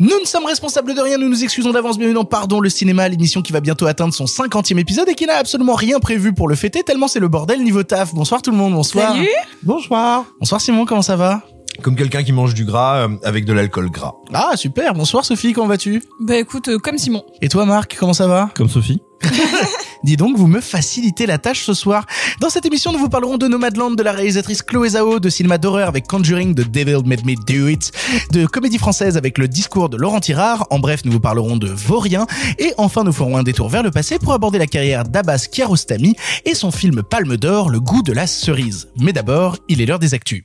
Nous ne sommes responsables de rien, nous nous excusons d'avance, bienvenue dans Pardon le cinéma, l'émission qui va bientôt atteindre son 50e épisode et qui n'a absolument rien prévu pour le fêter, tellement c'est le bordel niveau taf. Bonsoir tout le monde, bonsoir. Salut Bonsoir. Bonsoir Simon, comment ça va? Comme quelqu'un qui mange du gras euh, avec de l'alcool gras. Ah super, bonsoir Sophie, comment vas-tu? Bah écoute, euh, comme Simon. Et toi Marc, comment ça va? Comme Sophie. Dis donc, vous me facilitez la tâche ce soir. Dans cette émission, nous vous parlerons de Nomadland, de la réalisatrice Chloé Zhao, de cinéma d'horreur avec Conjuring, de Devil Made Me Do It, de comédie française avec le discours de Laurent Tirard. En bref, nous vous parlerons de Vaurien. Et enfin, nous ferons un détour vers le passé pour aborder la carrière d'Abbas Kiarostami et son film Palme d'Or, Le goût de la cerise. Mais d'abord, il est l'heure des actus.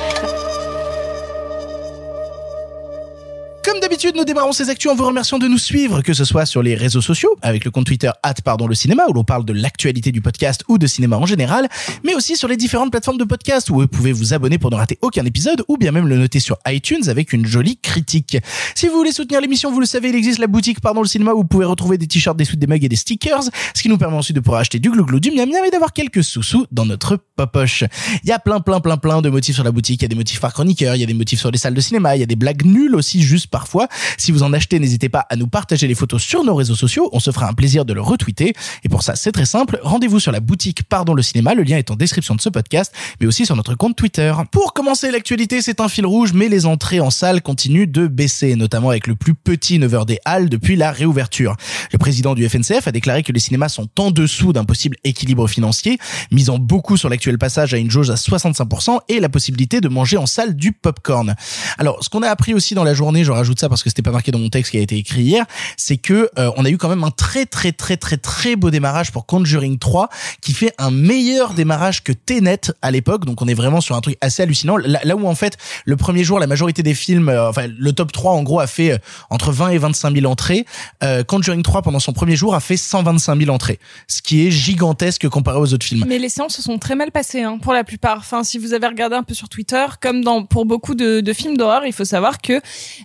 Comme d'habitude, nous démarrons ces actus en vous remerciant de nous suivre, que ce soit sur les réseaux sociaux, avec le compte Twitter pardon le cinéma, où l'on parle de l'actualité du podcast ou de cinéma en général, mais aussi sur les différentes plateformes de podcast, où vous pouvez vous abonner pour ne rater aucun épisode, ou bien même le noter sur iTunes avec une jolie critique. Si vous voulez soutenir l'émission, vous le savez, il existe la boutique Pardon le cinéma, où vous pouvez retrouver des t-shirts, des suites, des mugs et des stickers, ce qui nous permet ensuite de pouvoir acheter du glouglou, du miam miam et d'avoir quelques sous-sous dans notre popoche. Il y a plein, plein, plein, plein de motifs sur la boutique, il y a des motifs par chroniqueur, il y a des motifs sur les salles de cinéma, il y a des blagues nulles aussi, juste parfois. Si vous en achetez, n'hésitez pas à nous partager les photos sur nos réseaux sociaux. On se fera un plaisir de le retweeter. Et pour ça, c'est très simple. Rendez-vous sur la boutique Pardon le cinéma. Le lien est en description de ce podcast, mais aussi sur notre compte Twitter. Pour commencer l'actualité, c'est un fil rouge, mais les entrées en salle continuent de baisser, notamment avec le plus petit 9h des Halles depuis la réouverture. Le président du FNCF a déclaré que les cinémas sont en dessous d'un possible équilibre financier, misant beaucoup sur l'actuel passage à une jauge à 65% et la possibilité de manger en salle du popcorn. Alors, ce qu'on a appris aussi dans la journée, je rajoute ça parce que c'était pas marqué dans mon texte qui a été écrit hier, c'est que euh, on a eu quand même un très très très très très beau démarrage pour Conjuring 3 qui fait un meilleur démarrage que Tenet à l'époque. Donc on est vraiment sur un truc assez hallucinant. Là, où en fait le premier jour la majorité des films, euh, enfin le top 3 en gros a fait euh, entre 20 et 25 000 entrées. Euh, Conjuring 3 pendant son premier jour a fait 125 000 entrées, ce qui est gigantesque comparé aux autres films. Mais les séances se sont très mal passées hein, pour la plupart. Enfin, si vous avez regardé un peu sur Twitter, comme dans pour beaucoup de, de films d'horreur, il faut savoir que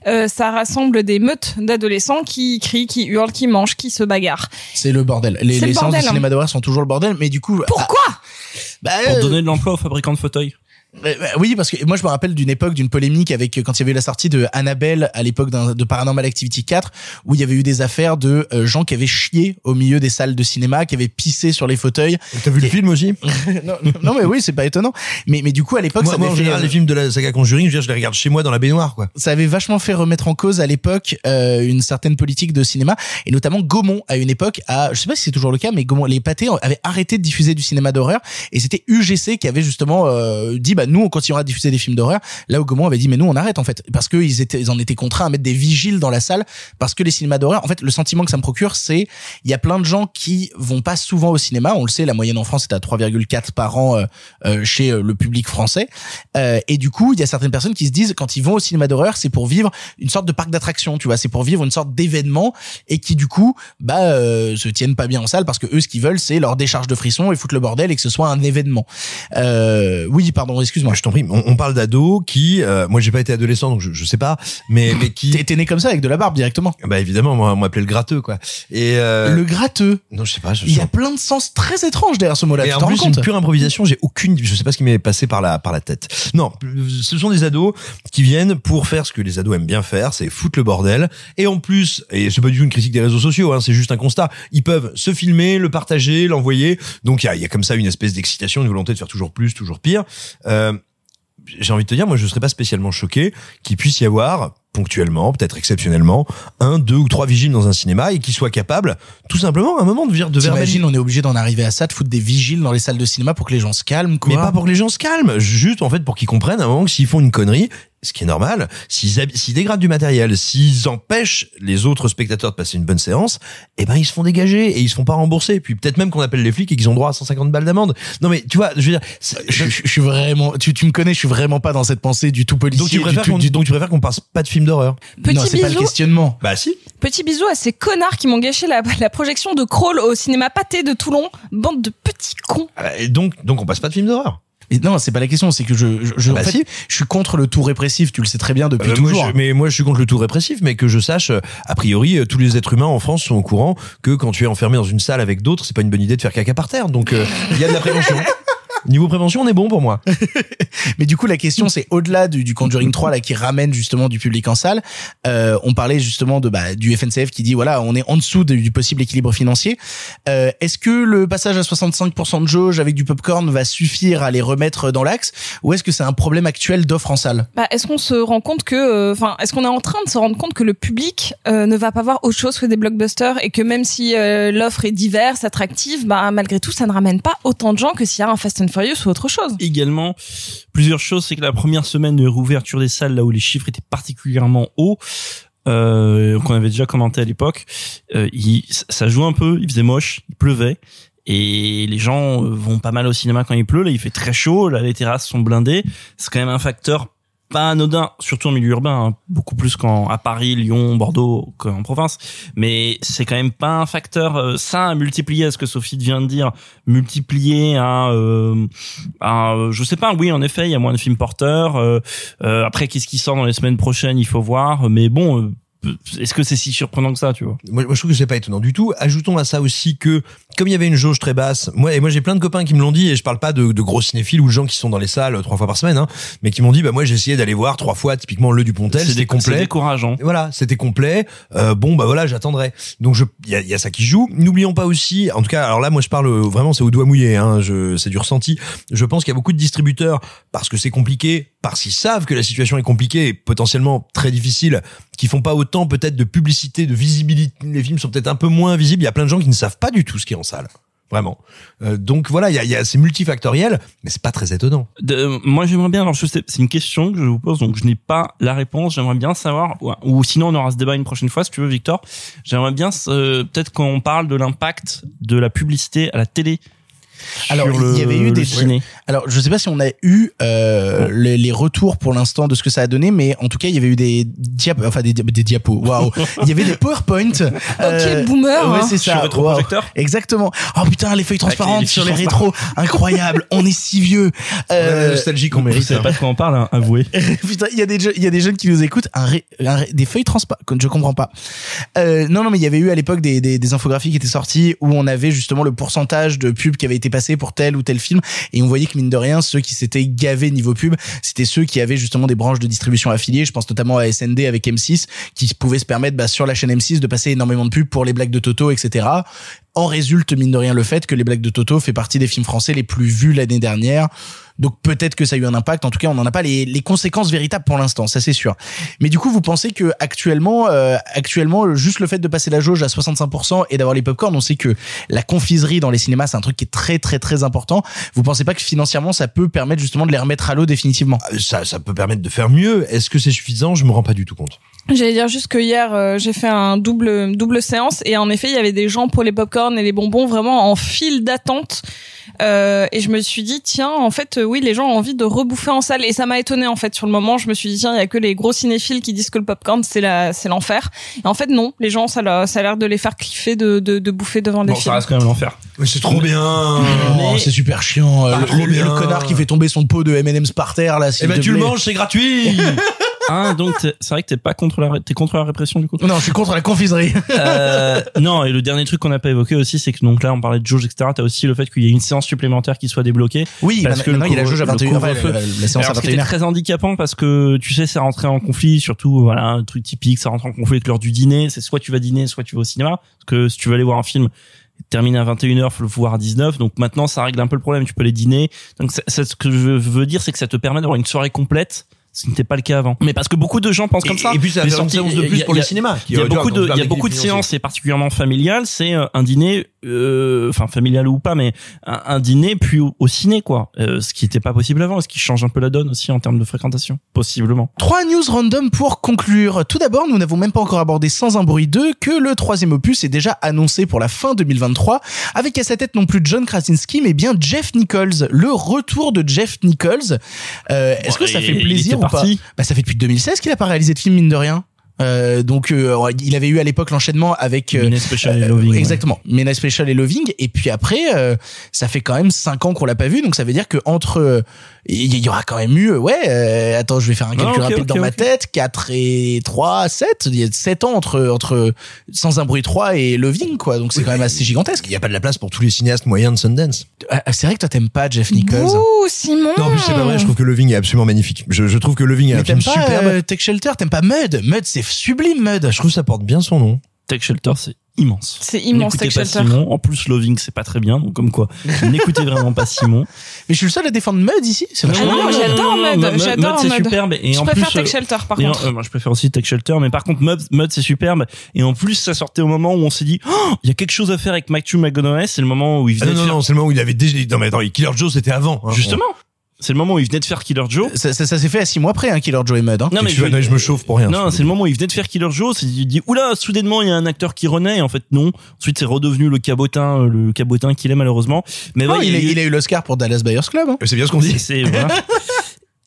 euh, ça rassemble des meutes d'adolescents qui crient, qui hurlent, qui mangent, qui se bagarrent. C'est le bordel. Les, le les séances bordel, de hein. cinéma d'horreur sont toujours le bordel, mais du coup. Pourquoi? Bah, Pour euh, donner de l'emploi aux fabricants de fauteuils. Oui, parce que moi je me rappelle d'une époque d'une polémique avec quand il y avait eu la sortie de Annabelle à l'époque de Paranormal Activity 4 où il y avait eu des affaires de euh, gens qui avaient chié au milieu des salles de cinéma, qui avaient pissé sur les fauteuils. T'as vu le film aussi? Non, non, mais oui, c'est pas étonnant. Mais mais du coup à l'époque Moi, ça moi, en fait, général, euh, les films de la saga Conjuring, je veux dire, je les regarde chez moi dans la baignoire, quoi. ça avait vachement fait remettre en cause à l'époque euh, une certaine politique de cinéma et notamment Gaumont à une époque a je sais pas si c'est toujours le cas mais Gaumont les pâtés avaient arrêté de diffuser du cinéma d'horreur et c'était UGC qui avait justement euh, dit bah nous on continuera à diffuser des films d'horreur là où Gaumont avait dit mais nous on arrête en fait. Parce que ils étaient ils en étaient contraints à mettre des vigiles dans la salle. Parce que les cinémas d'horreur en fait le sentiment que ça me procure c'est il y a plein de gens qui vont pas souvent au cinéma. On le sait la moyenne en France est à 3,4 par an euh, euh, chez euh, le public français. Et du coup, il y a certaines personnes qui se disent quand ils vont au cinéma d'horreur, c'est pour vivre une sorte de parc d'attractions, tu vois, c'est pour vivre une sorte d'événement et qui du coup, bah, se tiennent pas bien en salle parce que eux, ce qu'ils veulent, c'est leur décharge de frissons et foutre le bordel et que ce soit un événement. Euh, oui, pardon, excuse-moi. Moi, je t'en prie. On, on parle d'ados qui, euh, moi, j'ai pas été adolescent, donc je, je sais pas, mais, mais qui, T'es né comme ça avec de la barbe directement. bah évidemment, moi, on m'appelait le gratteux, quoi. Et euh, Le gratteux. non, je sais pas. Il y a plein de sens très étranges derrière ce mot-là. Et Tu en plus, une pure improvisation, j'ai aucune, je sais pas ce qui m'est passé par la, par la tête. Non, ce sont des ados qui viennent pour faire ce que les ados aiment bien faire, c'est foutre le bordel. Et en plus, et c'est pas du tout une critique des réseaux sociaux, hein, c'est juste un constat, ils peuvent se filmer, le partager, l'envoyer. Donc il y a, y a comme ça une espèce d'excitation, une volonté de faire toujours plus, toujours pire. Euh, j'ai envie de te dire, moi je serais pas spécialement choqué qu'il puisse y avoir ponctuellement, peut-être exceptionnellement, un, deux ou trois vigiles dans un cinéma et qui soient capables, tout simplement, à un moment de, vir- de verbaliser. On est obligé d'en arriver à ça, de foutre des vigiles dans les salles de cinéma pour que les gens se calment, quoi. Mais pas pour que les gens se calment, juste en fait pour qu'ils comprennent à un moment que s'ils font une connerie, ce qui est normal, s'ils dégradent du matériel, s'ils empêchent les autres spectateurs de passer une bonne séance, eh ben ils se font dégager et ils se font pas rembourser. Puis peut-être même qu'on appelle les flics et qu'ils ont droit à 150 balles d'amende. Non mais tu vois, je veux dire, c'est- Je, je- je suis vraiment, tu, tu me connais, je suis vraiment pas dans cette pensée du tout policier. donc tu préfères qu'on du- donc tu préfères qu'on passe pas de film d'horreur. Petit non, c'est pas le bisou. questionnement. Bah si. Petit bisou à ces connards qui m'ont gâché la, la projection de Crawl au cinéma Pâté de Toulon. Bande de petits cons. Euh, Et donc donc on passe pas de film d'horreur. Mais non, c'est pas la question, c'est que je, je, je- Bah en fait, si. je suis contre le tout répressif, tu le sais très bien depuis Euh, moi, toujours. je- mais moi, je suis contre le tout répressif, mais que je sache, euh, a priori, euh, tous les êtres humains en France sont au courant que quand tu es enfermé dans une salle avec d'autres, c'est pas une bonne idée de faire caca par terre. Donc, euh, il y a de la prévention. Niveau prévention, on est bon pour moi. Mais du coup, la question, c'est au-delà du, du Conjuring 3 là qui ramène justement du public en salle. Euh, on parlait justement de bah, du FNCF qui dit voilà, on est en dessous de- du possible équilibre financier. Euh, Est-ce que le passage à 65% de jauge avec du popcorn va suffire à les remettre dans l'axe, ou est-ce que c'est un problème actuel d'offre en salle? Bah, est-ce qu'on se rend compte que, euh, enfin, est-ce qu'on est en train de se rendre compte que le public euh, ne va pas voir autre chose que des blockbusters et que même si euh, l'offre est diverse, attractive, bah malgré tout, ça ne ramène pas autant de gens que s'il y a un Fast and Ou autre chose. également plusieurs choses. C'est que la première semaine de réouverture des salles, là où les chiffres étaient particulièrement hauts, euh, qu'on avait déjà commenté à l'époque, euh, ça joue un peu. Il faisait moche, il pleuvait. Et les gens vont pas mal au cinéma quand il pleut. Là, il fait très chaud. Là, les terrasses sont blindées. C'est quand même un facteur pas anodin, surtout en milieu urbain, hein, beaucoup plus qu'en à Paris, Lyon, Bordeaux qu'en province. Mais c'est quand même pas un facteur euh, ça multiplier à ce que Sophie vient de dire, multiplier à, euh, à, euh, je sais pas. Oui, en effet, il y a moins de films porteurs. euh, euh, après, qu'est-ce qui sort dans les semaines prochaines, il faut voir. Mais bon. Est-ce que c'est si surprenant que ça, tu vois? Moi, moi, je trouve que c'est pas étonnant du tout. Ajoutons à ça aussi que, comme il y avait une jauge très basse, moi, et moi, j'ai plein de copains qui me l'ont dit, et je parle pas de, de gros cinéphiles ou de gens qui sont dans les salles trois fois par semaine, hein, mais qui m'ont dit, bah, moi, j'ai essayé d'aller voir trois fois, typiquement, le Dupontel, c'était complet. décourageant. Voilà, c'était complet. Euh, bon, bah voilà, j'attendrai. Donc, il y a, y a ça qui joue. N'oublions pas aussi, en tout cas, alors là, moi, je parle euh, vraiment, c'est au doigt mouillé. Hein, je, c'est du ressenti. Je pense qu'il y a beaucoup de distributeurs parce que c'est compliqué, parce qu'ils savent que la situation est compliquée et potentiellement très difficile, qui font pas autant peut-être de publicité, de visibilité. Les films sont peut-être un peu moins visibles. Il y a plein de gens qui ne savent pas du tout ce qui est en salle. Vraiment. Euh, donc voilà, il y a, y a c'est multifactoriel, mais c'est pas très étonnant. Moi, j'aimerais bien. Alors, c'est une question que je vous pose, donc je n'ai pas la réponse. J'aimerais bien savoir, ou, ou sinon on aura ce débat une prochaine fois, si tu veux, Victor. J'aimerais bien euh, peut-être qu'on parle de l'impact de la publicité à la télé. Alors, sur il y avait eu des ciné. Alors, je sais pas si on a eu euh, les, les retours pour l'instant de ce que ça a donné, mais en tout cas, il y avait eu des diapos, enfin des, des diapos. Waouh Il y avait des PowerPoint. euh, boomer, Ouais, hein. c'est Sur ça. rétroprojecteur Waouh. Exactement. Oh putain, les feuilles transparentes les sur les rétros, incroyable. On est si vieux. la Euh, nostalgie qu'on mérite. savez hein. pas de quoi on parle, hein, avouez. Putain, il y a des je- il y a des jeunes qui nous écoutent, un, ré- un ré- des feuilles transparentes, je comprends pas. Euh, non non mais il y avait eu à l'époque des, des, des infographies qui étaient sorties où on avait justement le pourcentage de pubs qui avait été passé pour tel ou tel film et on voyait que mine de rien ceux qui s'étaient gavés niveau pub, c'était ceux qui avaient justement des branches de distribution affiliées, je pense notamment à SND avec M6 qui pouvaient se permettre bah, sur la chaîne M6 de passer énormément de pubs pour les blagues de Toto etc. En résulte mine de rien le fait que les blagues de Toto fait partie des films français les plus vus l'année dernière. Donc peut-être que ça a eu un impact. En tout cas, on n'en a pas les, les conséquences véritables pour l'instant, ça c'est sûr. Mais du coup, vous pensez que actuellement, euh, actuellement, juste le fait de passer la jauge à 65% et d'avoir les popcorn, on sait que la confiserie dans les cinémas, c'est un truc qui est très très très important. Vous pensez pas que financièrement, ça peut permettre justement de les remettre à l'eau définitivement? Euh, Ça, ça peut permettre de faire mieux. Est-ce que c'est suffisant? Je me rends pas du tout compte. J'allais dire juste que hier euh, j'ai fait un double double séance et en effet il y avait des gens pour les popcorn et les bonbons vraiment en file d'attente euh, et je me suis dit tiens en fait euh, oui les gens ont envie de rebouffer en salle et ça m'a étonné en fait sur le moment je me suis dit tiens il y a que les gros cinéphiles qui disent que le popcorn c'est la c'est l'enfer et en fait non les gens ça, l'a- ça a l'air de les faire cliffer de, de, de bouffer devant des Bon, ça films. reste quand même l'enfer. Mais c'est trop bien. Oh, c'est super chiant. Ah, le, trop le- le bien. connard qui fait tomber son pot de M&M's par terre là. Eh ben tu le manges, c'est gratuit. Ah, donc c'est vrai que t'es pas contre la, t'es contre la répression du coup? Non, je suis contre la confiserie. Euh, non, et le dernier truc qu'on n'a pas évoqué aussi, c'est que donc là, on parlait de jauge, etc. T'as aussi le fait qu'il y ait une séance supplémentaire qui soit débloquée. Oui, parce que maintenant il y a la jauge à le 21 enfin, couvre-feu. la, la séance à Alors, ce qui était 21 très handicapant parce que tu sais, c'est rentré en conflit, surtout voilà, un truc typique, ça rentre en conflit avec l'heure du dîner. C'est soit tu vas dîner, soit tu vas au cinéma. Parce que si tu veux aller voir un film, termine à 21h, faut le voir à 19. Donc maintenant, ça règle un peu le problème. Tu peux les dîner. Donc c'est- c'est ce que je veux dire, c'est que ça te permet d'avoir une soirée complète. Ce n'était pas le cas avant. Mais parce que beaucoup de gens pensent comme ça. et puis ça Les fait une sorties- séance de il y a- plus pour y les a- cinémas, qui Il y a beaucoup de, il y a beaucoup de séances, et particulièrement familiales, c'est euh, un dîner enfin familial ou pas, mais un, un dîner puis au, au ciné quoi, Euh, ce qui était pas possible avant, ce qui change un peu la donne aussi en termes de fréquentation, possiblement. Trois news random pour conclure. Tout d'abord, nous n'avons même pas encore abordé Sans un bruit 2 que le troisième opus est déjà annoncé pour la fin 2023 avec à sa tête non plus John Krasinski mais bien Jeff Nichols. Le retour de Jeff Nichols. Euh, Est-ce que ça fait plaisir ou pas. Bah ça fait depuis 2016 qu'il a pas réalisé de film mine de rien. Euh, donc euh, il avait eu à l'époque l'enchaînement avec euh, Midnight Special et euh, Loving, ouais. exactement Midnight Special et Loving et puis après euh, ça fait quand même cinq ans qu'on l'a pas vu donc ça veut dire que entre euh, il y aura quand même eu ouais euh, attends je vais faire un Ah, calcul rapide dans ma tête 4 et 3 7 il y a 7 ans entre entre sans un bruit 3 et Loving quoi donc c'est quand même assez gigantesque Il y a pas de la place pour tous les cinéastes moyens de Sundance. Ah, c'est vrai que toi t'aimes pas Jeff Nichols Ouh, Simon. Non, en plus c'est pas vrai. Je trouve que Loving est absolument magnifique. Je, je trouve que Loving est mais un t'aimes film pas superbe. euh, Tech Shelter t'aimes pas Mud Mud c'est sublime Mud Je trouve que ça porte bien son nom. Tech Shelter, c'est immense. C'est immense, N'écoutez Tech pas Shelter. Simon. En plus, Loving, c'est pas très bien. Donc, comme quoi, n'écoutez vraiment pas Simon. mais je suis le seul à défendre Mud ici c'est Ah vachement non, j'adore Mud, j'adore Mud, c'est superbe. Et je en préfère plus, Tech Shelter par et en- contre. euh, moi, je préfère aussi Tech Shelter, mais par contre, Mud, Mud c'est superbe. Et en plus, ça sortait au moment où on s'est dit, oh, il y a quelque chose à faire avec Matthew McConaughey. C'est le moment où il Ah venait non, non, non, c'est le moment où il avait déjà. Non, mais attends, Killer Joe, c'était avant. hein. justement. C'est le moment où il venait de faire Killer Joe. ça, ça, ça s'est fait à 6 mois près hein, Killer Joe et Mud hein. Non, mais Tu vois, non, je me chauffe pour rien. Non, c'est le moment où il venait de faire Killer Joe, c'est il dit oula, soudainement il y a un acteur qui renaît et en fait non. Ensuite c'est redevenu le cabotin, euh, le cabotin qu'il est malheureusement. Mais Oh, ouais, il, a, eu- il a eu l'Oscar pour Dallas Buyers Club hein. C'est bien ce qu'on dit. c'est voilà.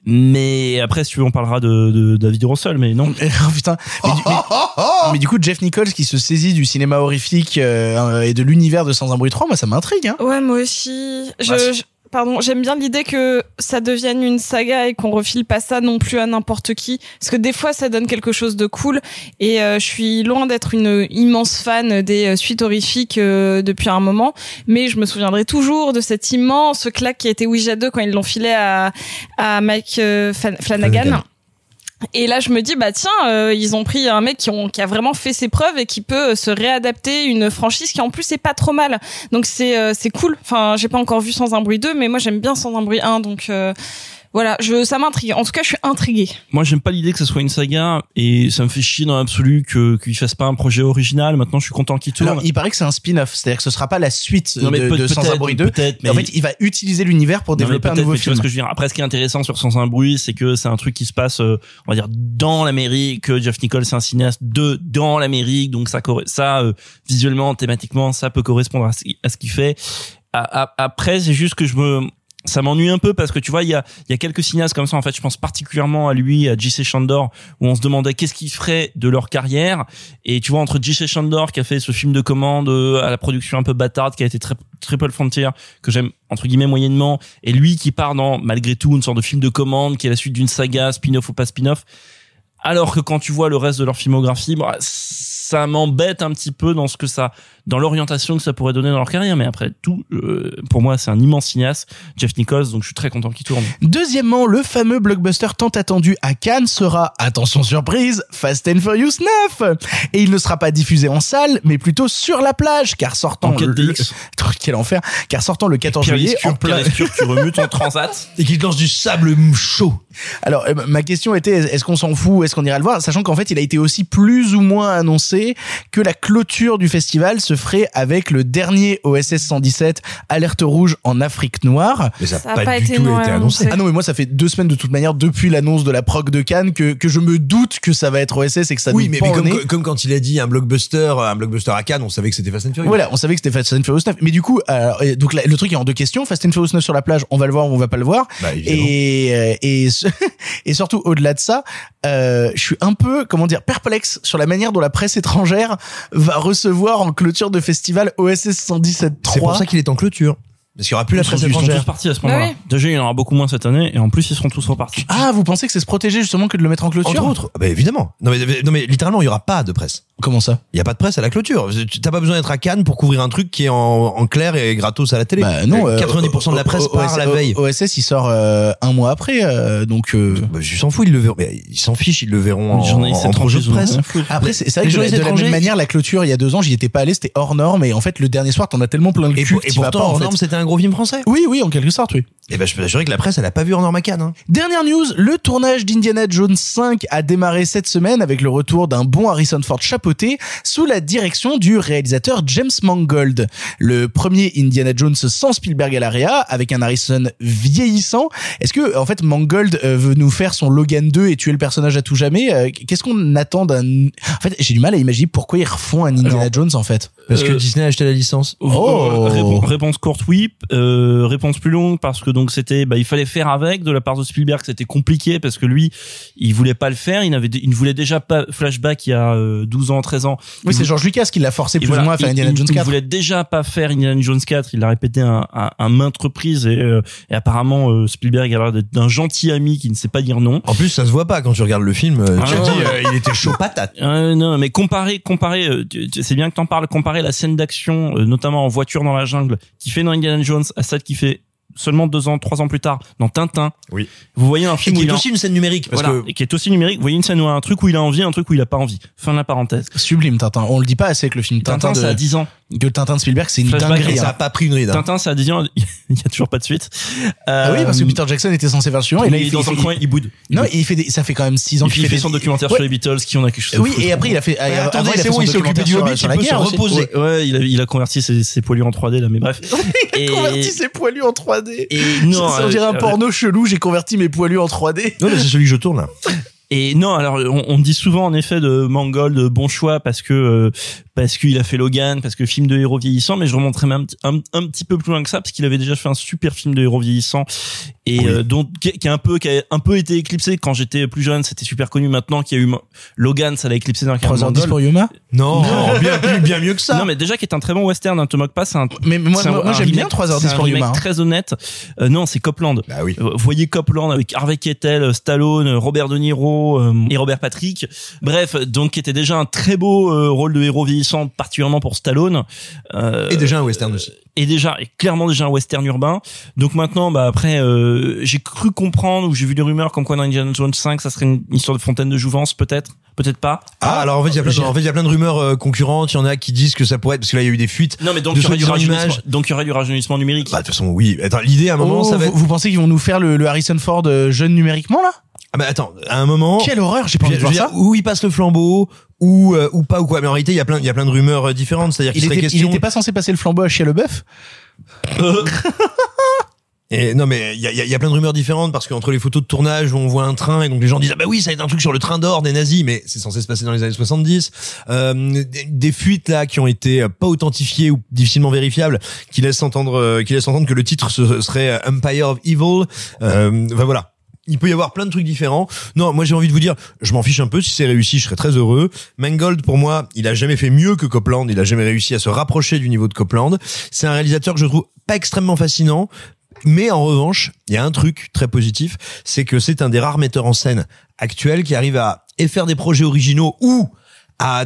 Mais après, si tu veux, on parlera de, de David Russell, mais non. Oh, putain. Mais, du, mais- mais du coup, Jeff Nichols qui se saisit du cinéma horrifique euh, et de l'univers de Sans un bruit 3, moi ça m'intrigue. Hein. Ouais, moi aussi. Je, Bah, je- pardon, j'aime bien l'idée que ça devienne une saga et qu'on refile pas ça non plus à n'importe qui, parce que des fois ça donne quelque chose de cool. Et euh, je suis loin d'être une immense fan des euh, suites horrifiques euh, depuis un moment, mais je me souviendrai toujours de cet immense claque qui a été Ouija 2 quand ils l'ont filé à Mike euh. Flanagan. Et là, je me dis, bah tiens, euh, ils ont pris un mec qui, ont, qui a vraiment fait ses preuves et qui peut euh, se réadapter une franchise qui en plus est pas trop mal. Donc c'est euh, c'est cool. Enfin, j'ai pas encore vu Sans un bruit 2, mais moi j'aime bien Sans un bruit 1, donc euh, voilà, je ça m'intrigue. En tout cas, je suis intriguée. Moi, j'aime pas l'idée que ce soit une saga et ça me fait chier dans l'absolu que qu'il fasse pas un projet original. Maintenant, je suis content qu'il tourne. Alors, il paraît que c'est un spin-off, c'est-à-dire que ce sera pas la suite Non, mais de, Sans bruit 2. peut-être, En mais- fait, il va utiliser l'univers pour Non, mais développer un nouveau mais tu vois film. ce que je veux dire. Après, ce qui est intéressant sur Sans un bruit, c'est que c'est un truc qui se passe, euh, on va dire, dans l'Amérique. que Jeff Nichols, c'est un cinéaste de dans l'Amérique, donc ça, ça, euh, visuellement, thématiquement, ça peut correspondre à ce, à ce qu'il fait. Après, c'est juste que je me, ça m'ennuie un peu parce que tu vois, il y a, y a quelques cinéastes comme ça. En fait, je pense particulièrement à lui, à J.C. Chandor, où on se demandait qu'est-ce qu'ils feraient de leur carrière. Et tu vois, entre J.C. Chandor, qui a fait ce film de commande euh, à la production un peu bâtarde, qui a été très, Triple Frontier, que j'aime entre guillemets moyennement, et lui qui part dans, malgré tout, une sorte de film de commande, qui est la suite d'une saga, spin-off ou pas spin-off. Alors que quand tu vois le reste de leur filmographie, bah, ça m'embête un petit peu dans ce que ça, dans l'orientation que ça pourrait donner dans leur carrière. Mais après tout, euh, pour moi, c'est un immense cinéaste, Jeff Nichols, donc je suis très content qu'il tourne. Deuxièmement, le fameux blockbuster tant attendu à Cannes sera, attention surprise, Fast and Furious 9 Et il ne sera pas diffusé en salle, mais plutôt sur la plage, car sortant 4DX. le... Quel enfer Car sortant le 14 Pierre juillet, en plein... Tu remues ton transat. Et qu'il lance du sable chaud. Alors, euh, ma question était, est-ce qu'on s'en fout, est-ce qu'on ira le voir Sachant qu'en fait, il a été aussi plus ou moins annoncé que la clôture du festival se ferait avec le dernier OSS 117, Alerte Rouge en Afrique Noire. Mais ça n'a pas, pas du été tout été annoncé. annoncé. Ah non, mais moi, ça fait deux semaines de toute manière, depuis l'annonce de la proc de Cannes, que, que je me doute que ça va être OSS et que ça Oui, mais, comme, quand il a dit un blockbuster, un blockbuster à Cannes, on savait que c'était Fast and Furious. Voilà, on savait que c'était Fast and Furious 9. Mais du coup, alors, et donc là, le truc est en deux questions. Fast and Furious 9 sur la plage, on va le voir ou on va pas le voir. Bah. Et, euh, et, surtout, au-delà de ça, euh, je suis un peu, comment dire, perplexe sur la manière dont la presse étrangère va recevoir en clôture de festival OSS 117.3. C'est pour ça qu'il est en clôture. Parce qu'il y aura plus la Ils presse ils sont tous étrangère. partis à ce moment-là. Bah oui. Déjà, il y en aura beaucoup moins cette année, et en plus, ils seront tous repartis. Ah, vous pensez que c'est se protéger justement que de le mettre en clôture? Entre autres. Ah bah évidemment. Non mais, non mais littéralement, il y aura pas de presse. Comment ça? Il y a pas de presse à la clôture. Tu- T'as pas besoin d'être à Cannes pour couvrir un truc qui est en, en clair et gratos à la télé. Bah non. Euh, euh, 90% de la presse O- part OSS la veille. OSS, il sort euh, un mois après, euh, donc. euh, Bah, je s'en fous, ils le verront. Ils s'en fichent, ils le verront en, Les en de ils en ont presse. à. Après, c'est vrai Les que de de la même manière, la clôture, il y a deux ans, j'y étais pas allé, c'était hors norme, et en fait, le dernier soir, t'en as tellement plein le Et, cul pour- et pourtant, pas, en en fait. norme, c'était un gros film français. Oui, oui, en quelque sorte, oui. Et ben je peux t'assurer que la presse elle a pas vu en Ormacan. Hein. Dernière news, le tournage d'Indiana Jones 5 a démarré cette semaine avec le retour d'un bon Harrison Ford chapeauté sous la direction du réalisateur James Mangold. Le premier Indiana Jones sans Spielberg à l'ARIA avec un Harrison vieillissant. Est-ce que en fait Mangold euh, veut nous faire son Logan 2 et tuer le personnage à tout jamais Euh, Qu'est-ce qu'on attend d'un En fait, j'ai du mal à imaginer pourquoi ils refont un Indiana Alors, Jones en fait. Parce que Euh, Disney a acheté la licence. Oh. Réponse, réponse courte oui, euh, réponse plus longue parce que donc c'était bah il fallait faire avec de la part de Spielberg, c'était compliqué parce que lui il voulait pas le faire, il n'avait il ne voulait déjà pas flashback il y a euh, 12 ans, 13 ans. Oui, Il c'est George Lucas qui l'a forcé Et plus voilà, ou moins à faire il- Indiana il, Jones il 4. voulait déjà pas faire Indiana Jones 4, il l'a répété un, un, un maintes reprises et, euh, et apparemment euh, Spielberg a l'air d'être d'un gentil ami qui ne sait pas dire non. En plus ça se voit pas quand tu regardes le film. euh, Ah tu te non. dis euh, il était chaud patate. Euh, non, mais comparer, comparer, euh, tu- tu- c'est bien que t'en parles, comparer la scène d'action, euh, notamment en voiture dans la jungle, qui fait dans Indiana Jones, à celle qui fait seulement deux ans, trois ans plus tard dans Tintin. Oui. Vous voyez un Et film qui où il est a- aussi une scène numérique parce voilà, que et qui est aussi numérique. Vous voyez une scène où il a un truc où il a envie, un truc où il a pas envie. Fin de la parenthèse. Sublime Tintin. On le dit pas assez que le film Tintin, Tintin, de... c'est à 10 ans. que Tintin de Spielberg, c'est une Flashback, dinguerie. ça hein. a pas pris une ride. hein. Tintin, c'est à 10 ans. Il y a toujours pas de suite. Ah oui, parce que Peter Jackson était censé faire le suivant et là il il est fait, dans il un fait- coin, il boude. Il non, il fait des, ça fait quand même 6 ans Il qu'il fait, des- son documentaire Ouais. sur les Beatles, qui en a quelque chose. Oui, et après il a fait. Attendez, il a c'est fait bon, son il s'est occupé du sur il peut se reposer. Ouais, il a, il a converti ses, poilus en 3D là, mais bref. Et, Converti ses poilus en 3D. Et non, ça, on dirait un euh, porno chelou. J'ai converti mes poilus en 3D. Non, mais c'est celui que je tourne là. Et non, alors on, on dit souvent en effet de Mangold de bon choix parce que euh, parce qu'il a fait Logan, parce que film de héros vieillissant, mais je remonterai même un, un petit peu plus loin que ça parce qu'il avait déjà fait un super film de héros vieillissant et Oui. euh, dont qui, qui a un peu qui a un peu été éclipsé quand j'étais plus jeune, c'était super connu. Maintenant qu'il y a eu Logan, ça l'a éclipsé d'un 3h10 pour Yuma. Non, bien plus, bien mieux que ça. Non mais déjà qui est un très bon western, hein, te moque pas, c'est un Mais moi, moi, moi, j'aime bien remake- 3h10 c'est un pour Yuma. hein. très honnête. Euh, non, c'est Copland. Bah oui. Euh, Vous voyez Copland avec Harvey Keitel, euh, Stallone, euh, Robert De Niro euh, et Robert Patrick. Bref, donc qui était déjà un très beau euh, rôle de héros vieillissant, particulièrement pour Stallone. Euh, Et déjà un western aussi. et déjà, et clairement déjà un western urbain. Donc maintenant, bah après, euh, j'ai cru comprendre ou j'ai vu des rumeurs comme quoi dans Indiana Jones 5, ça serait une histoire de fontaine de jouvence, peut-être, peut-être pas? Ah, alors en fait, il y a plein de, en fait, il y a plein de rumeurs euh, concurrentes. Il y en a qui disent que ça pourrait être, parce que là, il y a eu des fuites. Non, mais donc il y aurait du rajeunissement. Donc il y aurait du rajeunissement numérique. Bah, de toute façon, oui. Attends, l'idée, à un moment, Oh, ça va vous, être... vous pensez qu'ils vont nous faire le, le Harrison Ford euh, jeune numériquement là? Ah, bah, attends, à un moment. Quelle horreur, j'ai pas envie de voir dire, ça. où il passe le flambeau, ou, euh, ou pas, ou quoi. Mais en réalité, il y a plein, il y a plein de rumeurs euh, différentes. C'est-à-dire qu'il Il serait était, il question. était pas censé passer le flambeau à Chia Leboeuf Et non, mais il y a, y a- y a plein de rumeurs différentes parce qu'entre les photos de tournage où on voit un train et donc les gens disent ah bah oui ça va être un truc sur le train d'or des nazis mais c'est censé se passer dans les années 70 euh, des, fuites là qui ont été pas authentifiées ou difficilement vérifiables qui laissent entendre euh, qui laissent entendre que le titre ce serait euh, Empire of Evil euh, enfin voilà il peut y avoir plein de trucs différents. Non, moi j'ai envie de vous dire, je m'en fiche un peu. Si c'est réussi, je serais très heureux. Mangold, pour moi, il a jamais fait mieux que Copland. Il a jamais réussi à se rapprocher du niveau de Copland. C'est un réalisateur que je trouve pas extrêmement fascinant. Mais en revanche, il y a un truc très positif, c'est que c'est un des rares metteurs en scène actuels qui arrive à faire des projets originaux ou à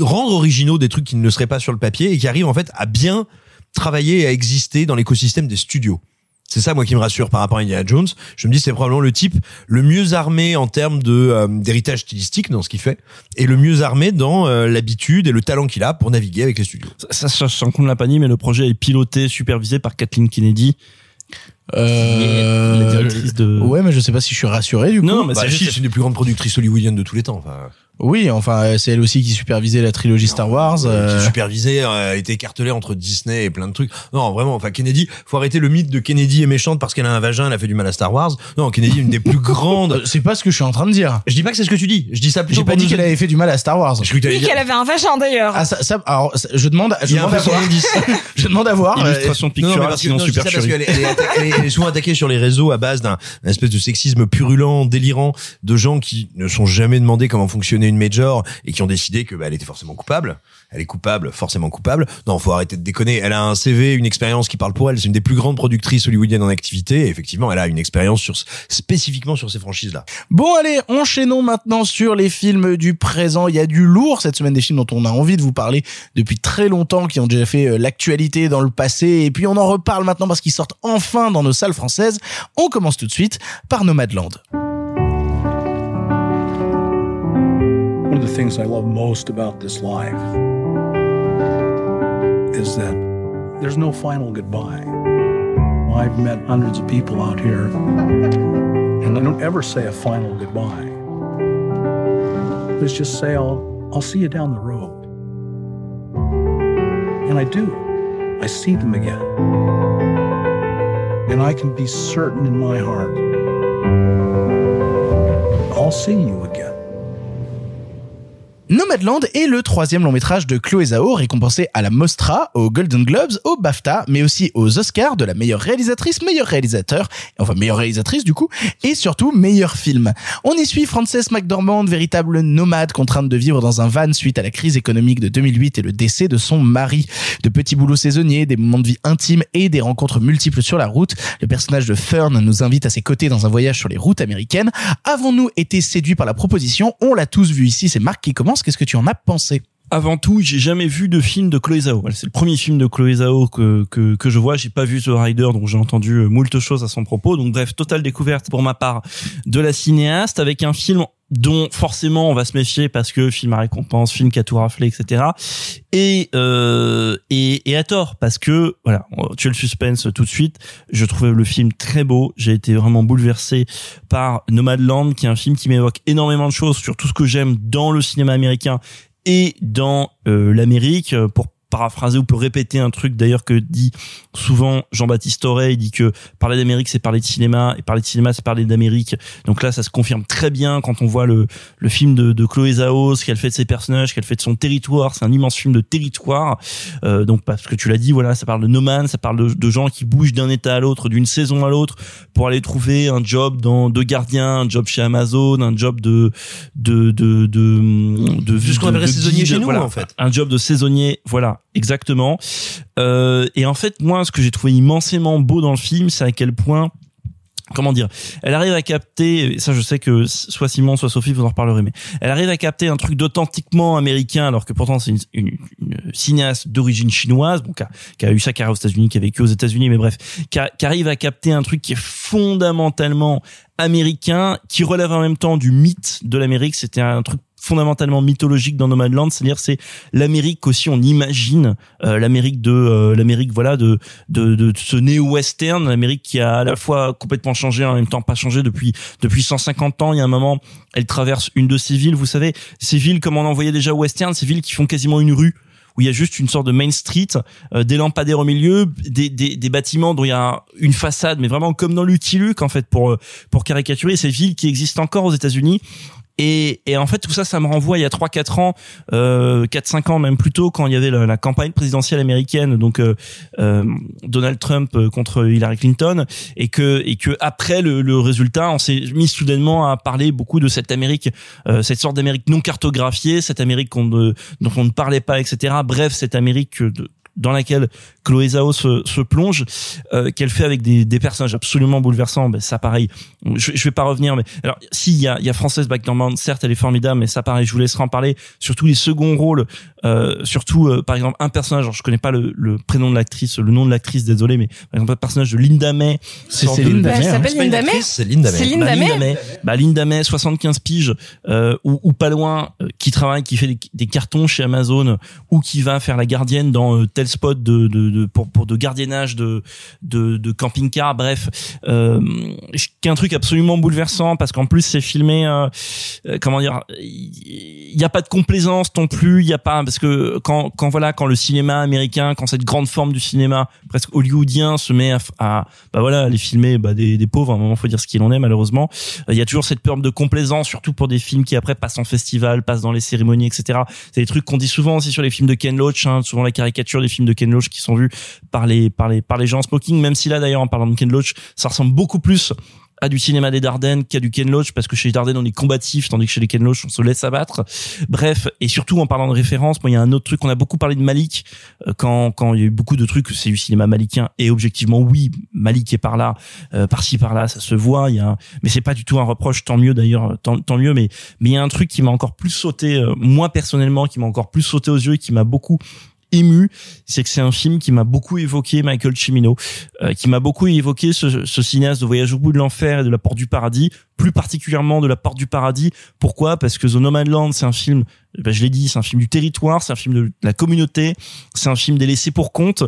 rendre originaux des trucs qui ne le seraient pas sur le papier et qui arrive en fait à bien travailler et à exister dans l'écosystème des studios. C'est ça, moi, qui me rassure par rapport à Indiana Jones. Je me dis, c'est probablement le type le mieux armé en termes de euh, d'héritage stylistique dans ce qu'il fait, et le mieux armé dans euh, l'habitude et le talent qu'il a pour naviguer avec les studios. Ça, ça, je sens qu'on l'a pas mais le projet est piloté, supervisé par Kathleen Kennedy. Euh, la directrice de. Ouais, mais je sais pas si je suis rassuré du coup. Non, mais Bah, c'est juste. une des plus grandes productrices hollywoodiennes de tous les temps. Enfin, Oui, enfin, euh, c'est elle aussi qui supervisait la trilogie Star Wars. euh, qui supervisait, euh, était écartelée entre Disney et plein de trucs. Non, vraiment, enfin Kennedy, faut arrêter le mythe de Kennedy est méchante parce qu'elle a un vagin, elle a fait du mal à Star Wars. Non, Kennedy est une des plus grandes. euh, C'est pas ce que je suis en train de dire. Je dis pas que c'est ce que tu dis. Je dis ça plutôt J'ai pas dit qu'elle avait fait du mal à Star Wars. Je crois que t'allais Oui, dire- qu'elle avait un vagin d'ailleurs. Ah, ça, ça, alors, ça- je demande, je demande à voir. indice. je demande à voir. euh, Illustration non, picturale, sinon non, je dis super ça parce qu'elle est, elle est elle est- elle est souvent attaquée sur les réseaux à base d'un espèce de sexisme purulent, délirant, de gens qui ne sont jamais demandé comment une major et qui ont décidé que bah, elle était forcément coupable. Elle est coupable, forcément coupable. Non, faut arrêter de déconner. Elle a un CV, une expérience qui parle pour elle. C'est une des plus grandes productrices hollywoodiennes en activité. Effectivement, elle a une expérience sur spécifiquement sur ces franchises-là. Bon allez, enchaînons maintenant sur les films du présent. Il y a du lourd cette semaine des films dont on a envie de vous parler depuis très longtemps, qui ont déjà fait euh, l'actualité dans le passé. Et puis on en reparle maintenant parce qu'ils sortent enfin dans nos salles françaises. On commence tout de suite par Nomadland. One of the things I love most about this life is that there's no final goodbye. I've met hundreds of people out here, and I don't ever say a final goodbye. Let's just say I'll I'll see you down the road. And I do. I see them again. And I can be certain in my heart I'll see you again. Nomadland est le troisième long métrage de Chloé Zhao récompensé à la Mostra, aux Golden Globes, aux BAFTA, mais aussi aux Oscars de la meilleure réalisatrice, meilleur réalisateur, enfin meilleure réalisatrice du coup, et surtout meilleur film. On y suit Frances McDormand, véritable nomade contrainte de vivre dans un van suite à la crise économique de 2008 et le décès de son mari. De petits boulots saisonniers, des moments de vie intimes et des rencontres multiples sur la route, le personnage de Fern nous invite à ses côtés dans un voyage sur les routes américaines. Avons-nous été séduits par la proposition? On l'a tous vu ici, c'est Marc qui commence. Qu'est-ce que tu en as pensé? Avant tout, j'ai jamais vu de film de Chloé Zhao. C'est le premier film de Chloé Zhao que, que, que je vois. J'ai pas vu The Rider, dont j'ai entendu euh, moult choses à son propos. Donc bref, totale découverte pour ma part de la cinéaste avec un film dont forcément on va se méfier parce que film à récompense, film qui a tout raflé, etc. Et euh, et, et à tort parce que voilà, tu as le suspense tout de suite. Je trouvais le film très beau. J'ai été vraiment bouleversé par Nomadland, qui est un film qui m'évoque énormément de choses sur tout ce que j'aime dans le cinéma américain et dans euh, l'Amérique. Pour paraphraser ou peut répéter un truc d'ailleurs que dit souvent Jean-Baptiste Auré, il dit que parler d'Amérique c'est parler de cinéma et parler de cinéma c'est parler d'Amérique. Donc là ça se confirme très bien quand on voit le, le film de, de Chloé Zhao, ce qu'elle fait de ses personnages, qu'elle fait de son territoire, c'est un immense film de territoire. Euh, donc parce que tu l'as dit, voilà, ça parle de nomades, ça parle de, de gens qui bougent d'un état à l'autre, d'une saison à l'autre pour aller trouver un job dans de gardien, un job chez Amazon, un job de de de de, de, ce de- appellerait de saisonnier chez nous, voilà. en fait. Un job de saisonnier, voilà, exactement. Euh, et en fait, moi, ce que j'ai trouvé immensément beau dans le film, c'est à quel point comment dire elle arrive à capter ça je sais que soit Simon soit Sophie vous en reparlerez mais elle arrive à capter un truc d'authentiquement américain alors que pourtant c'est une, une, une cinéaste d'origine chinoise bon qui a, qui a eu sa carrière aux États-Unis qui a vécu aux États-Unis mais bref qui arrive à capter un truc qui est fondamentalement américain qui relève en même temps du mythe de l'Amérique c'était un truc fondamentalement mythologique dans Nomadland, c'est-à-dire c'est l'Amérique aussi on imagine euh, l'Amérique de euh, l'Amérique voilà de de, de ce néo-western, l'Amérique qui a à la fois complètement changé en même temps pas changé depuis depuis 150 ans. Il y a un moment, elle traverse une de ces villes, vous savez, ces villes comme on en voyait déjà au western, ces villes qui font quasiment une rue où il y a juste une sorte de main street, euh, des lampadaires au milieu, des, des, des bâtiments dont il y a une façade, mais vraiment comme dans Lucky Luke en fait pour euh, pour caricaturer ces villes qui existent encore aux États-Unis. Et, et en fait tout ça ça me renvoie il y a 3 4 ans euh, 4 5 ans même plus tôt quand il y avait la, campagne présidentielle américaine donc euh, euh, Donald Trump euh, contre Hillary Clinton et que et que après le, le résultat on s'est mis soudainement à parler beaucoup de cette Amérique euh, cette sorte d'Amérique non cartographiée cette Amérique ne, dont on ne parlait pas etc bref cette Amérique de- dans laquelle Chloé Zhao se, se plonge, euh, qu'elle fait avec des, des personnages absolument bouleversants. Ben, ça, pareil, je, je vais pas revenir, mais alors si il y a, il y a Frances McDormand, certes, elle est formidable, mais ça, pareil, je vous laisserai en parler. Surtout les seconds rôles, euh, surtout euh, par exemple un personnage. Alors, je connais pas le, le prénom de l'actrice, le nom de l'actrice, désolé, mais par exemple le personnage de Linda May. C'est Elle hein. s'appelle Linda May c'est Linda May. C'est Linda bah, May Linda May, bah, Linda May, 75 piges, euh, ou, ou pas loin, euh, qui travaille, qui fait des, des cartons chez Amazon, ou qui va faire la gardienne dans euh, spot de, de, pour, pour de gardiennage de, de, camping-car. Bref, euh, un truc absolument bouleversant parce qu'en plus c'est filmé, euh, euh, comment dire, il y a pas de complaisance non plus, il y a pas parce que quand quand voilà quand le cinéma américain, quand cette grande forme du cinéma presque hollywoodien se met à, à bah voilà aller filmer bah, des, des pauvres, à un moment faut dire ce qu'il en est malheureusement, il y a toujours cette peur de complaisance, surtout pour des films qui après passent en festival, passent dans les cérémonies, etc. C'est des trucs qu'on dit souvent aussi sur les films de Ken Loach, hein, souvent la caricature des films de Ken Loach qui sont vus par les par les par les gens en smoking, même si là d'ailleurs en parlant de Ken Loach, ça ressemble beaucoup plus à du cinéma des Dardennes qu'à du Ken Loach parce que chez les Dardennes on est combatif tandis que chez les Ken Loach on se laisse abattre. Bref et surtout en parlant de référence moi il y a un autre truc on a beaucoup parlé de Malik euh, quand quand il y a eu beaucoup de trucs c'est du cinéma malikien et objectivement oui Malik est par là euh, par-ci par-là ça se voit il y a un- mais c'est pas du tout un reproche tant mieux d'ailleurs tant, tant mieux mais mais il y a un truc qui m'a encore plus sauté euh, moi personnellement qui m'a encore plus sauté aux yeux et qui m'a beaucoup ému, c'est que c'est un film qui m'a beaucoup évoqué Michael Cimino, euh, qui m'a beaucoup évoqué ce, cinéaste de Voyage au bout de l'enfer et de la Porte du Paradis, plus particulièrement de la Porte du Paradis. Pourquoi? Parce que The Nomadland, c'est un film ben, je l'ai dit, c'est un film du territoire, c'est un film de la communauté, c'est un film des laissés pour compte,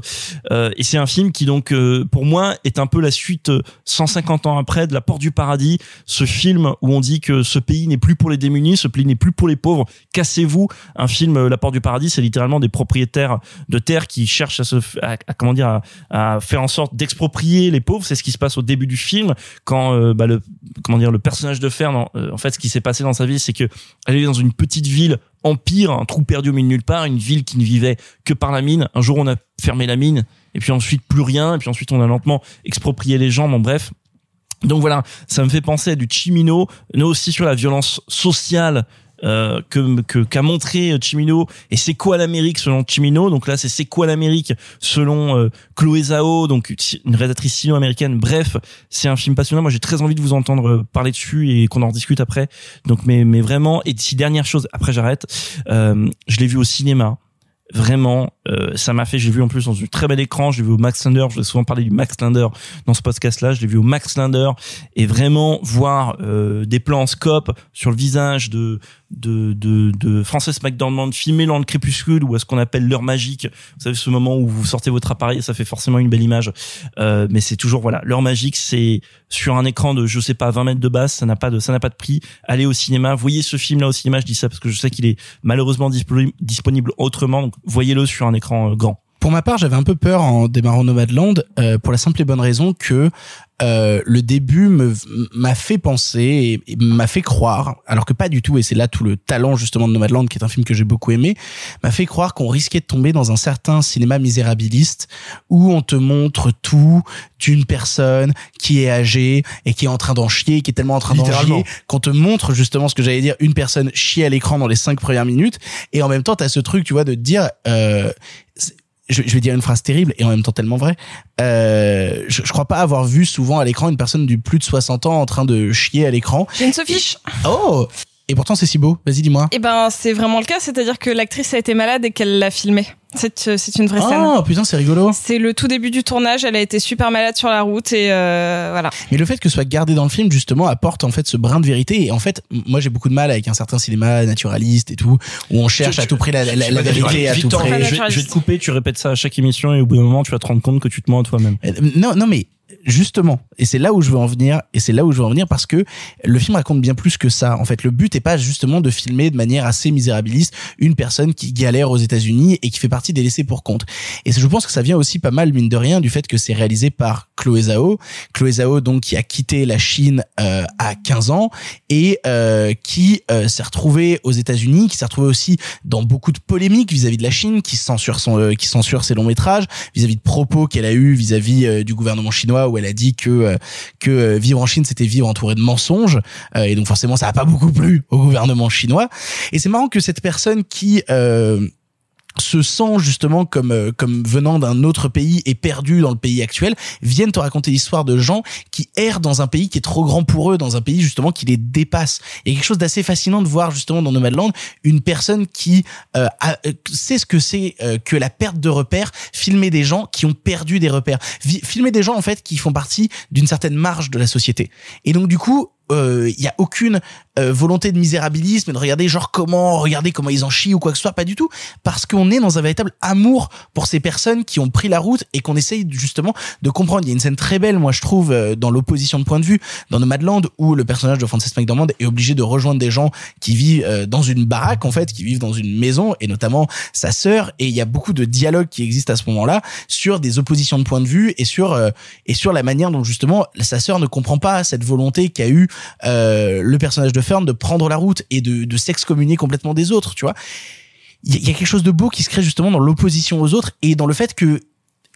euh, et c'est un film qui donc, euh, pour moi, est un peu la suite euh, 150 ans après de La Porte du Paradis, ce film où on dit que ce pays n'est plus pour les démunis, ce pays n'est plus pour les pauvres, cassez-vous. Un film, euh, La Porte du Paradis, c'est littéralement des propriétaires de terre qui cherchent à se, à, comment dire, à, faire en sorte d'exproprier les pauvres. C'est ce qui se passe au début du film quand euh, bah, le, comment dire, le personnage de Fern, en, euh, en fait, ce qui s'est passé dans sa vie, c'est que elle est dans une petite ville empire, un trou perdu au milieu de nulle part, une ville qui ne vivait que par la mine. Un jour, on a fermé la mine, et puis ensuite plus rien, et puis ensuite on a lentement exproprié les gens. Bon, bref. Donc voilà, ça me fait penser à du Chimino, mais aussi sur la violence sociale euh, que qu'a montré euh, Chimino et c'est quoi l'Amérique selon Chimino. Donc là c'est c'est quoi l'Amérique selon euh, Chloé Zhao donc une réalisatrice sino-américaine. Bref c'est un film passionnant. Moi j'ai très envie de vous entendre euh, parler dessus et qu'on en discute après. Donc mais mais vraiment et si dernière chose après j'arrête. Euh, je l'ai vu au cinéma. Vraiment euh, ça m'a fait j'ai vu en plus dans un très bel écran. Je l'ai vu au Max Linder. Je vais souvent parler du Max Linder dans ce podcast là je l'ai vu au Max Linder. Et vraiment voir euh, des plans en scope sur le visage de de de, de Frances McDormand filmé dans le crépuscule ou à ce qu'on appelle l'heure magique. Vous savez ce moment où vous sortez votre appareil ça fait forcément une belle image. Euh, mais c'est toujours voilà l'heure magique c'est sur un écran de je sais pas 20 mètres de basse ça n'a pas de ça n'a pas de prix. Allez au cinéma voyez ce film là au cinéma je dis ça parce que je sais qu'il est malheureusement disponible disponible autrement donc voyez-le sur un écran euh, grand Pour ma part, j'avais un peu peur en démarrant Nomadland euh, pour la simple et bonne raison que euh, le début m'a fait penser et, et m'a fait croire, alors que pas du tout, et c'est là tout le talent justement de Nomadland, qui est un film que j'ai beaucoup aimé, m'a fait croire qu'on risquait de tomber dans un certain cinéma misérabiliste où on te montre tout d'une personne qui est âgée et qui est en train d'en chier, qui est tellement en train d'en chier qu'on te montre justement ce que j'allais dire, une personne chier à l'écran dans les cinq premières minutes, et en même temps t'as ce truc, tu vois, de te dire euh, je, je vais dire une phrase terrible et en même temps tellement vraie. Euh, je, je crois pas avoir vu souvent à l'écran une personne du plus de 60 ans en train de chier à l'écran. J'ai une Sophie. Oh Et pourtant c'est si beau. Vas-y dis-moi. Eh ben, c'est vraiment le cas, c'est-à-dire que l'actrice a été malade et qu'elle l'a filmé. C'est euh, c'est une vraie scène. Oh putain c'est rigolo. C'est le tout début du tournage, elle a été super malade sur la route et euh, voilà. Mais le fait que ce soit gardé dans le film justement apporte en fait ce brin de vérité et en fait moi j'ai beaucoup de mal avec un certain cinéma naturaliste et tout où on cherche Tu- à tout prix la, la, la vérité à tout prix. je, vais, je vais te couper, tu répètes ça à chaque émission et au bout d'un moment, tu vas te rendre compte que tu te mens à toi-même. Euh, Non, non, mais justement, et c'est là où je veux en venir, et c'est là où je veux en venir parce que le film raconte bien plus que ça. En fait, le but est pas justement de filmer de manière assez misérabiliste une personne qui galère aux États-Unis et qui fait partie des laissés pour compte. Et je pense que ça vient aussi pas mal mine de rien du fait que c'est réalisé par Chloé Zhao, Chloé Zhao donc qui a quitté la Chine euh, à 15 ans et euh, qui euh, s'est retrouvée aux États-Unis, qui s'est retrouvée aussi dans beaucoup de polémiques vis-à-vis de la Chine, qui censure son, euh, qui censure ses longs métrages, vis-à-vis de propos qu'elle a eu vis-à-vis euh, du gouvernement chinois où elle a dit que euh, que euh, vivre en Chine c'était vivre entouré de mensonges Euh, et donc forcément ça a pas beaucoup plu au gouvernement chinois. Et c'est marrant que cette personne qui se sent justement comme euh, comme venant d'un autre pays et perdu dans le pays actuel. Viennent te raconter l'histoire de gens qui errent dans un pays qui est trop grand pour eux dans un pays justement qui les dépasse. Et quelque chose d'assez fascinant de voir justement dans Nomadland une personne qui euh, a- euh, sait ce que c'est euh, que la perte de repères filmer des gens qui ont perdu des repères. Filmer des gens en fait qui font partie d'une certaine marge de la société. Et donc du coup euh, il y a aucune euh, volonté de misérabilisme de regarder genre comment regarder comment ils en chient ou quoi que ce soit pas du tout. Parce qu'on est dans un véritable amour pour ces personnes qui ont pris la route et qu'on essaye justement de comprendre. Il y a une scène très belle moi je trouve euh, dans l'opposition de point de vue dans Nomadland où le personnage de Frances McDormand est obligé de rejoindre des gens qui vivent euh, dans une baraque en fait qui vivent dans une maison et notamment sa sœur. Et il y a beaucoup de dialogues qui existent à ce moment-là sur des oppositions de point de vue et sur euh, et sur la manière dont justement sa sœur ne comprend pas cette volonté qu'a eu euh, le personnage de Fern de prendre la route et de, de s'excommunier complètement des autres, tu vois. Il y, a- quelque chose de beau qui se crée justement dans l'opposition aux autres et dans le fait que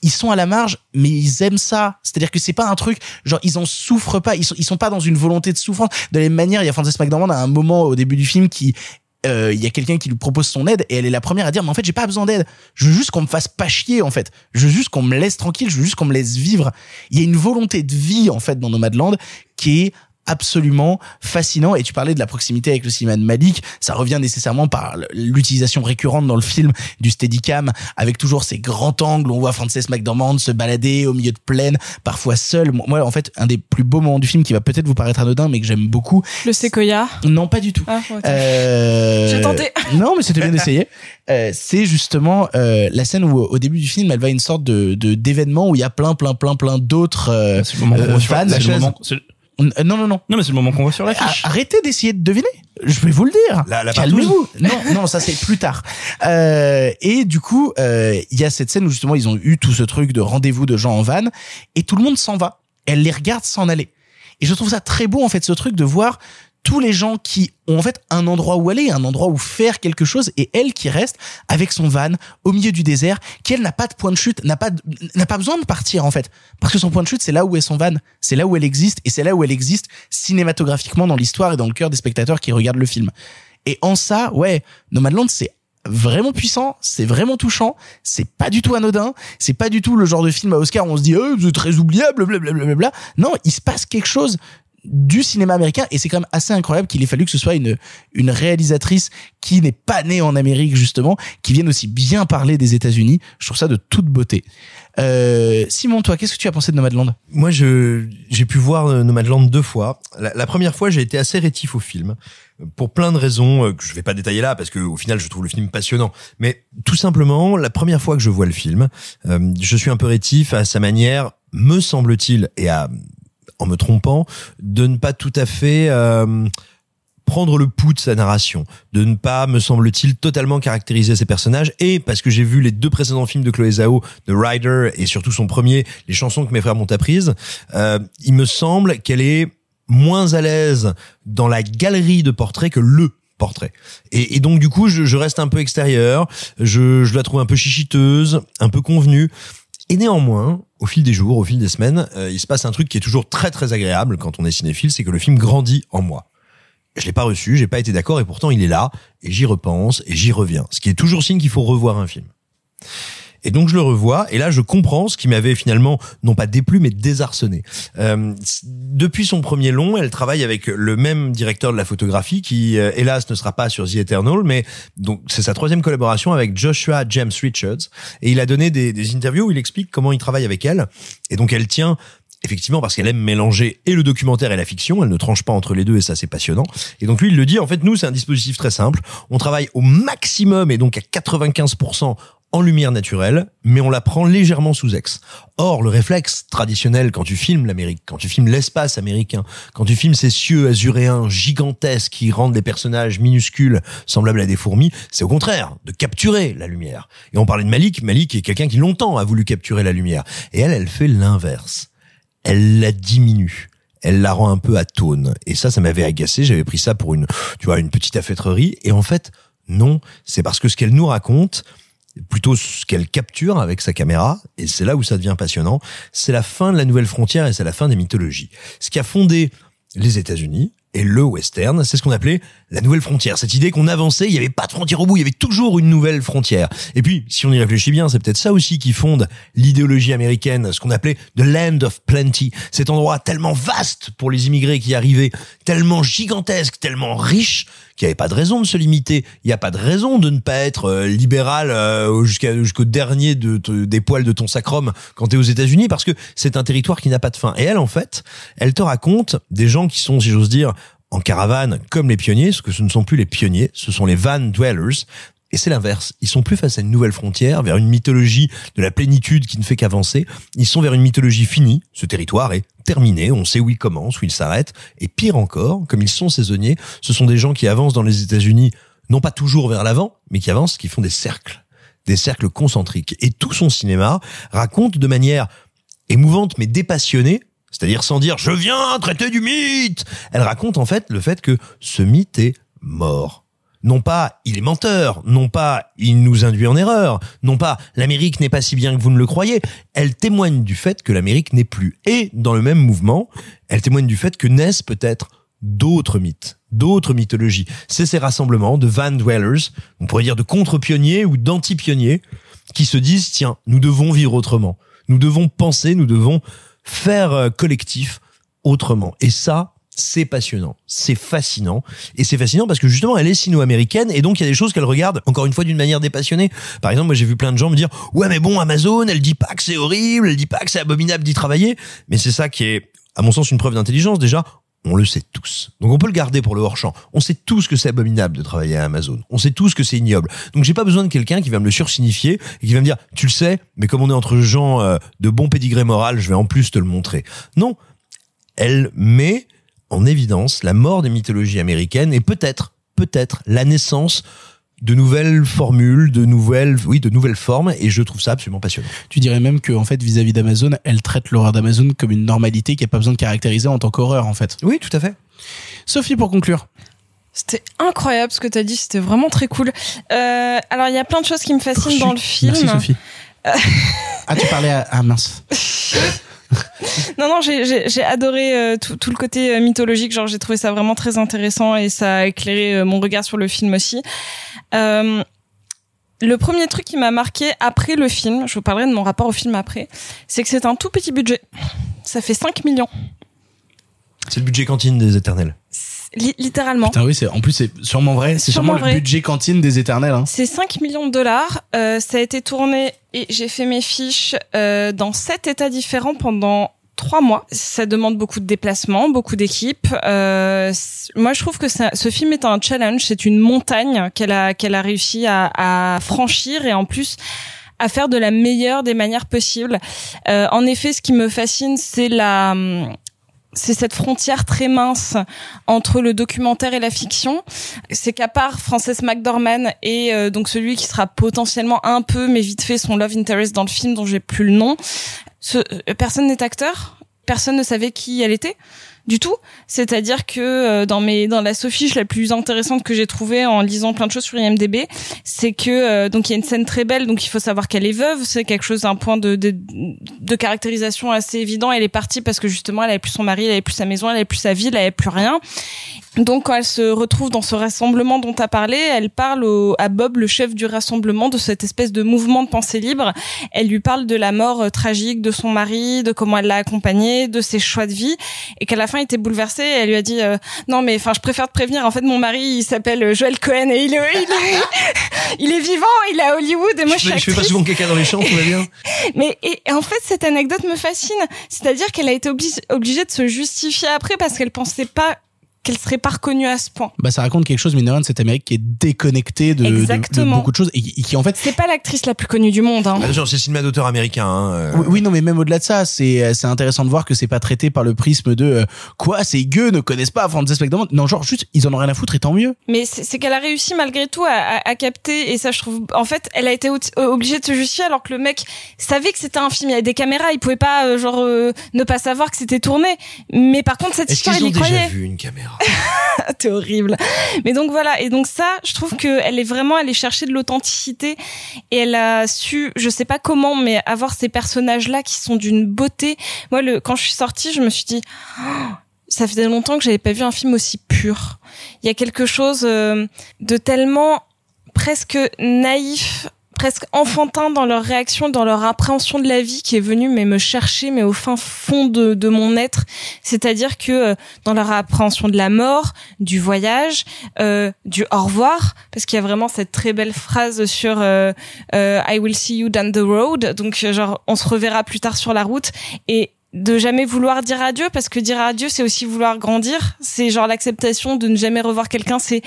ils sont à la marge, mais ils aiment ça. C'est-à-dire que c'est pas un truc, genre, ils en souffrent pas. Ils sont, ils sont pas dans une volonté de souffrance. De la même manière, il y a Frances McDormand à un moment au début du film qui, euh, il y a quelqu'un qui lui propose son aide et elle est la première à dire, mais en fait, j'ai pas besoin d'aide. Je veux juste qu'on me fasse pas chier, en fait. Je veux juste qu'on me laisse tranquille. Je veux juste qu'on me laisse vivre. Il y a une volonté de vie, en fait, dans Nomadland qui est absolument fascinant et tu parlais de la proximité avec le cinéma de Malik ça revient nécessairement par l'utilisation récurrente dans le film du steadicam avec toujours ces grands angles on voit Frances McDormand se balader au milieu de plaine parfois seule moi en fait un des plus beaux moments du film qui va peut-être vous paraître anodin mais que j'aime beaucoup Le séquoia. non pas du tout Ah, ok. euh... J'ai tenté. non, mais c'était bien d'essayer. Euh, c'est justement euh, la scène où au début du film, elle va à une sorte de de- d'événement où il y a plein, plein, plein, plein d'autres euh, euh, fans. Euh, Non, non, non. Non, mais c'est le moment qu'on voit sur l'affiche. Arrêtez d'essayer de deviner. Je vais vous le dire. La- la Calmez-vous. Non, non, ça c'est plus tard. Euh, et du coup, euh, il y a cette scène où justement ils ont eu tout ce truc de rendez-vous de gens en van et tout le monde s'en va. Elle les regarde s'en aller. Et je trouve ça très beau en fait ce truc de voir tous les gens qui ont en fait un endroit où aller, un endroit où faire quelque chose, et elle qui reste avec son van au milieu du désert, qui elle n'a pas de point de chute, n'a pas n'a pas besoin de partir en fait, parce que son point de chute c'est là où est son van, c'est là où elle existe, et c'est là où elle existe cinématographiquement dans l'histoire et dans le cœur des spectateurs qui regardent le film. Et en ça, ouais, Nomadland c'est vraiment puissant, c'est vraiment touchant, c'est pas du tout anodin, c'est pas du tout le genre de film à Oscar où on se dit oh, c'est très oubliable, blablabla. Non, il se passe quelque chose du cinéma américain et c'est quand même assez incroyable qu'il ait fallu que ce soit une une réalisatrice qui n'est pas née en Amérique justement qui vienne aussi bien parler des États-Unis je trouve ça de toute beauté euh, Simon toi qu'est-ce que tu as pensé de Nomadland? Moi, je j'ai pu voir euh, Nomadland deux fois. La, première fois, j'ai été assez rétif au film pour plein de raisons euh, que je vais pas détailler là parce que au final, je trouve le film passionnant. Mais tout simplement, la première fois que je vois le film, euh, je suis un peu rétif à sa manière, me semble-t-il, et à en me trompant, de ne pas tout à fait euh, prendre le pouls de sa narration, de ne pas, me semble-t-il, totalement caractériser ses personnages, et parce que j'ai vu les deux précédents films de Chloé Zhao, The Rider, et surtout son premier, Les chansons que mes frères m'ont apprises, euh, il me semble qu'elle est moins à l'aise dans la galerie de portraits que le portrait. Et, donc du coup, je, je reste un peu extérieur, je, je la trouve un peu chichiteuse, un peu convenue, et néanmoins, au fil des jours, au fil des semaines, euh, il se passe un truc qui est toujours très très agréable quand on est cinéphile, c'est que le film grandit en moi. Je l'ai pas reçu, j'ai pas été d'accord, et pourtant il est là, et j'y repense, et j'y reviens. Ce qui est toujours signe qu'il faut revoir un film. Et donc je le revois, et là je comprends ce qui m'avait finalement non pas déplu mais désarçonné. Euh, depuis son premier long, elle travaille avec le même directeur de la photographie qui euh, hélas ne sera pas sur The Eternal, mais donc c'est sa troisième collaboration avec Joshua James Richards. Et il a donné des, des interviews où il explique comment il travaille avec elle. Et donc elle tient Effectivement, parce qu'elle aime mélanger et le documentaire et la fiction, elle ne tranche pas entre les deux et ça c'est passionnant. Et donc lui il le dit, en fait nous c'est un dispositif très simple, on travaille au maximum et donc à 95% en lumière naturelle, mais on la prend légèrement sous ex. Or, le réflexe traditionnel quand tu filmes l'Amérique, quand tu filmes l'espace américain, quand tu filmes ces cieux azuréens gigantesques qui rendent les personnages minuscules, semblables à des fourmis, c'est au contraire de capturer la lumière. Et on parlait de Malik, Malik est quelqu'un qui longtemps a voulu capturer la lumière. Et elle, elle fait l'inverse. Elle la diminue elle la rend un peu atone. Et ça, ça m'avait agacé. J'avais pris ça pour une, tu vois, une petite affaîtrerie. Et en fait, non. C'est parce que ce qu'elle nous raconte, plutôt ce qu'elle capture avec sa caméra, et c'est là où ça devient passionnant, c'est la fin de la nouvelle frontière et c'est la fin des mythologies. Ce qui a fondé les États-Unis et le western, c'est ce qu'on appelait la nouvelle frontière. Cette idée qu'on avançait, il n'y avait pas de frontière au bout, il y avait toujours une nouvelle frontière. Et puis, si on y réfléchit bien, c'est peut-être ça aussi qui fonde l'idéologie américaine, ce qu'on appelait the land of plenty. Cet endroit tellement vaste pour les immigrés qui arrivaient, tellement gigantesque, tellement riche, qu'il n'y avait pas de raison de se limiter. Il n'y a pas de raison de ne pas être euh, libéral euh, jusqu'au dernier de, te- des poils de ton sacrum quand tu es aux États-Unis, parce que c'est un territoire qui n'a pas de fin. Et elle, en fait, elle te raconte des gens qui sont, si j'ose dire, en caravane comme les pionniers, ce que ce ne sont plus les pionniers, ce sont les van dwellers. Et c'est l'inverse. Ils sont plus face à une nouvelle frontière, vers une mythologie de la plénitude qui ne fait qu'avancer. Ils sont vers une mythologie finie. Ce territoire est On sait où il commence, où il s'arrête. Et pire encore, comme ils sont saisonniers, ce sont des gens qui avancent dans les États-Unis, non pas toujours vers l'avant, mais qui avancent, qui font des cercles. Des cercles concentriques. Et tout son cinéma raconte de manière émouvante mais dépassionnée, c'est-à-dire sans dire je viens traiter du mythe. Elle raconte en fait le fait que ce mythe est mort. Non pas il est menteur, non pas il nous induit en erreur, non pas l'Amérique n'est pas si bien que vous ne le croyez. Elle témoigne du fait que l'Amérique n'est plus. Et dans le même mouvement, elle témoigne du fait que naissent peut-être d'autres mythes, d'autres mythologies. C'est ces rassemblements de van dwellers, on pourrait dire de contre-pionniers ou d'anti-pionniers, qui se disent tiens, nous devons vivre autrement. Nous devons penser, nous devons faire euh, collectif autrement. Et ça, c'est passionnant, c'est fascinant. Et c'est fascinant parce que justement, elle est sino-américaine et donc il y a des choses qu'elle regarde, encore une fois, d'une manière dépassionnée. Par exemple, moi j'ai vu plein de gens me dire, ouais mais bon, Amazon, elle dit pas que c'est horrible, elle dit pas que c'est abominable d'y travailler. Mais c'est ça qui est, à mon sens, une preuve d'intelligence. Déjà, on le sait tous. Donc on peut le garder pour le hors-champ. On sait tous que c'est abominable de travailler à Amazon. On sait tous que c'est ignoble. Donc j'ai pas besoin de quelqu'un qui va me le sursignifier et qui va me dire tu le sais, mais comme on est entre gens euh, de bon pédigré moral, je vais en plus te le montrer. Non, elle met en évidence la mort des mythologies américaines et peut-être, peut-être la naissance de nouvelles formules, de nouvelles, oui, de nouvelles formes, et je trouve ça absolument passionnant. Tu dirais même que, en fait, vis-à-vis d'Amazon, elle traite l'horreur d'Amazon comme une normalité qui a pas besoin de caractériser en tant qu'horreur, en fait. Oui, tout à fait. Sophie, pour conclure. C'était incroyable ce que t'as dit, c'était vraiment très cool. Euh, alors il y a plein de choses qui me fascinent dans le film. Merci, Sophie. ah, tu parlais à, ah mince. non, non, j'ai- adoré euh, tout, tout le côté euh, mythologique. Genre, j'ai trouvé ça vraiment très intéressant et ça a éclairé euh, mon regard sur le film aussi. Le premier truc qui m'a marqué après le film, je vous parlerai de mon rapport au film après, c'est que c'est un tout petit budget. Ça fait 5 millions, C'est le budget cantine des éternels. Li- littéralement. Putain, oui, c'est, en plus, c'est sûrement vrai. C'est Sûrement sûrement, vrai. le budget cantine des éternels, hein. C'est 5 millions de dollars. Euh, ça a été tourné et j'ai fait mes fiches euh, dans sept états différents pendant trois mois. Ça demande beaucoup de déplacements, beaucoup d'équipes. Euh, moi, je trouve que ça- ce film est un challenge. C'est une montagne qu'elle a qu'elle a réussi à, à franchir et en plus à faire de la meilleure des manières possibles. Euh, en effet, ce qui me fascine, c'est la hum, c'est cette frontière très mince entre le documentaire et la fiction. C'est qu'à part Frances McDormand et euh, donc celui qui sera potentiellement un peu, mais vite fait, son love interest dans le film dont j'ai plus le nom, euh, personne n'est acteur? Personne ne savait qui elle était? Du tout. C'est-à-dire que euh, dans mes dans la sophiche la plus intéressante que j'ai trouvée en lisant plein de choses sur IMDb, c'est que euh, donc il y a une scène très belle, donc il faut savoir qu'elle est veuve. C'est quelque chose un point de, de de caractérisation assez évident. Elle est partie parce que justement elle avait plus son mari, elle avait plus sa maison, elle avait plus sa vie, elle avait plus rien. Donc quand elle se retrouve dans ce rassemblement dont tu as parlé, elle parle au- à Bob, le chef du rassemblement, de cette espèce de mouvement de pensée libre. Elle lui parle de la mort euh, tragique de son mari, de comment elle l'a accompagné, de ses choix de vie, et qu'à la fin elle était bouleversée. Elle lui a dit euh, non mais enfin je préfère te prévenir. En fait mon mari il s'appelle euh, Joel Cohen et il est, il est, il est vivant, il est à Hollywood et moi je, je, fais, je fais pas souvent caca dans les champs, tout va bien. Mais et, et en fait, cette anecdote me fascine. C'est-à-dire qu'elle a été obli- obligée de se justifier après parce qu'elle pensait pas qu'elle serait pas reconnue à ce point. Bah, ça raconte quelque chose, mine de rien, de cette Amérique qui est déconnectée de, de- de, Exactement. beaucoup de choses et, et qui, en fait, C'est pas l'actrice la plus connue du monde. Hein. Attention, c'est le cinéma d'auteur américain. Hein, euh. Oui, oui, non, mais même au-delà de ça, c'est euh, c'est intéressant de voir que c'est pas traité par le prisme de euh, quoi, ces gueux ne connaissent pas Frances McDormand. Non, genre juste ils en ont rien à foutre et tant mieux. Mais c'est c'est qu'elle a réussi malgré tout à, à- à capter et ça je trouve. En fait, elle a été obligée de se justifier alors que le mec savait que c'était un film. Il y avait des caméras, il pouvait pas euh, genre euh, ne pas savoir que c'était tourné. Mais par contre, cette Est-ce histoire, qu'ils il ont y déjà croyait. vu une caméra? T'es horrible. Mais donc voilà. Et donc ça, je trouve que elle est vraiment allée chercher de l'authenticité et elle a su, je sais pas comment, mais avoir ces personnages-là qui sont d'une beauté. Moi, le, quand je suis sortie, je me suis dit, Oh, ça faisait longtemps que j'avais pas vu un film aussi pur. Il y a quelque chose euh, de tellement presque naïf presque enfantin dans leur réaction, dans leur appréhension de la vie qui est venu mais me chercher mais au fin fond de, de mon être. C'est-à-dire que euh, dans leur appréhension de la mort, du voyage, euh, du au revoir, parce qu'il y a vraiment cette très belle phrase sur euh, euh, I will see you down the road, donc euh, genre on se reverra plus tard sur la route. Et de jamais vouloir dire adieu parce que dire adieu c'est aussi vouloir grandir. C'est genre l'acceptation de ne jamais revoir quelqu'un c'est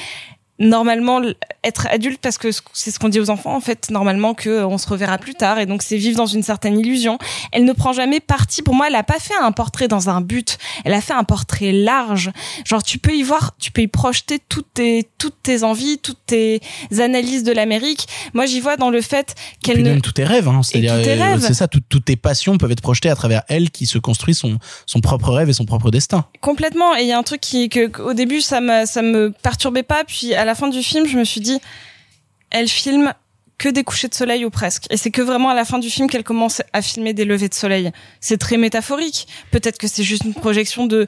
normalement être adulte parce que c'est ce qu'on dit aux enfants en fait normalement que euh, on se reverra plus tard et donc c'est vivre dans une certaine illusion elle ne prend jamais parti pour moi elle a pas fait un portrait dans un but elle a fait un portrait large genre tu peux y voir tu peux y projeter toutes tes toutes tes envies toutes tes analyses de l'Amérique moi j'y vois dans le fait qu'elle ne même tous tes rêves, hein. c'est-à-dire tes euh, c'est ça, tout- toutes tes passions peuvent être projetées à travers elle qui se construit son son propre rêve et son propre destin. Complètement. Et il y a un truc qui, que- au début, ça me, ça me perturbait pas. Puis à la fin du film, je me suis dit, elle filme que des couchers de soleil ou presque. Et c'est que vraiment à la fin du film qu'elle commence à filmer des levées de soleil. C'est très métaphorique. Peut-être que c'est juste une projection de,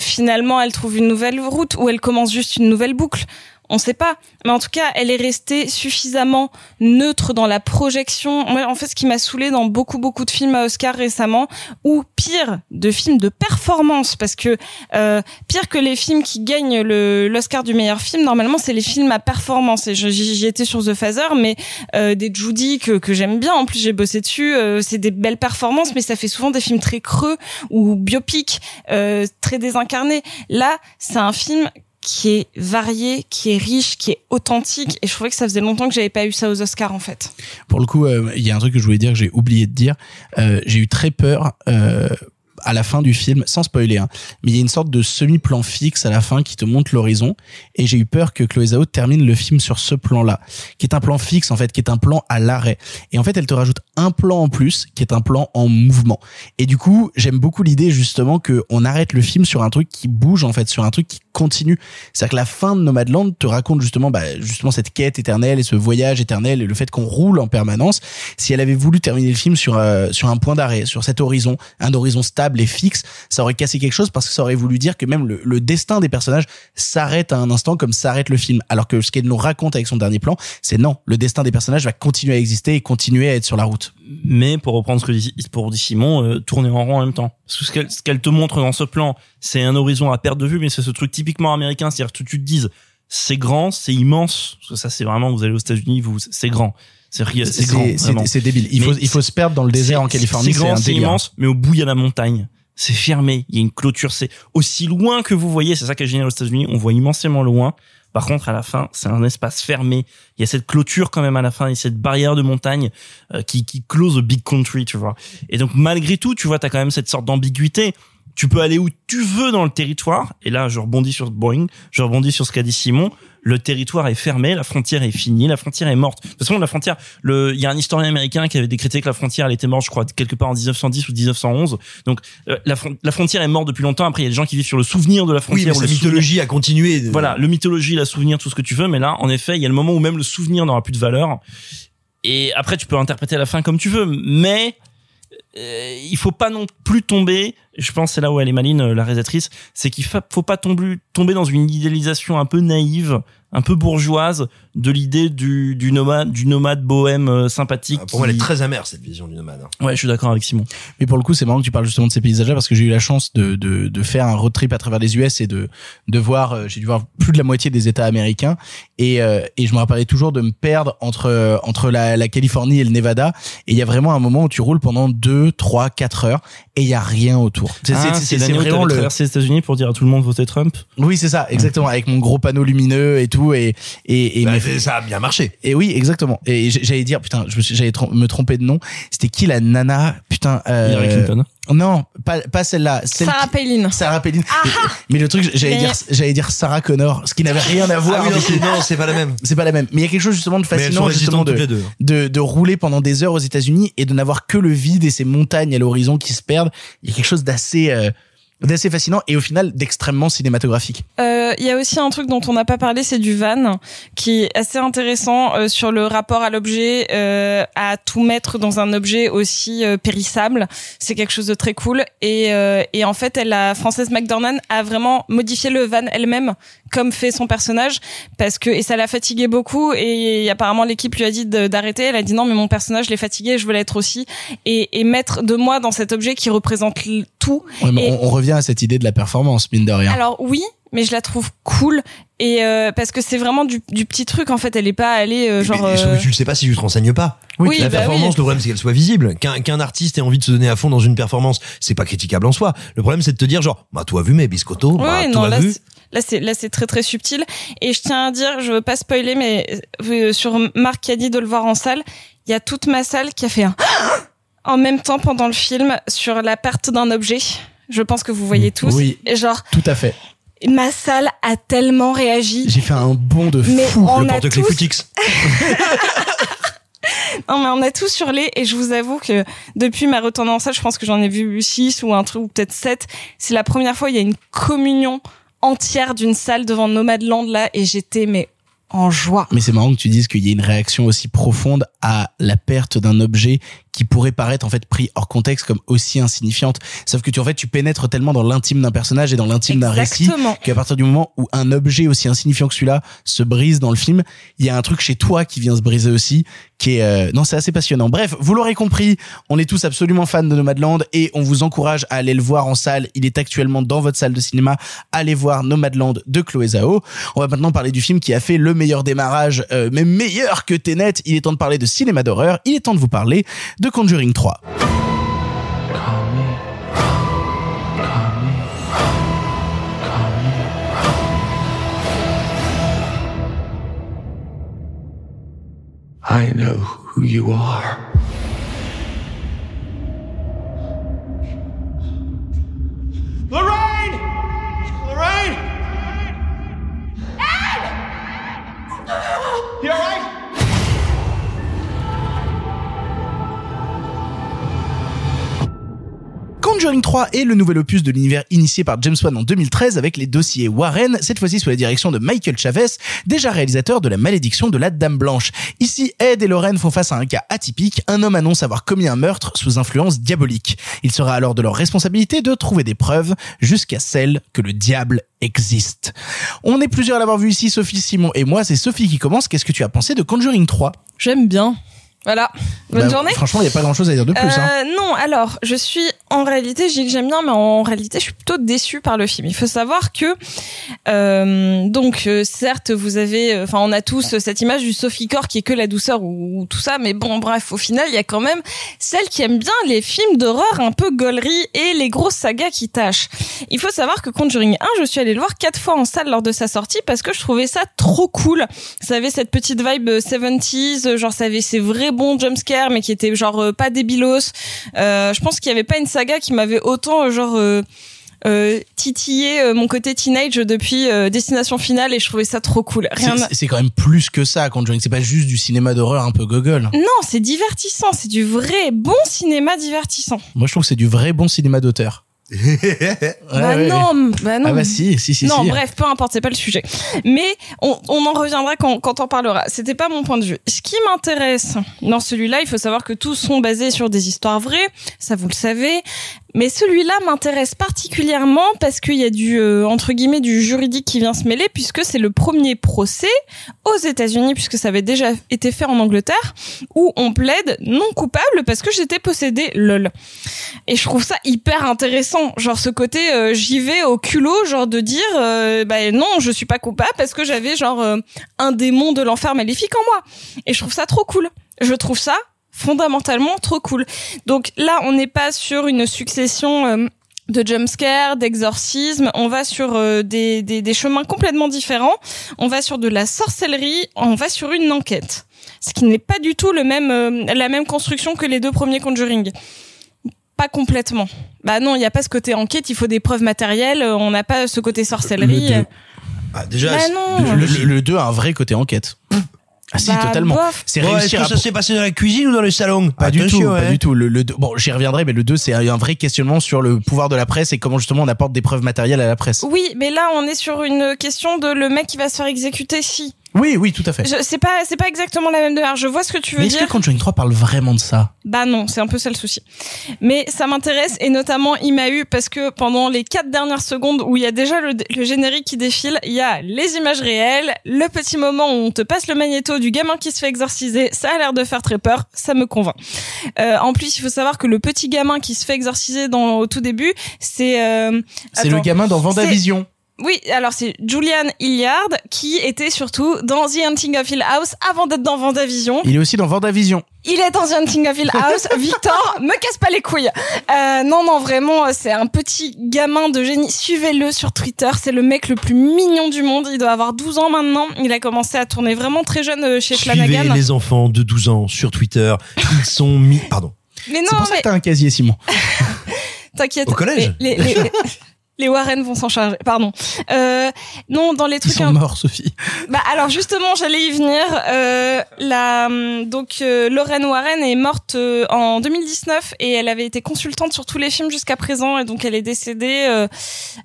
finalement, elle trouve une nouvelle route ou elle commence juste une nouvelle boucle. On sait pas. Mais en tout cas, elle est restée suffisamment neutre dans la projection. Moi, en fait, ce qui m'a saoulé dans beaucoup beaucoup de films à Oscar récemment, ou pire, de films de performance, parce que euh, pire que les films qui gagnent l'Oscar du meilleur film, normalement, c'est les films à performance. Et j'y étais sur The Phaser, mais euh, des Judy que que j'aime bien. En plus, j'ai bossé dessus. euh, c'est des belles performances, mais ça fait souvent des films très creux ou biopiques, euh, très désincarnés. Là, c'est un film qui est varié, qui est riche, qui est authentique. Et je trouvais que ça faisait longtemps que j'avais pas eu ça aux Oscars, en fait. Pour le coup, euh, il y a un truc que je voulais dire que j'ai oublié de dire. Euh, j'ai eu très peur euh, à la fin du film, sans spoiler, hein, mais il y a une sorte de semi-plan fixe à la fin qui te montre l'horizon. Et j'ai eu peur que Chloé Zhao termine le film sur ce plan-là, qui est un plan fixe en fait, qui est un plan à l'arrêt. Et en fait, elle te rajoute un plan en plus, qui est un plan en mouvement. Et du coup, j'aime beaucoup l'idée justement que on arrête le film sur un truc qui bouge en fait, sur un truc qui continue. C'est-à-dire que la fin de Nomadland te raconte justement, bah, justement cette quête éternelle et ce voyage éternel et le fait qu'on roule en permanence. Si elle avait voulu terminer le film sur euh, sur un point d'arrêt, sur cet horizon, un horizon stable et fixe, ça aurait cassé quelque chose parce que ça aurait voulu dire que même le, le destin des personnages s'arrête à un instant comme s'arrête le film. Alors que ce qu'elle nous raconte avec son dernier plan, c'est non, le destin des personnages va continuer à exister et continuer à être sur la route. mais pour reprendre ce que dit, pour dit Simon, euh, tourner en rond en même temps. Parce que ce qu'elle, qu'elle te montre dans ce plan, c'est un horizon à perte de vue, mais c'est ce truc typiquement américain, c'est-à-dire que tu te dises, c'est grand, c'est immense, parce que ça c'est vraiment, vous allez aux États-Unis, vous, c'est grand. C'est, grand, débile. Il Mais faut il faut se perdre dans le désert en Californie, C'est grand, c'est immense, mais au bout il y a la montagne. C'est fermé, il y a une clôture, c'est aussi loin que vous voyez, c'est ça qui est génial aux États-Unis, on voit immensément loin. Par contre, à la fin, c'est un espace fermé. Il y a cette clôture quand même à la fin, et cette barrière de montagne euh, qui, qui close the big country, tu vois. Et donc, malgré tout, tu vois, t'as quand même cette sorte d'ambiguïté. Tu peux aller où tu veux dans le territoire. Et là, je rebondis sur Boeing, je rebondis sur ce qu'a dit Simon. Le territoire est fermé, la frontière est finie, la frontière est morte. De toute façon, la frontière, le, il y a un historien américain qui avait décrété que la frontière, elle était morte, je crois, quelque part en 1910 ou 1911. Donc, euh, la, fron- la frontière est morte depuis longtemps. Après, il y a des gens qui vivent sur le souvenir de la Oui, frontière. mais ou sa le souvenir- mythologie a continué. de- voilà, le mythologie, la souvenir, tout ce que tu veux, mais là, en effet, il y a le moment où même le souvenir n'aura plus de valeur. Et après, tu peux interpréter la fin comme tu veux, mais euh, il faut pas non plus tomber. Je pense c'est là où elle est maline, euh, la réalisatrice, c'est qu'il fa- faut pas tomber tomber dans une idéalisation un peu naïve, un peu bourgeoise de l'idée du, du nomade, du nomade bohème euh, sympathique. Pour moi, elle est très amère cette vision du nomade. hein. Ouais, je suis d'accord avec Simon. Mais pour le coup, c'est marrant que tu parles justement de ces paysages-là parce que j'ai eu la chance de, de, de faire un road trip à travers les US et de, de voir, euh, j'ai dû voir plus de la moitié des États américains et, euh, et je me rappelais toujours de me perdre entre, entre la, la Californie et le Nevada et il y a vraiment un moment où tu roules pendant 2, 3, 4 heures et il y a rien autour. C'est Ah, vraiment le... traversé les États-Unis pour dire à tout le monde voter Trump. Oui, c'est ça, exactement, avec mon gros panneau lumineux et tout et, et, et Bah, mes- ça a bien marché. et oui, exactement. Et j'allais dire, putain, j'allais me tromper de nom. C'était qui la nana Putain. Euh, Hillary Clinton. Non, pas, pas celle-là. Celle Sarah Palin. Sarah Palin. Mais, mais le truc, j'allais Mais- dire, j'allais dire Sarah Connor, ce qui n'avait rien à voir. Ah oui, non, avec- c'est, non, c'est pas la même. c'est pas la même. Mais il y a quelque chose justement de fascinant justement de, deux. de, de rouler pendant des heures aux États-Unis et de n'avoir que le vide et ces montagnes à l'horizon qui se perdent. Il y a quelque chose d'assez, euh, d'assez fascinant et au final d'extrêmement cinématographique. Euh, Il y a aussi un truc dont on n'a pas parlé, c'est du van, qui est assez intéressant euh, sur le rapport à l'objet, euh, à tout mettre dans un objet aussi euh, périssable. C'est quelque chose de très cool. Et, euh, et en fait, elle, la française McDornan a vraiment modifié le van elle-même, comme fait son personnage, parce que et ça l'a fatigué beaucoup. Et apparemment, l'équipe lui a dit d'arrêter. Elle a dit non, mais mon personnage l'est fatigué, je veux l'être aussi. Et, et mettre de moi dans cet objet qui représente tout. Ouais, mais Et- on, on revient à cette idée de la performance, mine de rien. alors oui, mais je la trouve cool et euh, parce que c'est vraiment du, du petit truc en fait. Elle est pas allée euh, genre. Mais, sauf euh, que tu le sais pas si tu te renseignes pas. Oui, la bah performance, oui. le problème c'est qu'elle soit visible. Qu'un qu'un artiste ait envie de se donner à fond dans une performance, c'est pas critiquable en soi. Le problème c'est de te dire genre, bah toi vu mes biscottos, bah Ouais, toi non, là, vu. c'est- là c'est là c'est très très subtil et je tiens à dire, je veux pas spoiler, mais euh, sur Marc qui a dit de le voir en salle, il y a toute ma salle qui a fait un en même temps pendant le film sur la perte d'un objet. Je pense que vous voyez tous. Oui. Et genre Tout à fait. ma salle a tellement réagi. J'ai fait un bond de Mais fou. on Le a porte-clés tous- Footix. Non mais on a tous hurlé et je vous avoue que depuis ma retournée en salle, je pense que j'en ai vu six ou un truc ou peut-être sept. C'est la première fois il y a une communion entière d'une salle devant Nomadland là et j'étais mais en joie. Mais c'est marrant que tu dises qu'il y ait une réaction aussi profonde à la perte d'un objet qui pourrait paraître en fait pris hors contexte comme aussi insignifiante. Sauf que tu en fait tu pénètres tellement dans l'intime d'un personnage et dans l'intime d'un récit Exactement. qu'à partir du moment où un objet aussi insignifiant que celui-là se brise dans le film, il y a un truc chez toi qui vient se briser aussi, qui est euh, non c'est assez passionnant. Bref, vous l'aurez compris, on est tous absolument fans de Nomadland et on vous encourage à aller le voir en salle. Il est actuellement dans votre salle de cinéma. Allez voir Nomadland de Chloé Zhao. On va maintenant parler du film qui a fait le meilleur démarrage, euh, mais meilleur que Tenet. Il est temps de parler de cinéma d'horreur. Il est temps de vous parler de Conjuring 3. I know who you are. Conjuring 3 est le nouvel opus de l'univers initié par James Wan en 2013 avec les dossiers Warren, cette fois-ci sous la direction de Michael Chavez, déjà réalisateur de La malédiction de la Dame Blanche. Ici, Ed et Lorraine font face à un cas atypique, un homme annonce avoir commis un meurtre sous influence diabolique. Il sera alors de leur responsabilité de trouver des preuves jusqu'à celle que le diable existe. On est plusieurs à l'avoir vu ici, Sophie, Simon et moi, c'est Sophie qui commence. Qu'est-ce que tu as pensé de Conjuring 3 J'aime bien. Voilà. Bonne Bah, journée. Franchement, il n'y a pas grand-chose à dire de plus. hein. Euh, non, alors, je suis en réalité, je dis que j'aime bien, mais en réalité, je suis plutôt déçue par le film. Il faut savoir que, euh, donc, euh, certes, vous avez, enfin, on a tous cette image du Sophie Corps qui est que la douceur ou, ou tout ça, mais bon, bref, au final, il y a quand même celles qui aiment bien les films d'horreur un peu gaulerie et les grosses sagas qui tâchent. Il faut savoir que Conjuring 1, je suis allée le voir quatre fois en salle lors de sa sortie parce que je trouvais ça trop cool. Ça avait cette petite vibe euh, 70s, euh, genre ça avait ces vrais bons jumpscares, mais qui étaient genre euh, pas débilos. Euh, je pense qu'il y avait pas une saga qui m'avait autant euh, genre titillé mon côté teenage depuis Destination Finale et je trouvais ça trop cool. Rien. C'est- C'est quand même plus que ça, Conjuring. C'est pas juste du cinéma d'horreur un peu gogol. Non, c'est divertissant, c'est du vrai bon cinéma divertissant. Moi, je trouve que c'est du vrai bon cinéma d'auteur. Bah ouais, non, bah non. Ah bah si, si, si. non, si. bref, peu importe, c'est pas le sujet. Mais on, on en reviendra quand, quand on parlera. C'était pas mon point de vue. Ce qui m'intéresse dans celui-là, il faut savoir que tous sont basés sur des histoires vraies, ça vous le savez. Mais celui-là m'intéresse particulièrement parce qu'il y a du euh, entre guillemets du juridique qui vient se mêler puisque c'est le premier procès aux États-Unis puisque ça avait déjà été fait en Angleterre où on plaide non coupable parce que j'étais possédée lol. Et je trouve ça hyper intéressant, genre ce côté euh, j'y vais au culot, genre de dire euh, bah non, je suis pas coupable parce que j'avais genre euh, un démon de l'enfer maléfique en moi. Et je trouve ça trop cool. Je trouve ça fondamentalement trop cool. Donc là, on n'est pas sur une succession euh, de jumpscares, d'exorcismes, on va sur euh, des, des, des chemins complètement différents. On va sur de la sorcellerie, on va sur une enquête. Ce qui n'est pas du tout le même, euh, la même construction que les deux premiers Conjuring. Pas complètement. Bah non, il n'y a pas ce côté enquête, il faut des preuves matérielles, on n'a pas ce côté sorcellerie. Le deux. Ah, déjà, Bah non. Le, le, le 2 a un vrai côté enquête. Ah si, Bah, totalement. C'est Bon, Est-ce que à... ça s'est passé dans la cuisine ou dans le salon? Pas du tout, pas hein. du tout. Le, le deux- bon, j'y reviendrai, mais le 2, c'est un vrai questionnement sur le pouvoir de la presse et comment justement on apporte des preuves matérielles à la presse. Oui, mais là, on est sur une question de le mec qui va se faire exécuter si. Oui, oui, tout à fait. C'est pas, c'est pas exactement la même démarche. Je vois ce que tu veux Mais est-ce dire. que Conjuring 3 parle vraiment de ça Bah non, c'est un peu ça le souci. Mais ça m'intéresse et notamment il m'a eu parce que pendant les quatre dernières secondes où il y a déjà le, le générique qui défile, il y a les images réelles, le petit moment où on te passe le magnéto du gamin qui se fait exorciser, ça a l'air de faire très peur, ça me convainc. Euh, en plus, il faut savoir que le petit gamin qui se fait exorciser dans, au tout début, c'est... euh, C'est le gamin dans Vendavision. Oui, alors c'est Julian Hilliard qui était surtout dans The Hunting of Hill House avant d'être dans Vendavision. Il est aussi dans Vendavision. Il est dans The Hunting of Hill House. Victor, me casse pas les couilles. Euh, non, non, vraiment, euh, c'est un petit gamin de génie. Suivez-le sur Twitter. C'est le mec le plus mignon du monde. Il doit avoir 12 ans maintenant. Il a commencé à tourner vraiment très jeune euh, chez Suivez Flanagan. les enfants de 12 ans sur Twitter. Ils sont mis. Pardon. Mais non, C'est pour ça mais que t'as un casier, Simon. t'inquiète. Au collège Les, les- les- les Warren vont s'en charger. Pardon. Euh, non, dans les Ils trucs. sont un- morts, Sophie. Bah alors justement, j'allais y venir. Euh, la donc euh, Lorraine Warren est morte euh, en 2019 et elle avait été consultante sur tous les films jusqu'à présent et donc elle est décédée euh,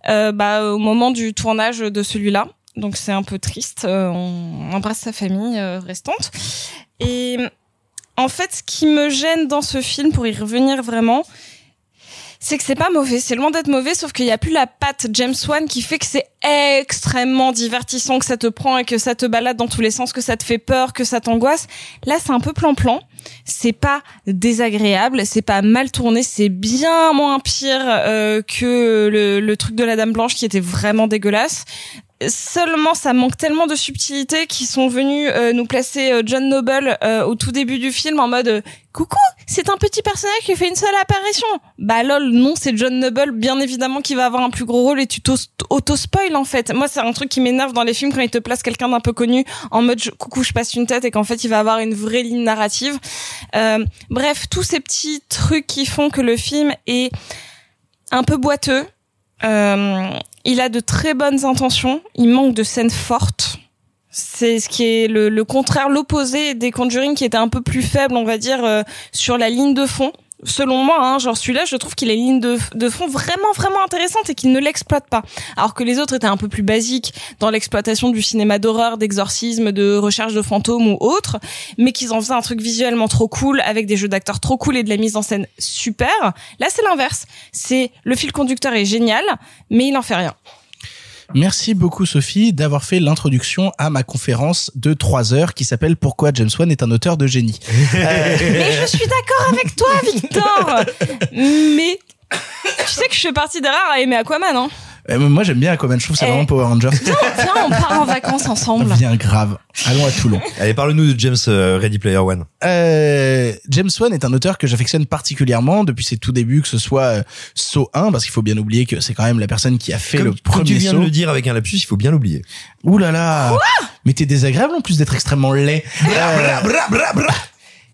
euh, bah, au moment du tournage de celui-là. donc c'est un peu triste. On embrasse sa famille restante. Et en fait, ce qui me gêne dans ce film, pour y revenir vraiment, c'est que c'est pas mauvais, c'est loin d'être mauvais, sauf qu'il y a plus la patte James Wan qui fait que c'est extrêmement divertissant, que ça te prend et que ça te balade dans tous les sens, que ça te fait peur, que ça t'angoisse. Là, c'est un peu plan-plan. C'est pas désagréable, c'est pas mal tourné, c'est bien moins pire euh, que le, le truc de la Dame Blanche qui était vraiment dégueulasse seulement ça manque tellement de subtilité qui sont venus euh, nous placer euh, John Noble euh, au tout début du film en mode coucou c'est un petit personnage qui fait une seule apparition. Bah lol non c'est John Noble bien évidemment qui va avoir un plus gros rôle et tu auto spoil en fait. Moi c'est un truc qui m'énerve dans les films quand ils te placent quelqu'un d'un peu connu en mode coucou je passe une tête et qu'en fait il va avoir une vraie ligne narrative. Bref tous ces petits trucs qui font que le film est un peu boiteux. Euh, il a de très bonnes intentions. Il manque de scènes fortes. C'est ce qui est le, contraire, l'opposé des Conjuring qui était un peu plus faible, on va dire, euh, sur la ligne de fond selon moi, hein, genre celui-là, je trouve qu'il a une ligne de, de fond vraiment vraiment intéressante et qu'il ne l'exploite pas. Alors que les autres étaient un peu plus basiques dans l'exploitation du cinéma d'horreur, d'exorcisme, de recherche de fantômes ou autre, mais qu'ils en faisaient un truc visuellement trop cool avec des jeux d'acteurs trop cool et de la mise en scène super. Là, c'est l'inverse. C'est le fil conducteur est génial, mais il n'en fait rien. Merci beaucoup Sophie d'avoir fait l'introduction à ma conférence de 3 heures qui s'appelle Pourquoi James Wan est un auteur de génie. Euh, Mais je suis d'accord avec toi Victor. Mais tu sais que je fais partie des rares à aimer Aquaman, hein euh, moi j'aime bien Aquaman, je trouve c'est vraiment Power Rangers. Viens, viens, on part en vacances ensemble. Viens grave. Allons à Toulon. Allez, parle-nous de James euh, Ready Player One. Euh, James Wan est un auteur que j'affectionne particulièrement depuis ses tout débuts, que ce soit euh, Saw 1, parce qu'il faut bien oublier que c'est quand même la personne qui a fait le premier Comme tu viens Saw. de le dire avec un lapsus, il faut bien l'oublier. Ouh là là. Mais t'es désagréable en plus d'être extrêmement laid. Euh,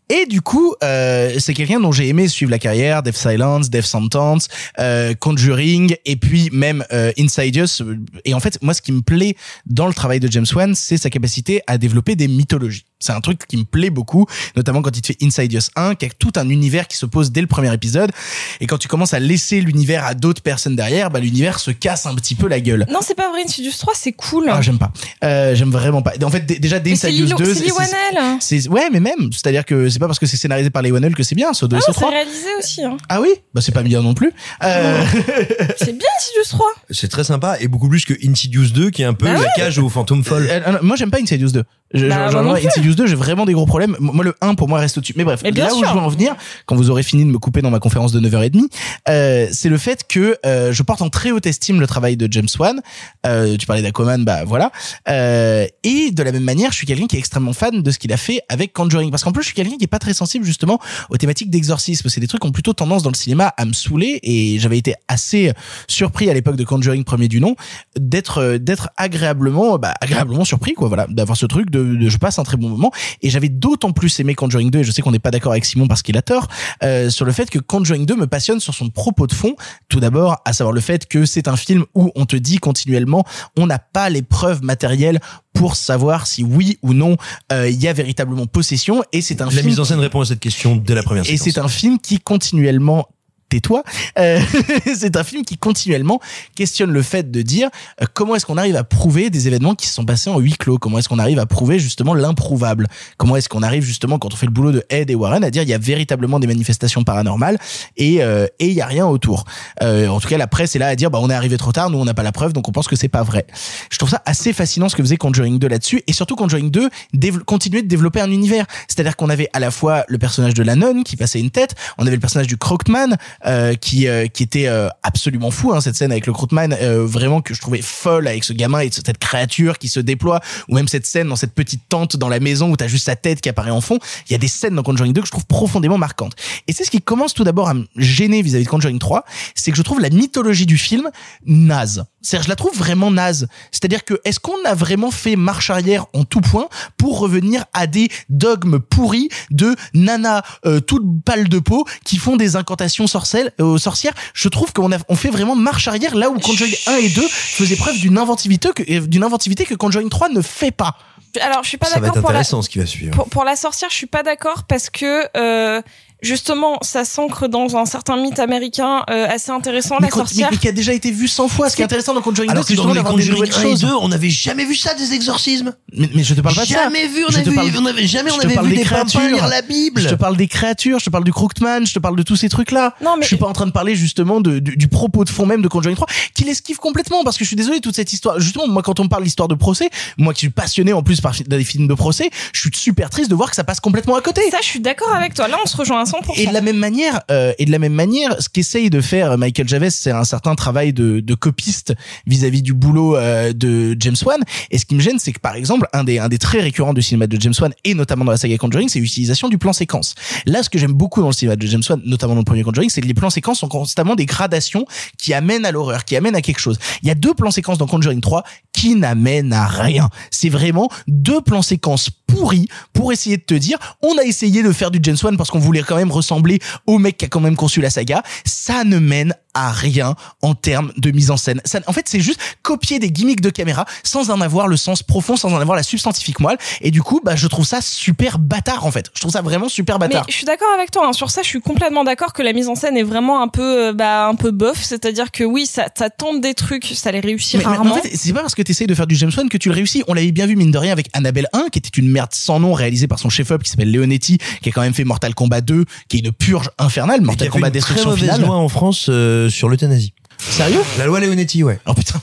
Et du coup, euh, c'est quelqu'un dont j'ai aimé suivre la carrière, Death Silence, Death Sentence, euh, Conjuring, et puis même euh, Insidious. Et en fait, moi, ce qui me plaît dans le travail de James Wan, c'est sa capacité à développer des mythologies. C'est un truc qui me plaît beaucoup, notamment quand il te fait Insidious 1, qui a tout un univers qui se pose dès le premier épisode. Et quand tu commences à laisser l'univers à d'autres personnes derrière, bah l'univers se casse un petit peu la gueule. Non, c'est pas vrai. Insidious 3, c'est cool. Ah, j'aime pas. Euh, j'aime vraiment pas. En fait, déjà, dès Insidious Lilo- 2, c'est Lee Whannell. c'est ouais, mais même, c'est-à-dire que c'est pas parce que c'est scénarisé par les Whannell que c'est bien, ce 2 Ah et ce non, c'est 3. réalisé aussi. Hein. Ah oui, bah c'est pas bien non plus. Euh, C'est bien Insidious 3. C'est très sympa et beaucoup plus que Insidious 2 qui est un peu Bah la ouais. cage aux fantômes folles. euh, euh, moi j'aime pas Insidious 2. Je, Bah, genre, moi genre, non moi, plus. Insidious 2, j'ai vraiment des gros problèmes. Moi le 1 pour moi reste au-dessus. Mais bref, Mais là où je veux en venir quand vous aurez fini de me couper dans ma conférence de 9h30, euh, c'est le fait que euh, je porte en très haute estime le travail de James Wan. Euh, tu parlais d'Aquaman, bah voilà. Euh, et de la même manière, je suis quelqu'un qui est extrêmement fan de ce qu'il a fait avec Conjuring parce qu'en plus je suis quelqu'un qui est pas très sensible justement aux thématiques d'exorcisme. C'est des trucs qui ont plutôt tendance dans le cinéma à me saouler et j'avais été assez surpris à l'époque de Conjuring premier du nom d'être euh, d'être agréablement bah, agréablement surpris quoi voilà d'avoir ce truc de, de je passe un très bon moment. Et j'avais d'autant plus aimé Conjuring 2 et je sais qu'on n'est pas d'accord avec Simon parce qu'il a tort euh, sur le fait que Conjuring 2 me passionne sur son propos de fond. Tout d'abord à savoir le fait que c'est un film où on te dit continuellement on n'a pas les preuves matérielles pour savoir si oui ou non euh, il y a véritablement possession. Et c'est un La film mise en scène répond à cette question dès la première et c'est un film qui continuellement tais-toi, euh, c'est un film qui continuellement questionne le fait de dire euh, comment est-ce qu'on arrive à prouver des événements qui se sont passés en huis clos, comment est-ce qu'on arrive à prouver justement l'improuvable, comment est-ce qu'on arrive justement quand on fait le boulot de Ed et Warren à dire il y a véritablement des manifestations paranormales et euh, et il y a rien autour? Euh, en tout cas la presse est là à dire bah on est arrivé trop tard, nous on n'a pas la preuve donc on pense que c'est pas vrai. Je trouve ça assez fascinant ce que faisait Conjuring 2 là-dessus et surtout Conjuring 2 dév- continuait de développer un univers, c'est-à-dire qu'on avait à la fois le personnage de la nonne qui passait une tête, on avait le personnage du Crockman euh, qui euh, qui était euh, absolument fou hein, cette scène avec le Crockman euh, vraiment que je trouvais folle avec ce gamin et cette créature qui se déploie ou même cette scène dans cette petite tente dans la maison où t'as juste sa tête qui apparaît en fond. Il y a des scènes dans Conjuring 2 que je trouve profondément marquantes. Et c'est ce qui commence tout d'abord à me gêner vis-à-vis de Conjuring 3 c'est que je trouve la mythologie du film naze je la trouve vraiment naze. C'est-à-dire que est-ce qu'on a vraiment fait marche arrière en tout point pour revenir à des dogmes pourris de nana euh, toute pâle de peau qui font des incantations sorcelles, euh, sorcières? Je trouve qu'on a on fait vraiment marche arrière là où Conjuring 1 et 2 faisaient preuve d'une inventivité que euh, d'une inventivité que Conjuring 3 ne fait pas. Alors, je suis pas Ça va d'accord être pour la, intéressant ce qui va suivre. pour, pour la sorcière, je suis pas d'accord parce que euh, justement, ça s'ancre dans un certain mythe américain euh, assez intéressant, mais, la sorcière. mais- mais qui a déjà été vu 100 fois. Ce qui est intéressant dans Conjuring 2, Alors c'est que dans justement les d'avoir des Conjuring nouvelles 1 et choses. 2, on n'avait jamais vu ça des exorcismes. Mais, mais je te parle pas de ça. Jamais vu, on Je avait vu- parle- on avait jamais, on avait vu des créatures. lire la Bible. Je te parle des créatures, je te parle du Crookman, je te parle de tous ces trucs-là. Non, mais- Je suis pas en train de parler justement de, du, du propos de fond même de Conjuring 3, qui l'esquive complètement parce que je suis désolé toute cette histoire. Justement, moi quand on me parle d'histoire de procès, moi qui suis passionné en plus par des films de procès, je suis super triste de voir que ça passe complètement à côté. Ça, je suis d'accord avec toi. Là, on se rejoint à 100%. Et de la même manière, euh, et de la même manière, ce qu'essaye de faire Michael Javes, c'est un certain travail de, de copiste vis-à-vis du boulot euh, de James Wan. Et ce qui me gêne, c'est que par exemple, un des un des traits récurrents du cinéma de James Wan et notamment dans la saga Conjuring, c'est l'utilisation du plan séquence. Là, ce que j'aime beaucoup dans le cinéma de James Wan, notamment dans le premier Conjuring, c'est que les plans séquences sont constamment des gradations qui amènent à l'horreur, qui amènent à quelque chose. Il y a deux plans séquences dans Conjuring 3 qui n'amènent à rien. C'est vraiment deux plans séquences pourris pour essayer de te dire, on a essayé de faire du James Wan parce qu'on voulait même ressembler au mec qui a quand même conçu la saga. Ça ne mène à rien en termes de mise en scène. Ça, en fait, c'est juste copier des gimmicks de caméra sans en avoir le sens profond, sans en avoir la substantifique moelle. Et du coup, bah, je trouve ça super bâtard, en fait. Je trouve ça vraiment super Mais bâtard. je suis d'accord avec toi hein. sur ça. Je suis complètement d'accord que la mise en scène est vraiment un peu, euh, bah, un peu bof. C'est-à-dire que oui, ça, ça tente des trucs, ça les réussit Mais- mais rarement. en fait, c'est pas parce que tu essayes de faire du James Wan que tu le réussis. On l'avait bien vu, mine de rien, avec Annabelle 1, qui était une merde sans nom, réalisée par son chef-op qui s'appelle Leonetti, qui a quand même fait Mortal Kombat 2, qui est une purge infernale. Mortal a Kombat une très Destruction mauvaise Finale. loi en France euh, sur l'euthanasie. Sérieux La loi Leonetti, ouais. Oh putain.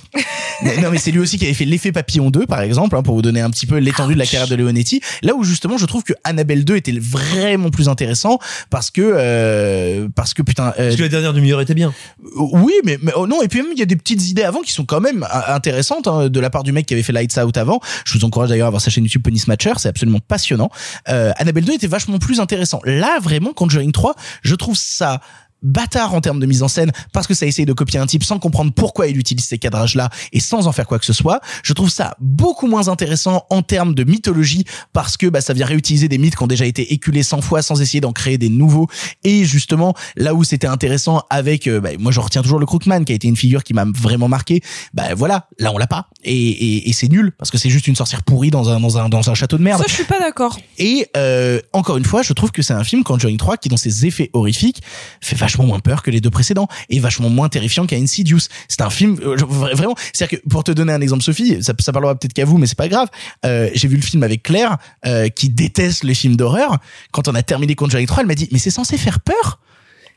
Mais non mais c'est lui aussi qui avait fait l'effet papillon 2 par exemple hein, pour vous donner un petit peu l'étendue de la carrière de Leonetti. Là où justement je trouve que Annabelle 2 était vraiment plus intéressant parce que euh, parce que putain euh, Parce que la dernière demi-heure était bien. oui mais, mais oh non et puis même il y a des petites idées avant qui sont quand même euh, intéressantes hein, de la part du mec qui avait fait Lights Out avant. Je vous encourage d'ailleurs à voir sa chaîne YouTube Penny Snatcher, c'est absolument passionnant. Euh, Annabelle 2 était vachement plus intéressant. Là vraiment Conjuring 3, je trouve ça bâtard en termes de mise en scène parce que ça essaye de copier un type sans comprendre pourquoi il utilise ces cadrages là et sans en faire quoi que ce soit. Je trouve ça beaucoup moins intéressant en termes de mythologie parce que bah, ça vient réutiliser des mythes qui ont déjà été éculés 100 fois sans essayer d'en créer des nouveaux et justement là où c'était intéressant avec euh, bah, moi je retiens toujours le Crookman qui a été une figure qui m'a vraiment marqué bah voilà là on l'a pas et, et, et c'est nul parce que c'est juste une sorcière pourrie dans un dans un dans un château de merde Ça, je suis pas d'accord. et euh, encore une fois, je trouve que c'est un film Conjuring 3 qui, dans ses effets horrifiques, fait vachement moins peur que les deux précédents et vachement moins terrifiant qu'à Insidious. C'est un film euh, vraiment. C'est-à-dire que pour te donner un exemple, Sophie, ça, ça parlera peut-être qu'à vous, mais c'est pas grave. Euh, J'ai vu le film avec Claire euh, qui déteste les films d'horreur. Quand on a terminé Conjuring 3, elle m'a dit mais c'est censé faire peur.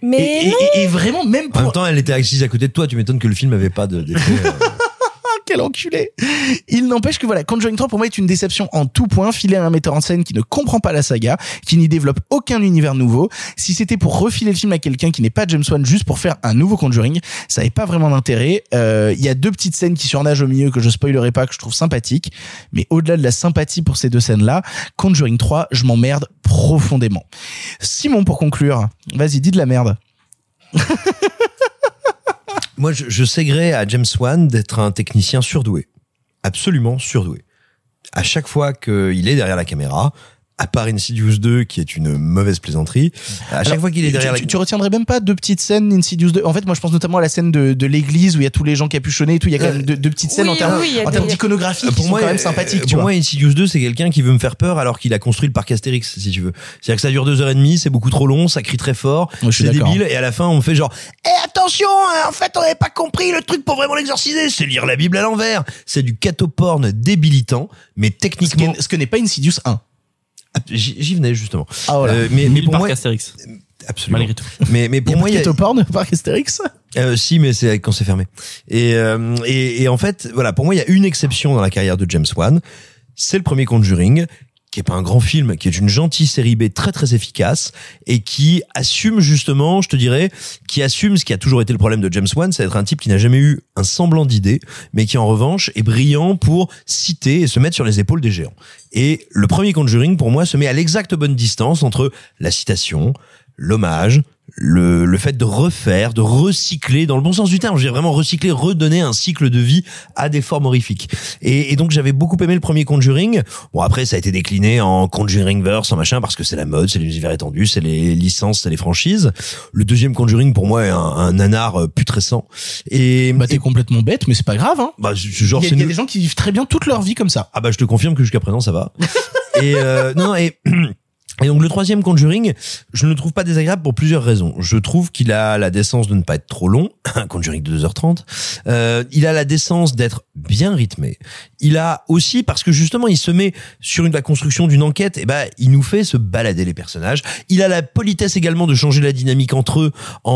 Mais et, et- non. et- et vraiment même En pour même temps, elle était assise à côté de toi. Tu m'étonnes que le film avait pas de. Quel enculé Il n'empêche que voilà, Conjuring 3 pour moi est une déception en tout point, filé à un metteur en scène qui ne comprend pas la saga, qui n'y développe aucun univers nouveau. Si c'était pour refiler le film à quelqu'un qui n'est pas James Wan juste pour faire un nouveau Conjuring, ça n'avait pas vraiment d'intérêt. Euh, Il y a deux petites scènes qui surnagent au milieu que je spoilerai pas, que je trouve sympathiques, mais au-delà de la sympathie pour ces deux scènes-là, Conjuring 3, je m'emmerde profondément. Simon, pour conclure, vas-y, dis de la merde. Moi, je, je à James Wan d'être un technicien surdoué. Absolument surdoué. À chaque fois qu'il est derrière la caméra, à part Insidious 2, qui est une mauvaise plaisanterie, à chaque Alors, fois qu'il est tu- derrière tu, la tu retiendrais même pas deux petites scènes Insidious 2 En fait, moi, je pense notamment à la scène de, de l'église où il y a tous les gens capuchonnés et tout. Il y a quand même deux, deux petites scènes oui, en termes, oui, d'iconographie qui pour sont moi, quand même euh, sympathiques. tu Pour vois. moi, Insidious 2, c'est quelqu'un qui veut me faire peur alors qu'il a construit le parc Astérix, si tu veux. C'est-à-dire que ça dure deux heures et demie, c'est beaucoup trop long, ça crie très fort, suis c'est débile, et à la fin, on me fait genre, eh, attention, hein, en fait, on n'avait pas compris le truc pour vraiment l'exorciser, c'est lire la Bible à l'envers. C'est du catoporn débilitant, mais qui techniquement, ce que n'est pas Insidious 1. J'y venais justement. Ah voilà. Euh, mais, mais pour parc moi, Astérix, absolument. malgré tout. Mais, mais Il y pour a moi, pas il y a, de porn par Astérix? Euh, si, mais c'est quand c'est fermé. Et, euh, et, et en fait, voilà, pour moi, il y a une exception dans la carrière de James Wan. C'est le premier Conjuring, qui est pas un grand film, qui est une gentille série B très très efficace et qui assume justement, je te dirais, qui assume ce qui a toujours été le problème de James Wan, c'est d'être un type qui n'a jamais eu un semblant d'idée, mais qui en revanche est brillant pour citer et se mettre sur les épaules des géants. Et le premier Conjuring, pour moi, se met à l'exacte bonne distance entre la citation, l'hommage, le, le fait de refaire, de recycler, dans le bon sens du terme, j'ai vraiment recyclé, redonner un cycle de vie à des formes horrifiques. Et, et donc j'avais beaucoup aimé le premier Conjuring. Bon après ça a été décliné en Conjuring verse, en machin, parce que c'est la mode, c'est l'univers étendu, c'est les licences, c'est les franchises. Le deuxième Conjuring pour moi est un, un nanar euh, putrescent. Et, Bah, t'es complètement bête, mais c'est pas grave. Hein. bah, je- genre Il y y a des gens qui vivent très bien toute leur vie comme ça. Ah bah je te confirme que jusqu'à présent ça va. et euh, non et Et donc le troisième Conjuring, je ne le trouve pas désagréable pour plusieurs raisons. Je trouve qu'il a la décence de ne pas être trop long, un Conjuring de 2h30. Euh, il a la décence d'être bien rythmé. Il a aussi, parce que justement il se met sur une, la construction d'une enquête, et ben il nous fait se balader les personnages. Il a la politesse également de changer la dynamique entre eux en,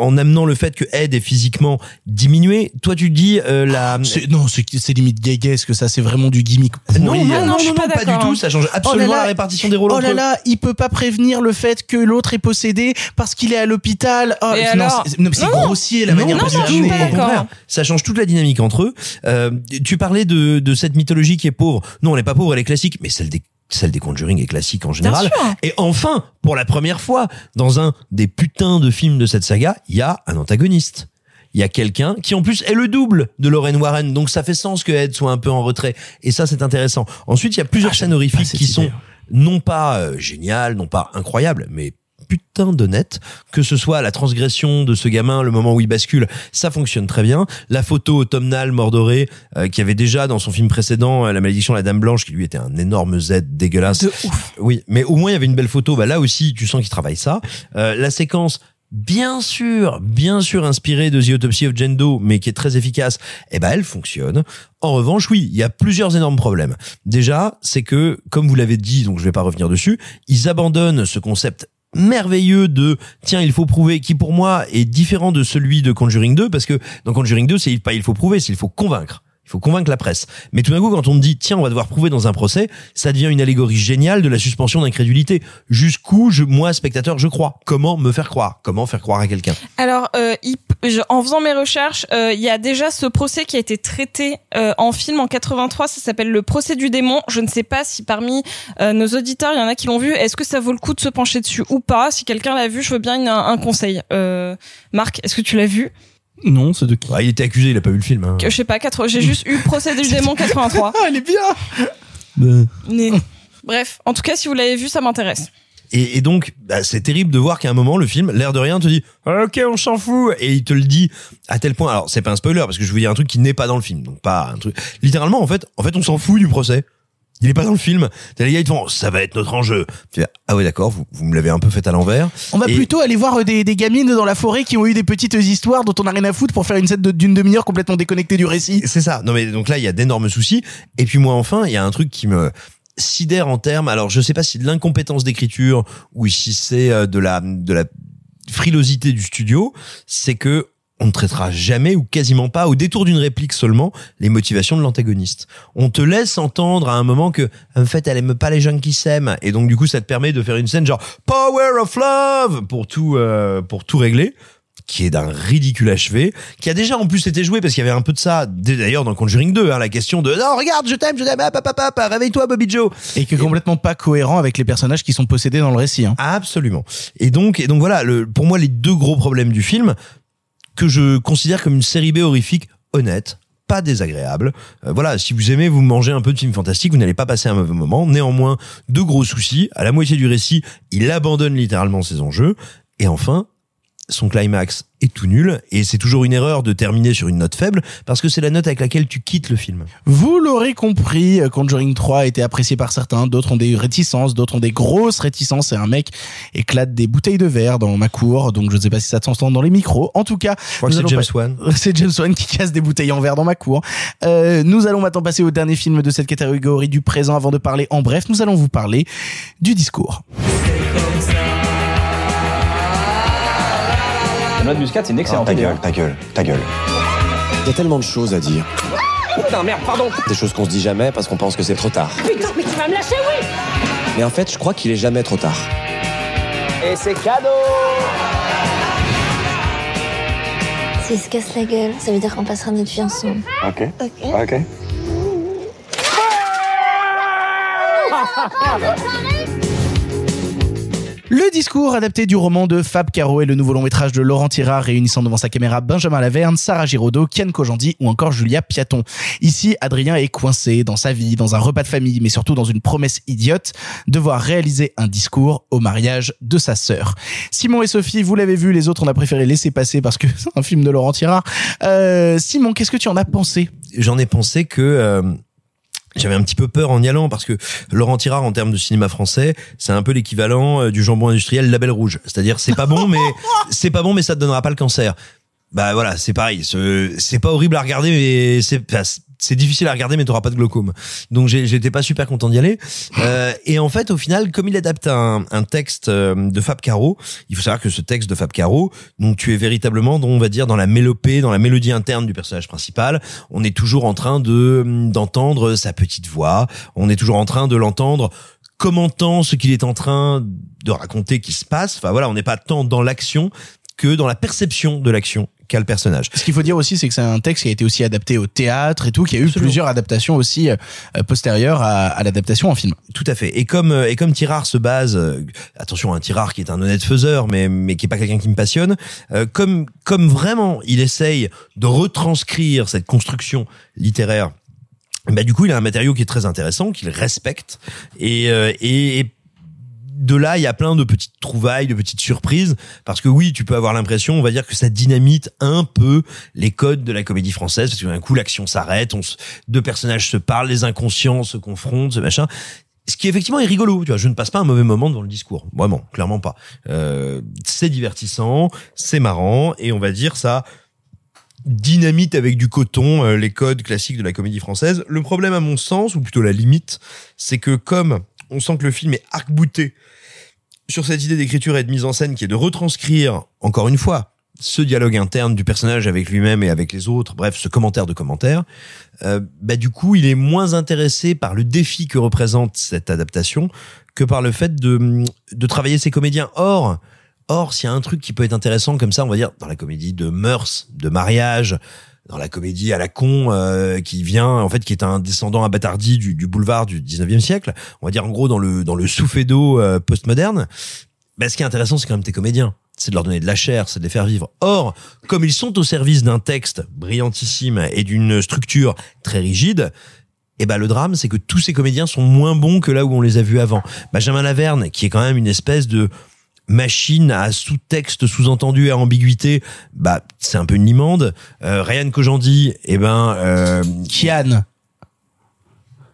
en amenant le fait que Ed est physiquement diminué. Toi tu dis euh, la... C'est- Non, c'est c'est limite gay ce que ça, c'est vraiment du gimmick. pourri. Non, non, non, non, je suis non, pas pas du tout. Ça change absolument Oh là là, la répartition des rôles Oh entre là eux. Il peut pas prévenir le fait que l'autre est possédé parce qu'il est à l'hôpital. Oh, non, alors c'est non, mais c'est Non, grossier la Non, manière non, dont non, pas ça change toute la dynamique entre eux. Euh, tu parlais de, de cette mythologie qui est pauvre. Non, elle est pas pauvre, elle est classique, mais celle des celle des Conjuring est classique en général. sûr. Et enfin, pour la première fois, dans un des putains de films de cette saga, il y a un antagoniste. Il y a quelqu'un qui en plus est le double de Lorraine Warren, donc ça fait sens que Ed soit un peu en retrait. Et ça, c'est intéressant. Ensuite, il y a plusieurs Ah, horrifiques qui idée. Non pas euh, géniales, non pas incroyables, mais putain d'honnêtes. Que ce soit la transgression de ce gamin, le moment où il bascule, ça fonctionne très bien. La photo automnale mordorée, euh, qui avait déjà dans son film précédent, euh, La malédiction de la Dame Blanche, qui lui était un énorme Z dégueulasse. De ouf. Oui, mais au moins il y avait une belle photo. Bah là aussi, tu sens qu'il travaille ça. Euh, la séquence, bien sûr, bien sûr inspirée de The Autopsy of Jane Doe, mais qui est très efficace. Eh ben, elle fonctionne. En revanche, oui, il y a plusieurs énormes problèmes. Déjà, c'est que, comme vous l'avez dit, donc je vais pas revenir dessus, ils abandonnent ce concept merveilleux de tiens il faut prouver qui pour moi est différent de celui de Conjuring 2 parce que dans Conjuring 2 c'est pas il faut prouver c'est il faut convaincre il faut convaincre la presse. Mais tout d'un coup, quand on te dit, tiens, on va devoir prouver dans un procès, ça devient une allégorie géniale de la suspension d'incrédulité. Jusqu'où, je, moi, spectateur, je crois? Comment me faire croire? Comment faire croire à quelqu'un? Alors, euh, en faisant mes recherches, euh, il y a déjà ce procès qui a été traité euh, en film en 83. Ça s'appelle le procès du démon. Je ne sais pas si parmi euh, nos auditeurs, il y en a qui l'ont vu. Est-ce que ça vaut le coup de se pencher dessus ou pas? Si quelqu'un l'a vu, je veux bien un, conseil. Marc, est-ce que tu l'as vu? Non, c'est de qui Ouais, Il était accusé, il a pas vu le film. hein. Que- Je sais pas. 80 J'ai juste eu procès du démon 83. Ah, elle est bien. Ben, Mais- Bref, en tout cas, si vous l'avez vu, ça m'intéresse. Et, et donc, bah, c'est terrible de voir qu'à un moment, le film, l'air de rien, te dit Ah, Ok, on s'en fout. Et il te le dit à tel point. Alors, c'est pas un spoiler, parce que je veux dire un truc qui n'est pas dans le film. Donc, pas un truc. Littéralement, en fait, en fait on s'en fout du procès. Il est pas dans le film. T'as les gars, ils te font Ça va être notre enjeu. Tu ah ouais, d'accord, vous, vous me l'avez un peu fait à l'envers. On va Et- plutôt aller voir euh, des, des gamines dans la forêt qui ont eu des petites histoires dont on a rien à foutre pour faire une scène de- d'une demi-heure complètement déconnectée du récit. C'est ça. Non mais donc là, il y a d'énormes soucis. Et puis moi, enfin, il y a un truc qui me sidère en termes. Alors, je sais pas si de l'incompétence d'écriture ou si c'est euh, de la de la frilosité du studio, c'est que on ne traitera jamais ou quasiment pas, au détour d'une réplique seulement, les motivations de l'antagoniste. On te laisse entendre à un moment que, en fait, elle aime pas les gens qui s'aiment, et donc du coup, ça te permet de faire une scène genre Power of Love pour tout, euh, pour tout régler qui est d'un ridicule achevé, qui a déjà en plus été joué parce qu'il y avait un peu de ça, d'ailleurs dans Conjuring 2, hein, la question de non regarde je t'aime je t'aime hop, hop, réveille-toi Bobby Joe Et qui est complètement pas cohérent avec les personnages qui sont possédés dans le récit. hein. Absolument. Et donc, et donc voilà, le, pour moi, les deux gros problèmes du film, que je considère comme une série B horrifique honnête, pas désagréable. Euh, voilà, si vous aimez vous manger un peu de films fantastiques, vous n'allez pas passer un mauvais moment. Néanmoins, deux gros soucis. À la moitié du récit, il abandonne littéralement ses enjeux. Et enfin, son climax est tout nul. Et c'est toujours une erreur de terminer sur une note faible, parce que c'est la note avec laquelle tu quittes le film. Vous l'aurez compris, euh, Conjuring 3 a été apprécié par certains, d'autres ont des réticences, d'autres ont des grosses réticences, et un mec éclate des bouteilles de verre dans ma cour, donc je ne sais pas si ça s'entend dans les micros. En tout cas, Je crois que nous c'est James Wan. C'est James Wan qui casse des bouteilles en verre dans ma cour. Euh, nous allons maintenant passer au dernier film de cette catégorie du présent avant de parler en bref. Nous allons vous parler du discours. La noix de muscade, c'est une excellente ta idée. gueule, ta gueule, ta gueule. Il y a tellement de choses à dire. Putain, merde, pardon. Des choses qu'on se dit jamais parce qu'on pense que c'est trop tard. Putain, mais tu vas me lâcher, oui Mais en fait, je crois qu'il est jamais trop tard. Et c'est cadeau S'il se casse la gueule, ça veut dire qu'on passera notre vie ensemble. Ok. Ok. Ok. Le discours adapté du roman de Fab Caro est le nouveau long métrage de Laurent Tirard réunissant devant sa caméra Benjamin Laverne, Sarah Giraudot, Ken Kojandi ou encore Julia Piaton. Ici, Adrien est coincé dans sa vie, dans un repas de famille, mais surtout dans une promesse idiote, devoir réaliser un discours au mariage de sa sœur. Simon et Sophie, vous l'avez vu, les autres on a préféré laisser passer parce que c'est un film de Laurent Tirard. Euh, Simon, qu'est-ce que tu en as pensé? J'en ai pensé que... euh, j'avais un petit peu peur en y allant parce que Laurent Tirard en termes de cinéma français, c'est un peu l'équivalent euh, du jambon industriel label rouge. C'est-à-dire c'est pas bon mais c'est pas bon mais ça te donnera pas le cancer. Bah voilà, c'est pareil, Ce- c'est pas horrible à regarder mais c'est c'est difficile à regarder mais t'auras pas de glaucome. Donc j'étais pas super content d'y aller. Euh, et en fait au final comme il adapte un, un texte euh, de Fab Caro, il faut savoir que ce texte de Fab Caro, donc tu es véritablement on va dire dans la mélopée, dans la mélodie interne du personnage principal, on est toujours en train de d'entendre sa petite voix, on est toujours en train de l'entendre commentant ce qu'il est en train de raconter qui se passe. Enfin voilà, on n'est pas tant dans l'action que dans la perception de l'action qu'a le personnage. Ce qu'il faut dire aussi, c'est que c'est un texte qui a été aussi adapté au théâtre et tout, qui a eu plusieurs adaptations aussi euh, postérieures à, à l'adaptation en film. Tout à fait. Et comme euh, et comme Tirard se base, euh, attention, un Tirard qui est un honnête faiseur, mais mais qui est pas quelqu'un qui me passionne. euh, comme comme vraiment, il essaye de retranscrire cette construction littéraire. Bah du coup, il a un matériau qui est très intéressant, qu'il respecte et euh, et, et de là, il y a plein de petites trouvailles, de petites surprises, parce que oui, tu peux avoir l'impression, on va dire que ça dynamite un peu les codes de la comédie française, parce que d'un coup, l'action s'arrête, deux personnages se parlent, les inconscients se confrontent, ce machin. Ce qui effectivement est rigolo, tu vois, je ne passe pas un mauvais moment devant le discours, vraiment, clairement pas. Euh, c'est divertissant, c'est marrant, et on va dire ça dynamite avec du coton euh, les codes classiques de la comédie française. Le problème à mon sens, ou plutôt la limite, c'est que comme on sent que le film est arc-bouté sur cette idée d'écriture et de mise en scène qui est de retranscrire, encore une fois, ce dialogue interne du personnage avec lui-même et avec les autres, bref, ce commentaire de commentaire, euh, bah du coup, il est moins intéressé par le défi que représente cette adaptation que par le fait de, de travailler ses comédiens. Or, or, s'il y a un truc qui peut être intéressant comme ça, on va dire, dans la comédie de mœurs, de mariage, dans la comédie à la con euh, qui vient en fait qui est un descendant abattardi du, du boulevard du 19e siècle on va dire en gros dans le dans le soufédo euh, postmoderne. Ben, ce qui est intéressant c'est quand même tes comédiens. C'est de leur donner de la chair c'est de les faire vivre. Or comme ils sont au service d'un texte brillantissime et d'une structure très rigide et ben le drame, c'est que tous ces comédiens sont moins bons que là où on les a vus avant. Benjamin Laverne, qui est quand même une espèce de machine à sous-texte, sous-entendu, à ambiguïté, bah c'est un peu une limande. Euh, Ryan Kojandi, eh ben euh, Kian. Kian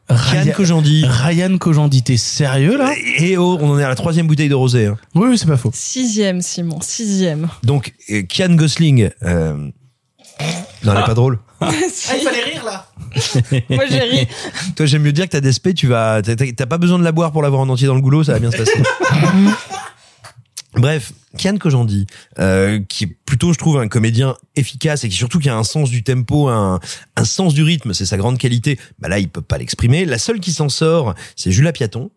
Ryan- Kojandi. Ryan Kojandi, t'es sérieux là? Et oh, on en est à la troisième bouteille de rosé. hein. Oui, oui, c'est pas faux. Sixième, Simon, sixième. Donc euh, Kian Gosling, euh... non, elle est pas drôle. Ah, il fallait rire là Moi, j'ai ri. Toi, j'aime mieux dire que t'as des spé, tu vas, t'as pas besoin de la boire pour l'avoir en entier dans le goulot, ça va bien se passer. Bref, Kian Kojandi, euh, qui est plutôt, je trouve, un comédien efficace et qui surtout qui a un sens du tempo, un, un sens du rythme, c'est sa grande qualité. Bah là, il peut pas l'exprimer. La seule qui s'en sort, c'est Julia Piaton.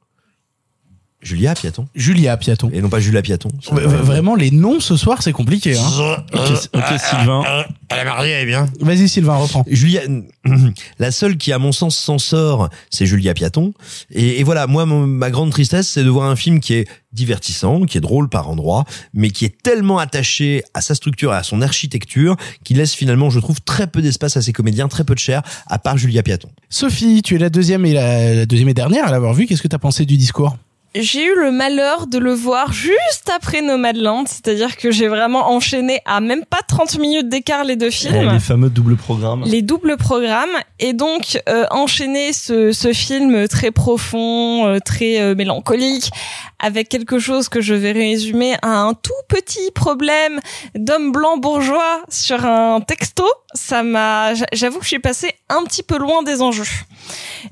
Julia Piaton. Julia Piaton. Et non pas Julia Piaton. Ouais, ouais, Vraiment, les noms ce soir, c'est compliqué. Hein. Ok, ok, Sylvain. Elle est mariée, elle est bien. Vas-y, Sylvain, reprends. Julia, la seule qui, à mon sens, s'en sort, c'est Julia Piaton. Et, et voilà, moi, mon- ma grande tristesse, c'est de voir un film qui est divertissant, qui est drôle par endroits, mais qui est tellement attaché à sa structure et à son architecture, qu'il laisse finalement, je trouve, très peu d'espace à ses comédiens, très peu de chair, à part Julia Piaton. Sophie, tu es la deuxième et la, la deuxième et dernière à l'avoir vu. Qu'est-ce que t'as pensé du discours? J'ai eu le malheur de le voir juste après Nomadland, c'est-à-dire que j'ai vraiment enchaîné à même pas 30 minutes d'écart les deux films. Les fameux doubles programmes. les doubles programmes et donc euh, enchaîner ce, ce film très profond, euh, très euh, mélancolique avec quelque chose que je vais résumer à un tout petit problème d'homme blanc bourgeois sur un texto, ça m'a j'a- j'avoue que je suis passée un petit peu loin des enjeux.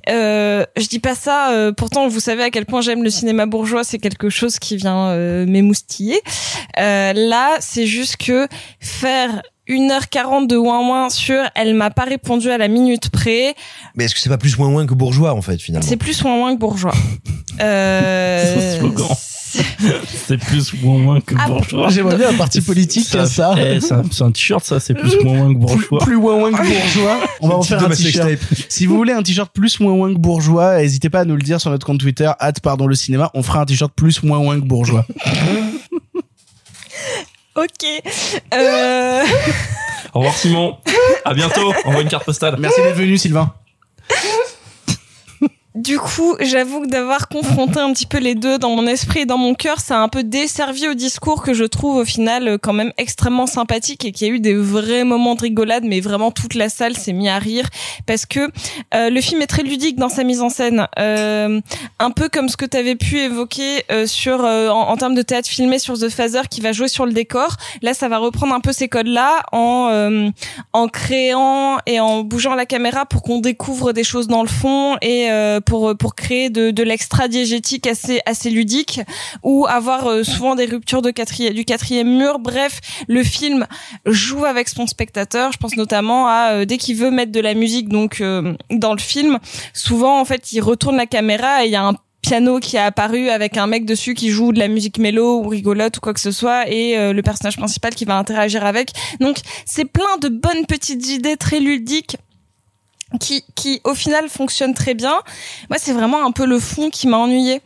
Euh, je dis pas ça, euh, pourtant vous savez à quel point j'aime le cinéma bourgeois, c'est quelque chose qui vient euh, m'émoustiller. Euh, là, c'est juste que faire 1h40 de ouin ouin sur elle m'a pas répondu à la minute près, Mais est-ce que c'est pas plus moins moins que bourgeois, en fait, finalement? C'est plus ouin ouin que bourgeois. Euh. C'est plus moins moins que Ah, bourgeois. J'aimerais bien un parti politique qui a ça. eh, c'est un, t-shirt, ça, c'est plus moins moins que bourgeois. Plus ouin ouin que bourgeois. On va en faire un t-shirt. Si vous voulez un t-shirt plus ouin ouin que bourgeois, n'hésitez pas à nous le dire sur notre compte Twitter, hâte pardon le cinéma. On fera un t-shirt plus ouin ouin que bourgeois. Ok. Euh... Au revoir, Simon. À bientôt. Envoie une carte postale. Merci d'être venu, Sylvain. Du coup, j'avoue que d'avoir confronté un petit peu les deux dans mon esprit et dans mon cœur, ça a un peu desservi au discours que je trouve au final euh, quand même extrêmement sympathique et qui a eu des vrais moments de rigolade, mais vraiment toute la salle s'est mise à rire parce que euh, le film est très ludique dans sa mise en scène, euh, un peu comme ce que tu avais pu évoquer sur en, termes de théâtre filmé sur The Phaser qui va jouer sur le décor. Là, ça va reprendre un peu ces codes-là en en créant et en bougeant la caméra pour qu'on découvre des choses dans le fond et pour pour créer de, de l'extra diégétique assez assez ludique ou avoir euh, souvent des ruptures de quatrième du quatrième mur. Bref, le film joue avec son spectateur. Je pense notamment à euh, dès qu'il veut mettre de la musique donc euh, dans le film, souvent en fait il retourne la caméra et il y a un piano qui a apparu avec un mec dessus qui joue de la musique mélo ou rigolote ou quoi que ce soit et euh, le personnage principal qui va interagir avec. Donc c'est plein de bonnes petites idées très ludiques qui qui au final fonctionnent très bien. Moi c'est vraiment un peu le fond qui m'a ennuyé.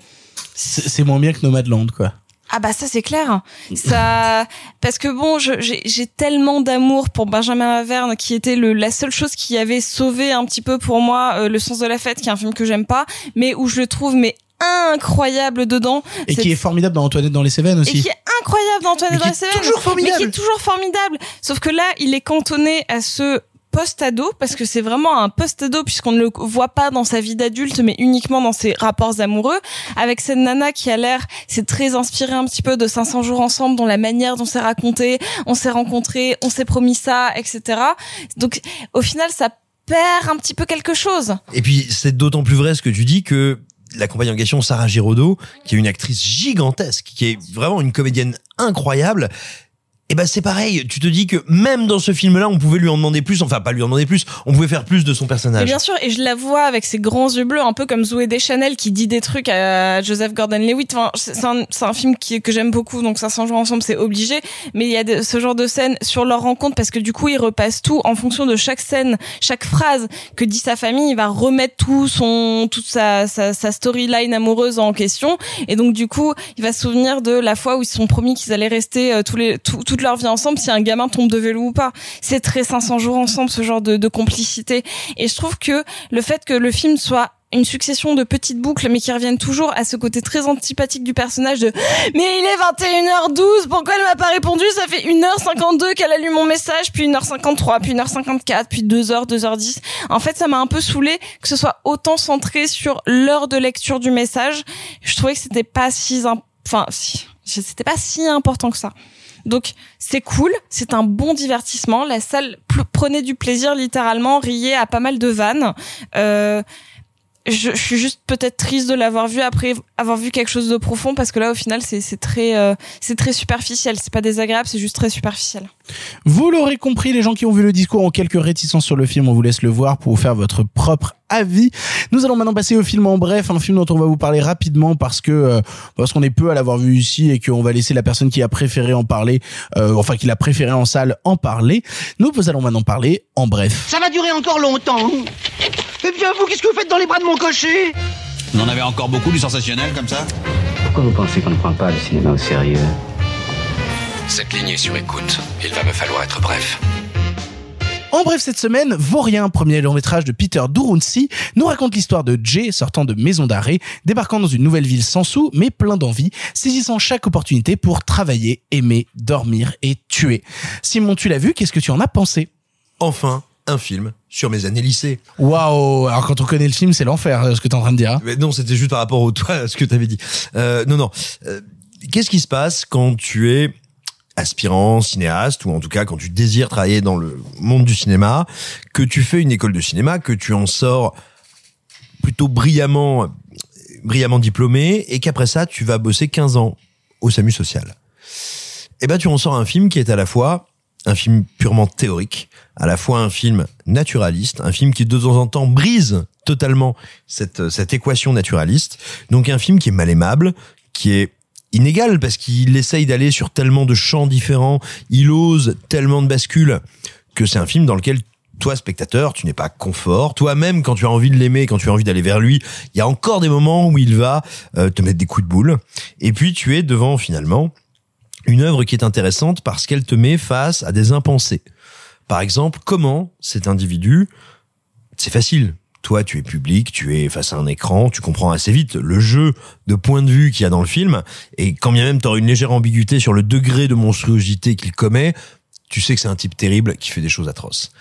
C'est moins bien que Nomadland, quoi. Ah bah ça c'est clair. Ça parce que bon, j'ai tellement d'amour pour Benjamin Laverne qui était le la seule chose qui avait sauvé un petit peu pour moi euh, le sens de la fête qui est un film que j'aime pas mais où je le trouve mais incroyable dedans. Et qui est formidable dans Antoinette dans les Cévennes et aussi. qui est incroyable dans Antoine Mais et qui dans les Cévennes. toujours formidable. Mais qui est toujours formidable. Sauf que là, il est cantonné à ce post-ado parce que c'est vraiment un post-ado puisqu'on ne le voit pas dans sa vie d'adulte mais uniquement dans ses rapports amoureux. Avec cette nana qui a l'air c'est très inspiré un petit peu de 500 jours ensemble dans la manière dont c'est raconté on s'est rencontrés on s'est promis ça etc donc au final ça perd un petit peu quelque chose. Et puis, c'est d'autant plus vrai ce que tu dis que la compagne en question, Sarah Giraudot, qui est une actrice gigantesque, qui est vraiment une comédienne incroyable, et ben c'est pareil, tu te dis que même dans ce film-là, on pouvait lui en demander plus, enfin pas lui en demander plus, on pouvait faire plus de son Et personnage. bien sûr, et je la vois avec ses grands yeux bleus, un peu comme Zoé Deschanel qui dit des trucs à Joseph Gordon-Levitt. Enfin, c'est un, un film qui, que j'aime beaucoup, donc 500 jours ensemble, c'est obligé. Mais il y a ce genre de scène sur leur rencontre parce que du coup, il repasse tout en fonction de chaque scène, chaque phrase que dit sa famille. Il va remettre tout son, toute sa, sa, storyline amoureuse en question. Et donc, du coup, il va se souvenir de la fois où ils se sont promis qu'ils allaient rester euh, tous les, tout- toute leur vie ensemble si un gamin tombe de vélo ou pas. C'est très 500 jours ensemble, ce genre de, complicité. Et je trouve que le fait que le film soit une succession de petites boucles mais qui reviennent toujours à ce côté très antipathique du personnage de mais il est 21h12 pourquoi elle m'a pas répondu? Ça fait 1h52 qu'elle a lu mon message puis 1h53 puis 1h54 puis 2h 2h10 en fait ça m'a un peu saoulé que ce soit autant centré sur l'heure de lecture du message je trouvais que c'était pas si enfin si c'était pas si important que ça donc c'est cool, c'est un bon divertissement. La salle prenait du plaisir littéralement, riait à pas mal de vannes. Euh, je, je suis juste peut-être triste de l'avoir vu après avoir vu quelque chose de profond parce que là au final c'est c'est très euh, c'est très superficiel. C'est pas désagréable, c'est juste très superficiel. Vous l'aurez compris, les gens qui ont vu le discours ont quelques réticences sur le film. On vous laisse le voir pour vous faire votre propre avis. Nous allons maintenant passer au film en bref, un film dont on va vous parler rapidement parce que euh, parce qu'on est peu à l'avoir vu ici et qu'on va laisser la personne qui a préféré en parler, euh, enfin qui l'a préféré en salle, en parler. Nous vous allons maintenant parler en bref. Ça va durer encore longtemps. Eh bien, vous, qu'est-ce que vous faites dans les bras de mon cocher? Vous en avez encore beaucoup du sensationnel comme ça Pourquoi vous pensez qu'on ne prend pas le cinéma au sérieux Cette ligne est sur écoute. Il va me falloir être bref. En bref, cette semaine, Vaurien, premier long métrage de Peter Durunsi, nous raconte l'histoire de Jay sortant de maison d'arrêt, débarquant dans une nouvelle ville sans sous, mais plein d'envie, saisissant chaque opportunité pour travailler, aimer, dormir et tuer. Simon, tu l'as vu, qu'est-ce que tu en as pensé? Enfin, un film sur mes années lycée. Waouh Alors quand on connaît le film, c'est l'enfer, euh, ce que t'es en train de dire. hein. Mais non, c'était juste par rapport au toi, à ce que t'avais dit. Euh, non, non. Euh, Qu'est-ce qui se passe quand tu es aspirant cinéaste ou en tout cas quand tu désires travailler dans le monde du cinéma, que tu fais une école de cinéma, que tu en sors plutôt brillamment brillamment diplômé et qu'après ça tu vas bosser 15 ans au SAMU social? Eh ben tu en sors un film qui est à la fois un film purement théorique, à la fois un film naturaliste, un film qui de temps en temps brise totalement cette, cette équation naturaliste. Donc un film qui est mal aimable, qui est inégal parce qu'il essaye d'aller sur tellement de champs différents, il ose tellement de bascules que c'est un film dans lequel toi spectateur, tu n'es pas confort. Toi-même, quand tu as envie de l'aimer, quand tu as envie d'aller vers lui, il y a encore des moments où il va euh, te mettre des coups de boule. Et puis tu es devant finalement une œuvre qui est intéressante parce qu'elle te met face à des impensés. Par exemple, comment cet individu, c'est facile, toi, tu es public, tu es face à un écran, tu comprends assez vite le jeu de point de vue qu'il y a dans le film, et quand bien même tu auras une légère ambiguïté sur le degré de monstruosité qu'il commet, tu sais que c'est un type terrible qui fait des choses atroces.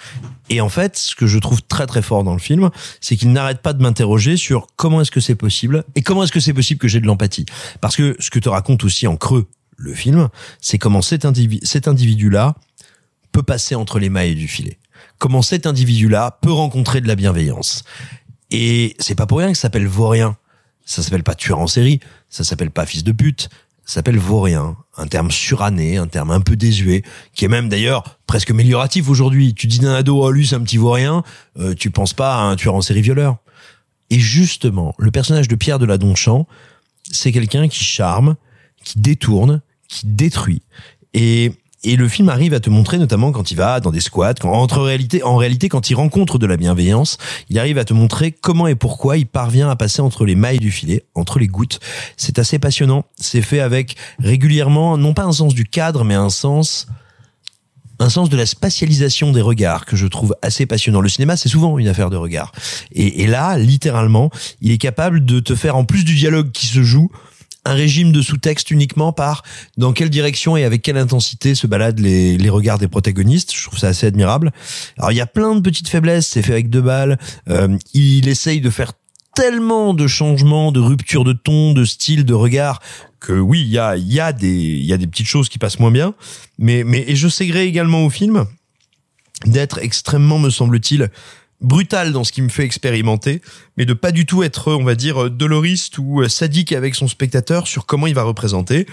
Et en fait, ce que je trouve très très fort dans le film, c'est qu'il n'arrête pas de m'interroger sur comment est-ce que c'est possible et comment est-ce que c'est possible que j'ai de l'empathie. Parce que ce que te raconte aussi en creux le film, c'est comment cet individu-là peut passer entre les mailles du filet. Comment cet individu-là peut rencontrer de la bienveillance. Et c'est pas pour rien que ça s'appelle vaurien. Ça s'appelle pas tueur en série, ça s'appelle pas fils de pute, ça s'appelle vaurien, un terme suranné, un terme un peu désuet, qui est même d'ailleurs presque amélioratif aujourd'hui. Tu dis d'un ado, oh lui c'est un petit vaurien, euh, tu penses pas à un tueur en série violeur. Et justement, le personnage de Pierre de la Donchamp, c'est quelqu'un qui charme, qui détourne, qui détruit. Et et le film arrive à te montrer, notamment quand il va dans des squats, quand, entre réalité, en réalité, quand il rencontre de la bienveillance, il arrive à te montrer comment et pourquoi il parvient à passer entre les mailles du filet, entre les gouttes. C'est assez passionnant. C'est fait avec régulièrement, non pas un sens du cadre, mais un sens, un sens de la spatialisation des regards que je trouve assez passionnant. Le cinéma, c'est souvent une affaire de regard. Et, et là, littéralement, il est capable de te faire, en plus du dialogue qui se joue, un régime de sous-texte uniquement par dans quelle direction et avec quelle intensité se baladent les, les regards des protagonistes. Je trouve ça assez admirable. Alors il y a plein de petites faiblesses, c'est fait avec deux balles. Euh, il essaye de faire tellement de changements, de ruptures de ton, de style, de regard que oui, il y a y a des y a des petites choses qui passent moins bien, mais mais et je sais également au film d'être extrêmement me semble-t-il brutal dans ce qui me fait expérimenter, mais de pas du tout être, on va dire, doloriste ou sadique avec son spectateur sur comment il va représenter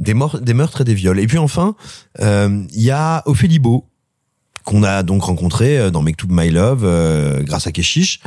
des, des meurtres et des viols. Et puis enfin, euh, il y a Ophélie Beau, qu'on a donc rencontré euh, dans Make to My Love euh, grâce à Keshish,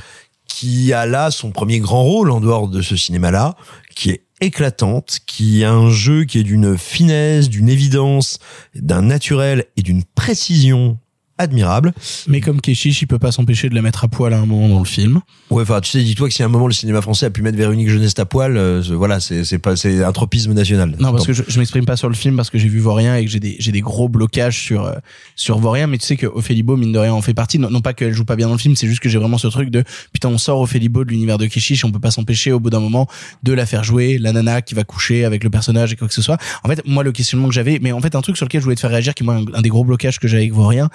qui a là son premier grand rôle en dehors de ce cinéma-là, qui est éclatante, qui a un jeu qui est d'une finesse, d'une évidence, d'un naturel et d'une précision admirable. Mais comme Keshish, il peut pas s'empêcher de la mettre à poil à un moment dans le film. Ouais, enfin, tu sais, dis-toi que si à un moment le cinéma français a pu mettre Véronique Jeunesse à poil, euh, voilà, c'est c'est pas c'est un tropisme national. Non, parce que je, je m'exprime pas sur le film parce que j'ai vu Vaurien et que j'ai des j'ai des gros blocages sur euh, sur Vaurien, mais tu sais que Ophélie Beau, mine de rien en fait partie. Non, non pas qu'elle joue pas bien dans le film, c'est juste que j'ai vraiment ce truc de putain, on sort Ophélie Beau de l'univers de Keshish, on peut pas s'empêcher au bout d'un moment de la faire jouer, la nana qui va coucher avec le personnage et quoi que ce soit. En fait, moi le questionnement que j'avais, mais en fait un truc sur lequel je voulais te faire réagir, qui est moi un, un des gros blocages que j'ai avec Vaurien,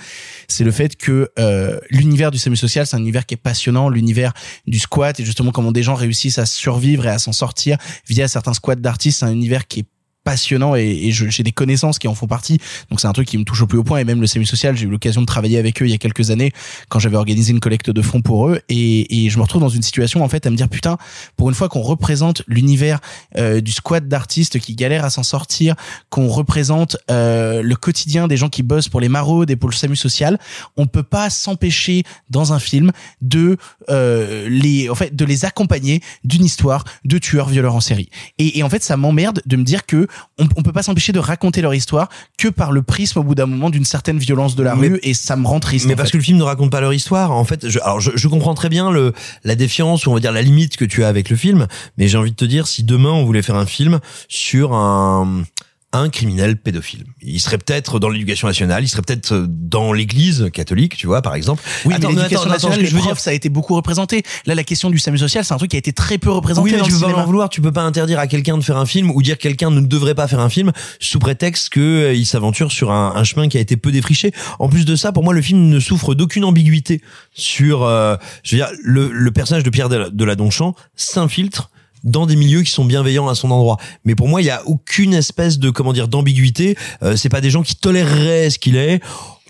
c'est le fait que euh, l'univers du SAMU social, c'est un univers qui est passionnant, l'univers du squat et justement comment des gens réussissent à survivre et à s'en sortir via certains squats d'artistes, c'est un univers qui est passionnant et, et j'ai des connaissances qui en font partie. Donc c'est un truc qui me touche au plus haut point et même le semi social, j'ai eu l'occasion de travailler avec eux il y a quelques années quand j'avais organisé une collecte de fonds pour eux et, et je me retrouve dans une situation en fait à me dire putain pour une fois qu'on représente l'univers euh, du squat d'artistes qui galèrent à s'en sortir, qu'on représente euh, le quotidien des gens qui bossent pour les maraudes et pour le SAMU social, on peut pas s'empêcher dans un film de euh, les en fait de les accompagner d'une histoire de tueurs violeurs en série. Et, et en fait ça m'emmerde de me dire que on, on peut pas s'empêcher de raconter leur histoire que par le prisme au bout d'un moment d'une certaine violence de la Mais- rue et ça me rend triste. Mais parce fait. que le film ne raconte pas leur histoire. En fait, je, alors je, je comprends très bien le la défiance ou on va dire la limite que tu as avec le film. Mais j'ai envie de te dire, si demain on voulait faire un film sur un un criminel pédophile, il serait peut-être dans l'éducation nationale, il serait peut-être dans l'Église catholique, tu vois, par exemple. Oui, Attends, mais l'éducation nationale, je veux dire, ça a été beaucoup représenté. Là, la question du SAMU social, c'est un truc qui a été très peu représenté oui, mais dans tu le peux pas vouloir, tu peux pas interdire à quelqu'un de faire un film ou dire que quelqu'un ne devrait pas faire un film sous prétexte que euh, il s'aventure sur un, un chemin qui a été peu défriché. En plus de ça, pour moi, le film ne souffre d'aucune ambiguïté sur, euh, je veux dire, le, le personnage de Pierre de la, de la Donchamp s'infiltre dans des milieux qui sont bienveillants à son endroit. Mais pour moi, il y a aucune espèce de comment dire d'ambiguïté. Euh, c'est pas des gens qui toléreraient ce qu'il est,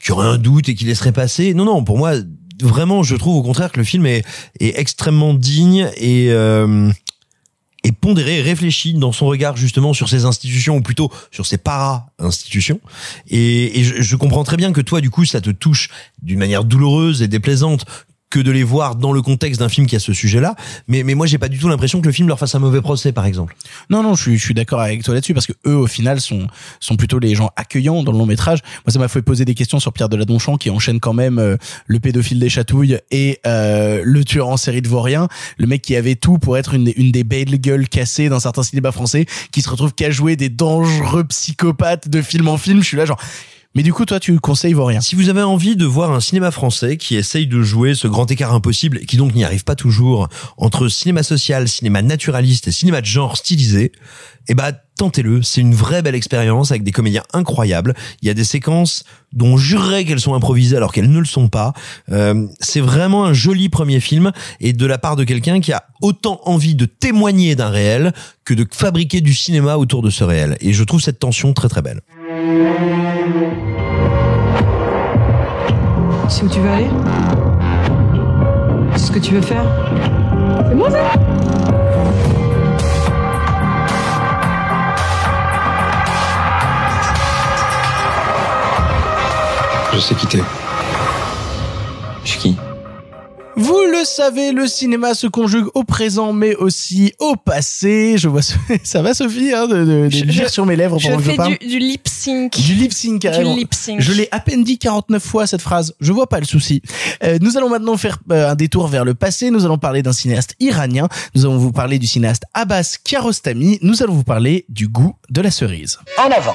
qui auraient un doute et qui laisseraient passer. Non, non. Pour moi, vraiment, je trouve au contraire que le film est, est extrêmement digne et euh, et pondéré, réfléchi dans son regard justement sur ces institutions ou plutôt sur ces para-institutions. Et, et je, je comprends très bien que toi, du coup, ça te touche d'une manière douloureuse et déplaisante que de les voir dans le contexte d'un film qui a ce sujet-là. Mais, mais moi, j'ai pas du tout l'impression que le film leur fasse un mauvais procès, par exemple. Non, non, je suis, je suis d'accord avec toi là-dessus parce que eux, au final, sont, sont plutôt les gens accueillants dans le long métrage. Moi, ça m'a fait poser des questions sur Pierre de la Donchamp qui enchaîne quand même euh, le pédophile des chatouilles et euh, le tueur en série de Vaurien, le mec qui avait tout pour être une, une des belles gueules cassées d'un certain cinéma français, qui se retrouve qu'à jouer des dangereux psychopathes de film en film. Je suis là genre. Mais du coup, toi, tu conseilles rien. Si vous avez envie de voir un cinéma français qui essaye de jouer ce grand écart impossible qui donc n'y arrive pas toujours entre cinéma social, cinéma naturaliste et cinéma de genre stylisé, eh ben tentez-le. C'est une vraie belle expérience avec des comédiens incroyables. Il y a des séquences dont on qu'elles sont improvisées alors qu'elles ne le sont pas. Euh, c'est vraiment un joli premier film et de la part de quelqu'un qui a autant envie de témoigner d'un réel que de fabriquer du cinéma autour de ce réel. Et je trouve cette tension très très belle. Sais où tu veux aller C'est ce que tu veux faire. C'est moi ça. Je sais quitter. Je suis qui? Vous le savez, le cinéma se conjugue au présent, mais aussi au passé. Je vois, ça va, Sophie, hein, de, de, de Je- lire sur mes lèvres Je pendant que je fais parle. du, du lip sync. Du lip sync, carrément. Du lip sync. Je l'ai à peine dit 49 fois cette phrase. Je vois pas le souci. Euh, nous allons maintenant faire euh, un détour vers le passé. Nous allons parler d'un cinéaste iranien. Nous allons vous parler du cinéaste Abbas Kiarostami. Nous allons vous parler du goût de la cerise. En avant.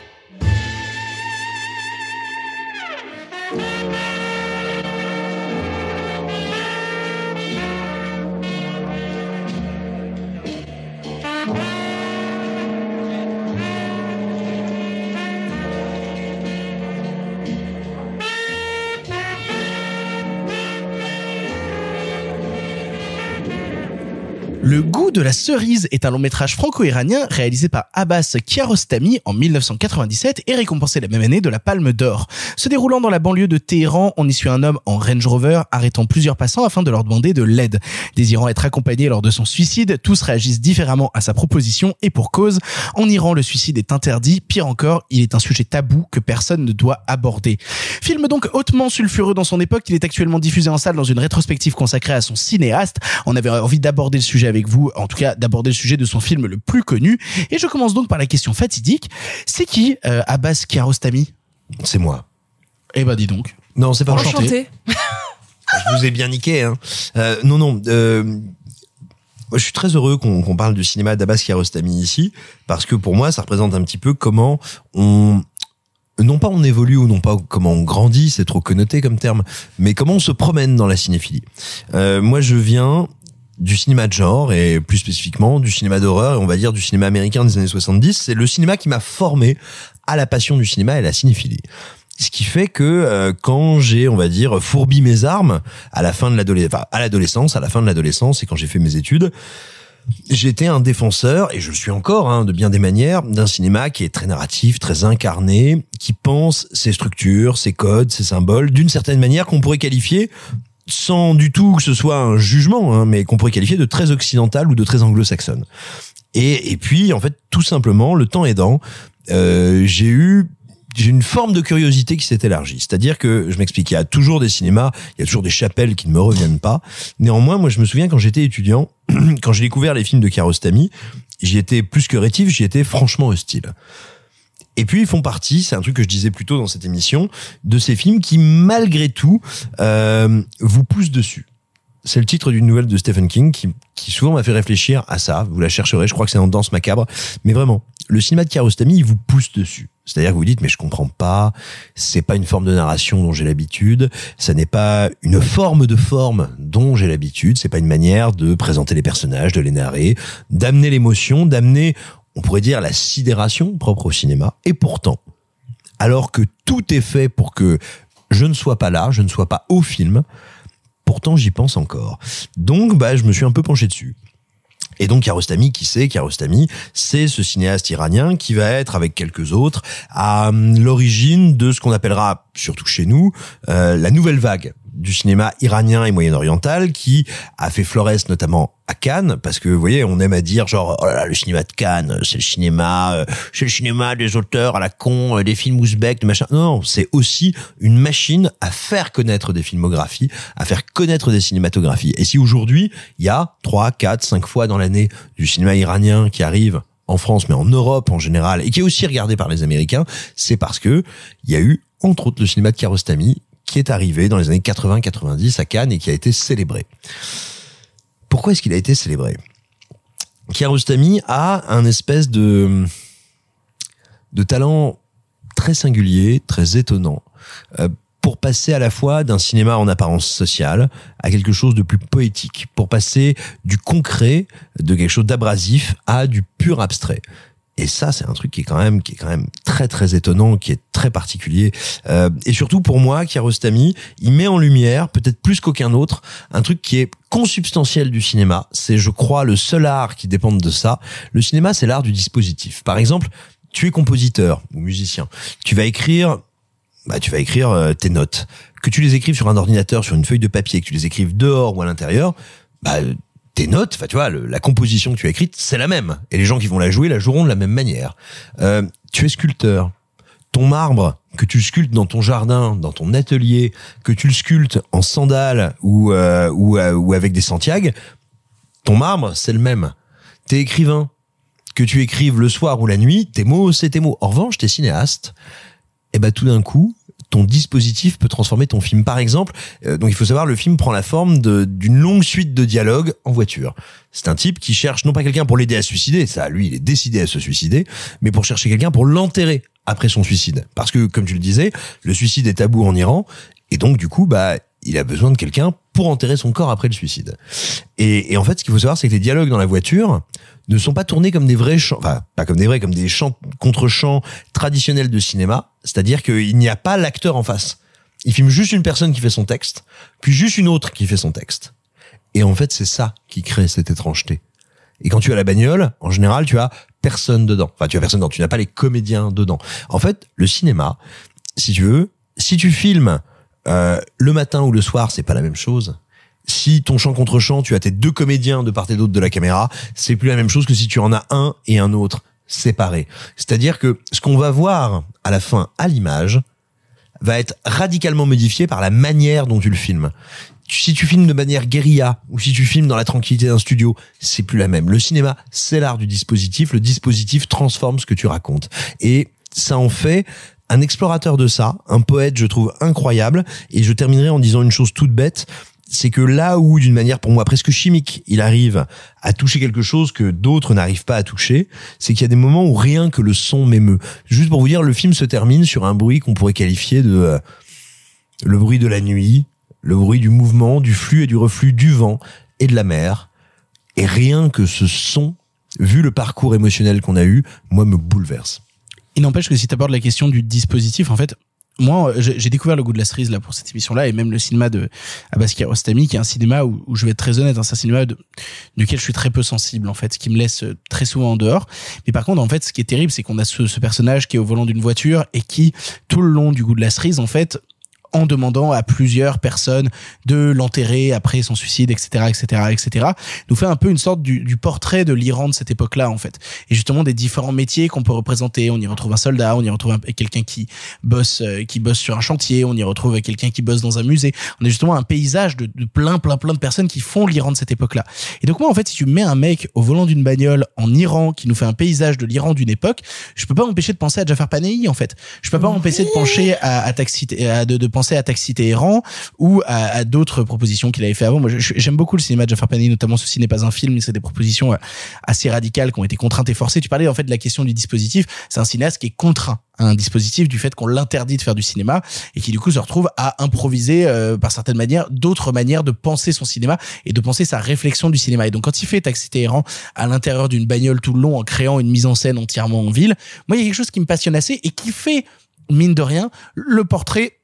Le goût de la cerise est un long métrage franco-iranien réalisé par Abbas Kiarostami en 1997 et récompensé la même année de la Palme d'Or. Se déroulant dans la banlieue de Téhéran, on y suit un homme en Range Rover arrêtant plusieurs passants afin de leur demander de l'aide. Désirant être accompagné lors de son suicide, tous réagissent différemment à sa proposition et pour cause. En Iran, le suicide est interdit. Pire encore, il est un sujet tabou que personne ne doit aborder. Film donc hautement sulfureux dans son époque, il est actuellement diffusé en salle dans une rétrospective consacrée à son cinéaste. On avait envie d'aborder le sujet avec vous, en tout cas d'aborder le sujet de son film le plus connu. Et je commence donc par la question fatidique. C'est qui euh, Abbas Kiarostami? C'est moi. Eh ben dis donc. Non, c'est pas Enchanté. Enchanté. Je vous ai bien niqué. Hein. Euh, non, non. Euh, moi, je suis très heureux qu'on qu'on parle du cinéma d'Abbas Kiarostami ici, parce que pour moi, ça représente un petit peu comment on non pas on évolue ou non pas comment on grandit, c'est trop connoté comme terme, mais comment on se promène dans la cinéphilie. Euh, moi, je viens du cinéma de genre et plus spécifiquement du cinéma d'horreur et on va dire du cinéma américain des années 70. C'est le cinéma qui m'a formé à la passion du cinéma et à la cinéphilie. Ce qui fait que euh, quand j'ai, on va dire, fourbi mes armes à la fin de l'adolescence, enfin, à à la fin de l'adolescence et quand j'ai fait mes études, j'étais un défenseur, et je le suis encore, hein, de bien des manières, d'un cinéma qui est très narratif, très incarné, qui pense ses structures, ses codes, ses symboles, d'une certaine manière qu'on pourrait qualifier sans du tout que ce soit un jugement, hein, mais qu'on pourrait qualifier de très occidental ou de très anglo-saxonne. Et, et puis, en fait, tout simplement, le temps aidant, euh, j'ai eu une forme de curiosité qui s'est élargie. C'est-à-dire que, je m'explique, il y a toujours des cinémas, il y a toujours des chapelles qui ne me reviennent pas. Néanmoins, moi, je me souviens quand j'étais étudiant, quand j'ai découvert les films de Kiarostami, j'y étais plus que rétif, j'y étais franchement hostile. Et puis ils font partie, c'est un truc que je disais plus tôt dans cette émission, de ces films qui malgré tout euh, vous poussent dessus. C'est le titre d'une nouvelle de Stephen King qui, qui souvent m'a fait réfléchir à ça. Vous la chercherez, je crois que c'est dans Danse macabre. Mais vraiment, le cinéma de Kiarostami, il vous pousse dessus. C'est-à-dire que vous dites, mais je comprends pas, c'est pas une forme de narration dont j'ai l'habitude, ça n'est pas une forme de forme dont j'ai l'habitude, c'est pas une manière de présenter les personnages, de les narrer, d'amener l'émotion, d'amener, on pourrait dire, la sidération propre au cinéma. Et pourtant, alors que tout est fait pour que je ne sois pas là, je ne sois pas au film, pourtant j'y pense encore. Donc, bah, je me suis un peu penché dessus. Et donc Kiarostami, qui c'est Kiarostami C'est ce cinéaste iranien qui va être, avec quelques autres, à hum, l'origine de ce qu'on appellera, surtout chez nous, euh, la nouvelle vague du cinéma iranien et moyen-oriental qui a fait florès notamment à Cannes parce que vous voyez on aime à dire genre oh là là le cinéma de Cannes c'est le cinéma euh, c'est le cinéma des auteurs à la con euh, des films ouzbeks de machin non, non c'est aussi une machine à faire connaître des filmographies à faire connaître des cinématographies. Et si aujourd'hui il y a trois quatre cinq fois dans l'année du cinéma iranien qui arrive en France, mais en Europe en général, et qui est aussi regardé par les Américains, c'est parce que il y a eu entre autres le cinéma de Kiarostami qui est arrivé dans les années 80-90 à Cannes et qui a été célébré. Pourquoi est-ce qu'il a été célébré? Kiarostami a un espèce de talent très singulier, très étonnant, euh, pour passer à la fois d'un cinéma en apparence sociale à quelque chose de plus poétique, pour passer du concret, de quelque chose d'abrasif à du pur abstrait. Et ça, c'est un truc qui est quand même, qui est quand même très très étonnant, qui est très particulier. Euh, et surtout pour moi, Kiarostami, il met en lumière, peut-être plus qu'aucun autre, un truc qui est consubstantiel du cinéma. C'est, je crois, le seul art qui dépend de ça. Le cinéma, c'est l'art du dispositif. Par exemple, tu es compositeur ou musicien. Tu vas écrire, bah, tu vas écrire euh, tes notes. Que tu les écrives sur un ordinateur, sur une feuille de papier, que tu les écrives dehors ou à l'intérieur, bah, tes notes, enfin tu vois, la composition que tu as écrite, c'est la même. Et les gens qui vont la jouer la joueront de la même manière. Euh, tu es sculpteur. Ton marbre que tu sculptes dans ton jardin, dans ton atelier, que tu le sculptes en sandales ou euh, ou, euh, ou avec des Santiago, ton marbre c'est le même. T'es écrivain. Que tu écrives le soir ou la nuit, tes mots c'est tes mots. En revanche, t'es cinéaste. Et ben tout d'un coup, ton dispositif peut transformer ton film. Par exemple, euh, donc il faut savoir, le film prend la forme d'une longue suite de dialogues en voiture. C'est un type qui cherche non pas quelqu'un pour l'aider à se suicider, ça, lui, il est décidé à se suicider, mais pour chercher quelqu'un pour l'enterrer après son suicide. Parce que, comme tu le disais, le suicide est tabou en Iran, et donc du coup, bah, il a besoin de quelqu'un pour enterrer son corps après le suicide. Et, et en fait, ce qu'il faut savoir, c'est que les dialogues dans la voiture ne sont pas tournés comme des vrais chants, enfin pas comme des vrais, comme des chants contre-chants traditionnels de cinéma. C'est-à-dire qu'il n'y a pas l'acteur en face. Il filme juste une personne qui fait son texte, puis juste une autre qui fait son texte. Et en fait, c'est ça qui crée cette étrangeté. Et quand tu as la bagnole, en général, tu as personne dedans. Enfin, tu as personne dedans. Tu n'as pas les comédiens dedans. En fait, le cinéma, si tu veux, si tu filmes euh, le matin ou le soir, c'est pas la même chose. Si ton chant contre chant, tu as tes deux comédiens de part et d'autre de la caméra, c'est plus la même chose que si tu en as un et un autre séparés. C'est-à-dire que ce qu'on va voir à la fin à l'image va être radicalement modifié par la manière dont tu le filmes. Si tu filmes de manière guérilla ou si tu filmes dans la tranquillité d'un studio, c'est plus la même. Le cinéma, c'est l'art du dispositif. Le dispositif transforme ce que tu racontes. Et ça en fait un explorateur de ça, un poète, je trouve, incroyable. Et je terminerai en disant une chose toute bête. C'est que là où, d'une manière pour moi presque chimique, il arrive à toucher quelque chose que d'autres n'arrivent pas à toucher, c'est qu'il y a des moments où rien que le son m'émeut. Juste pour vous dire, le film se termine sur un bruit qu'on pourrait qualifier de euh, le bruit de la nuit, le bruit du mouvement, du flux et du reflux du vent et de la mer. Et rien que ce son, vu le parcours émotionnel qu'on a eu, moi me bouleverse. Il n'empêche que si tu abordes la question du dispositif, en fait, moi, j'ai j'ai découvert le goût de la cerise là pour cette émission-là et même le cinéma de Abbas Kiarostami, qui est un cinéma où, où je vais être très honnête, hein, c'est un cinéma de, duquel je suis très peu sensible en fait, ce qui me laisse euh, très souvent en dehors. Mais par contre, en fait, ce qui est terrible, c'est qu'on a ce, ce personnage qui est au volant d'une voiture et qui, tout le long du goût de la cerise, en fait, en demandant à plusieurs personnes de l'enterrer après son suicide, etc., etc., etc., nous fait un peu une sorte du, du portrait de l'Iran de cette époque-là, en fait. Et justement des différents métiers qu'on peut représenter. On y retrouve un soldat, on y retrouve un- quelqu'un qui bosse, euh, qui bosse sur un chantier, on y retrouve quelqu'un qui bosse dans un musée. On a justement un paysage de, de plein, plein, plein de personnes qui font l'Iran de cette époque-là. Et donc moi, en fait, si tu mets un mec au volant d'une bagnole en Iran qui nous fait un paysage de l'Iran d'une époque, je peux pas m'empêcher de penser à Jafar Panahi, en fait. Je peux pas m'empêcher de pencher à, à Taxi, à, de, de penser à Taxi Téhéran ou à, d'autres propositions qu'il avait fait avant. Moi, j'aime beaucoup le cinéma de Jafar Panahi, notamment ceci n'est pas un film, mais c'est des propositions euh, assez radicales qui ont été contraintes et forcées. Tu parlais en fait de la question du dispositif. C'est un cinéaste qui est contraint à un dispositif du fait qu'on l'interdit de faire du cinéma et qui du coup se retrouve à improviser euh, par certaines manières d'autres manières de penser son cinéma et de penser sa réflexion du cinéma. Et donc quand il fait Taxi Téhéran à l'intérieur d'une bagnole tout le long en créant une mise en scène entièrement en ville, moi il y a quelque chose qui me passionne assez et qui fait mine de rien le portrait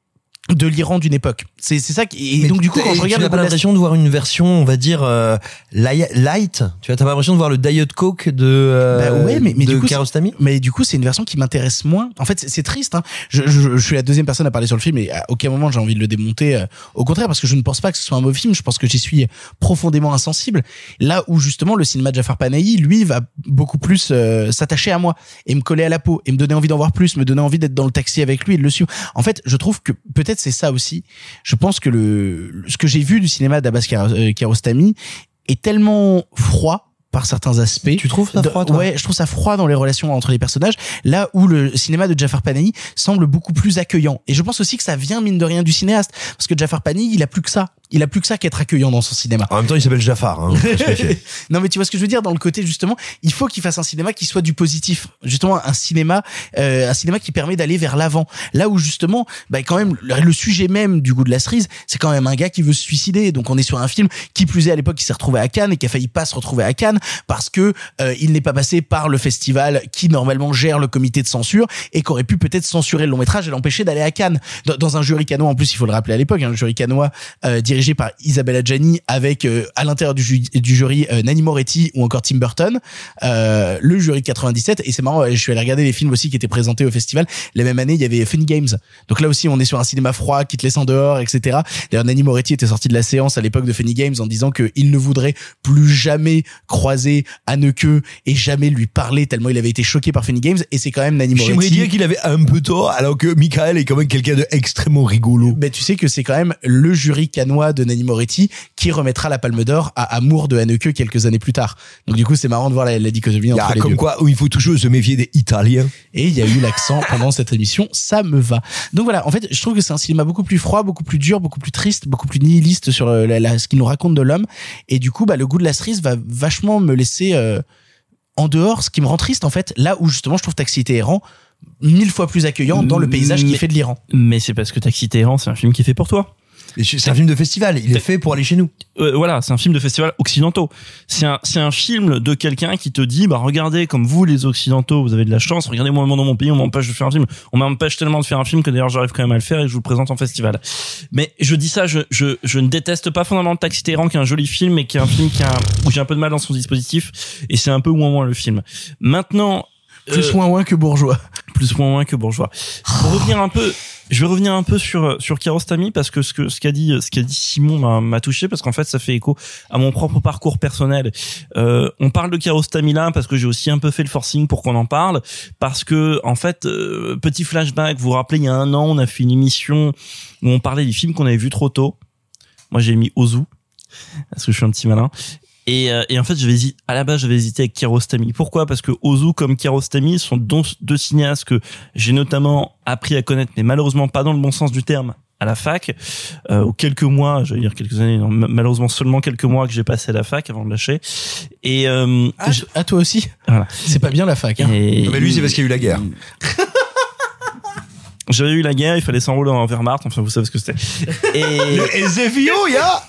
de l'Iran d'une époque. C'est c'est ça qui et donc du coup quand je regarde tu n'as pas l'impression de voir une version, on va dire euh, li- light? Tu as t'as pas l'impression de voir le Diet Coke de euh, Bah ouais, mais, mais de du coup, mais du coup, c'est une version qui m'intéresse moins. En fait, c'est- triste. Hein. Je, je, je suis la deuxième personne à parler sur le film et à aucun moment j'ai envie de le démonter. euh, Au contraire, parce que je ne pense pas que ce soit un mauvais film. Je pense que j'y suis profondément insensible. Là où justement le cinéma de Jafar Panahi, lui, va beaucoup plus euh, s'attacher à moi et me coller à la peau et me donner envie d'en voir plus, me donner envie d'être dans le taxi avec lui et de le suivre. En fait, je trouve que peut-être c'est ça aussi. Je pense que le ce que j'ai vu du cinéma d'Abbas euh, Kiarostami est tellement froid par certains aspects. Tu trouves ça froid, toi Ouais, je trouve ça froid dans les relations entre les personnages. Là où le cinéma de Jafar Panahi semble beaucoup plus accueillant. Et je pense aussi que ça vient mine de rien du cinéaste, parce que Jafar Panahi, il a plus que ça. Il a plus que ça qu'être accueillant dans son cinéma. En même temps, il s'appelle Jafar. Hein, non mais tu vois ce que je veux dire? Dans le côté justement, il faut qu'il fasse un cinéma qui soit du positif, justement un cinéma, euh, un cinéma qui permet d'aller vers l'avant. Là où justement, bah quand même le, le sujet même du goût de la cerise, c'est quand même un gars qui veut se suicider. Donc on est sur un film qui plus est à l'époque qui s'est retrouvé à Cannes et qui a failli pas se retrouver à Cannes parce que euh, il n'est pas passé par le festival qui normalement gère le comité de censure et qui aurait pu peut-être censurer le long métrage et l'empêcher d'aller à Cannes. Dans, dans un jury canois en plus, il faut le rappeler à l'époque, un jury canois euh, dirigé par Isabella Gianni avec euh, à l'intérieur du, ju- du jury euh, Nanni Moretti ou encore Tim Burton, euh, le jury de 97 et c'est marrant, euh, je suis allé regarder les films aussi qui étaient présentés au festival. La même année, il y avait Funny Games. Donc là aussi, on est sur un cinéma froid qui te laisse en dehors, etc. D'ailleurs, Nanni Moretti était sorti de la séance à l'époque de Funny Games en disant qu'il ne voudrait plus jamais croiser Anneke et jamais lui parler tellement il avait été choqué par Funny Games et c'est quand même Nanni Moretti. J'aimerais dire qu'il avait un peu tort, alors que Michael est quand même quelqu'un d'extrêmement rigolo. Ben, tu sais que c'est quand même le jury canois de Nanni Moretti qui remettra la Palme d'Or à Amour de Haneke quelques années plus tard. Donc du coup, c'est marrant de voir la, la dichotomie entre les comme deux. quoi, où il faut toujours se méfier des Italiens. Et il y a eu l'accent pendant cette émission, ça me va. Donc voilà, en fait, je trouve que c'est un cinéma beaucoup plus froid, beaucoup plus dur, beaucoup plus triste, beaucoup plus nihiliste sur euh, la- la- ce qu'il nous raconte de l'homme. Et du coup, bah, le goût de la cerise va vachement me laisser euh, en dehors, ce qui me rend triste en fait, là où justement je trouve Taxi Téhéran mille fois plus accueillant dans le paysage qui fait de l'Iran. Mais c'est parce que Taxi Téhéran, c'est un film qui est fait pour toi. C'est un film de festival. Il est fait pour aller chez nous. Euh, voilà, c'est un film de festival occidentaux. C'est un, c'est un film de quelqu'un qui te dit, bah regardez, comme vous les occidentaux, vous avez de la chance. Regardez moi dans mon pays, on m'empêche de faire un film. On m'empêche tellement de faire un film que d'ailleurs j'arrive quand même à le faire et que je vous le présente en festival. Mais je dis ça, je, je, je ne déteste pas fondamentalement Taxi Téhéran, qui est un joli film, mais qui est un film qui a, où j'ai un peu de mal dans son dispositif. Et c'est un peu moins moins le film. Maintenant. Plus euh, moins moins que bourgeois. plus moins moins que bourgeois. Pour revenir un peu, je vais revenir un peu sur sur Kiarostami parce que ce que ce qu'a dit ce qu'a dit Simon m'a- touché parce qu'en fait ça fait écho à mon propre parcours personnel. Euh, on parle de Kiarostami là parce que j'ai aussi un peu fait le forcing pour qu'on en parle parce que en fait euh, petit flashback, vous vous rappelez il y a un an on a fait une émission où on parlait des films qu'on avait vus trop tôt. Moi j'ai mis Ozu parce que je suis un petit malin. Et, euh, et en fait, j'avais hésité, à la base, j'avais hésité avec Kiarostami. Pourquoi? Parce que Ozu comme Kiarostami sont deux, cinéastes que j'ai notamment appris à connaître, mais malheureusement pas dans le bon sens du terme à la fac, euh, ou quelques mois, j'allais dire quelques années, non, malheureusement seulement quelques mois que j'ai passé à la fac avant de lâcher. Et euh, Ah, je- à toi aussi? voilà. C'est pas bien la fac. Hein. Et- Non, mais lui, c'est parce qu'il y a eu la guerre. J'avais eu la guerre, il fallait s'enrôler en Wehrmacht, enfin vous savez ce que c'était. Et Le SFIO, il y a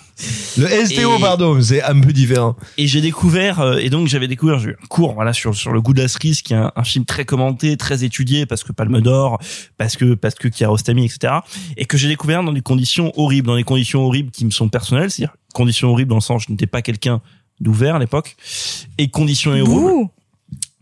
Le STO, Et- pardon, c'est un peu différent. et j'ai découvert euh, et donc j'avais découvert j'ai eu un cours voilà sur sur le goût de la cerise qui est un, un film très commenté très étudié parce que Palme d'Or parce que parce que Kiarostami etc et que j'ai découvert dans des conditions horribles dans des conditions horribles qui me sont personnelles c'est-à-dire conditions horribles dans le sens je n'étais pas quelqu'un d'ouvert à l'époque et conditions horribles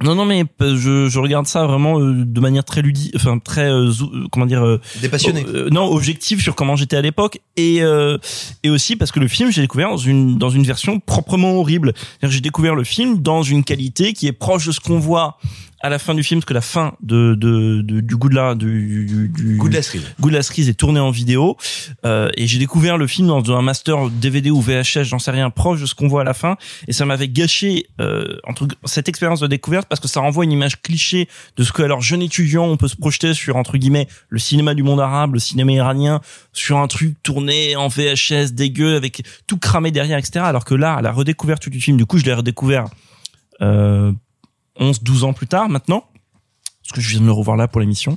non non mais je, je regarde ça vraiment euh, de manière très ludique enfin très euh, euh, comment dire euh, Dépassionné. euh, non objectif sur comment j'étais à l'époque et euh, et aussi parce que le film j'ai découvert dans une dans une version proprement horrible j'ai découvert le film dans une qualité qui est proche de ce qu'on voit à la fin du film parce que la fin de, de, de- du goût de la du, du, du- la cerise. est tourné en vidéo. Euh, et j'ai découvert le film dans un master DVD ou VHS j'en sais rien proche de ce qu'on voit à la fin. Et ça m'avait gâché euh, entre cette expérience de découverte parce que ça renvoie une image cliché de ce que alors jeune étudiant on peut se projeter sur entre guillemets le cinéma du monde arabe le cinéma iranien sur un truc tourné en VHS dégueu avec tout cramé derrière etc alors que là à la redécouverte du film du coup je l'ai redécouvert euh, 11 12 ans plus tard maintenant parce que je viens de le revoir là pour l'émission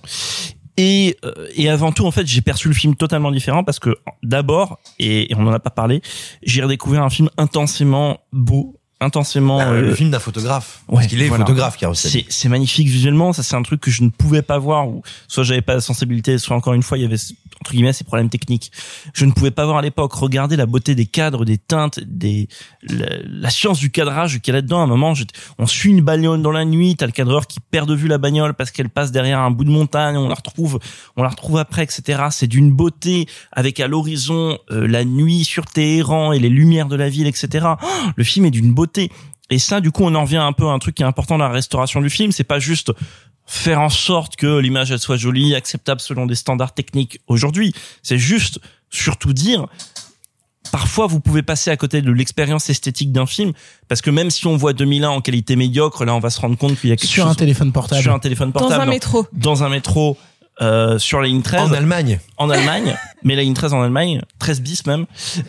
et, euh, et avant tout, en fait, j'ai perçu le film totalement différent parce que d'abord, et, et on n'en a pas parlé, j'ai redécouvert un film intensément beau, intensément... Ah, euh, le film d'un photographe. ouais, parce qu'il est voilà. photographe. C'est c'est magnifique visuellement, ça c'est un truc que je ne pouvais pas voir, ou soit j'avais pas la sensibilité, soit encore une fois il y avait ces problèmes techniques. Je ne pouvais pas voir à l'époque. Regarder la beauté des cadres, des teintes, des la, science du cadrage qu'il y a là-dedans. À un moment, on suit une bagnole dans la nuit, t'as le cadreur qui perd de vue la bagnole parce qu'elle passe derrière un bout de montagne, on la retrouve, on la retrouve après, etc. C'est d'une beauté avec à l'horizon euh, la nuit sur Téhéran et les lumières de la ville, etc. Oh, le film est d'une beauté. Et ça, du coup, on en revient un peu à un truc qui est important dans la restauration du film. C'est pas juste faire en sorte que l'image elle soit jolie, acceptable selon des standards techniques aujourd'hui. C'est juste surtout dire parfois vous pouvez passer à côté de l'expérience esthétique d'un film parce que même si on voit 2001 en qualité médiocre, là on va se rendre compte qu'il y a quelque Sur chose un téléphone portable. sur un téléphone Dans portable un métro. dans un métro euh, sur la ligne 13 En Allemagne. en Allemagne, mais la ligne 13 en Allemagne, 13 bis même,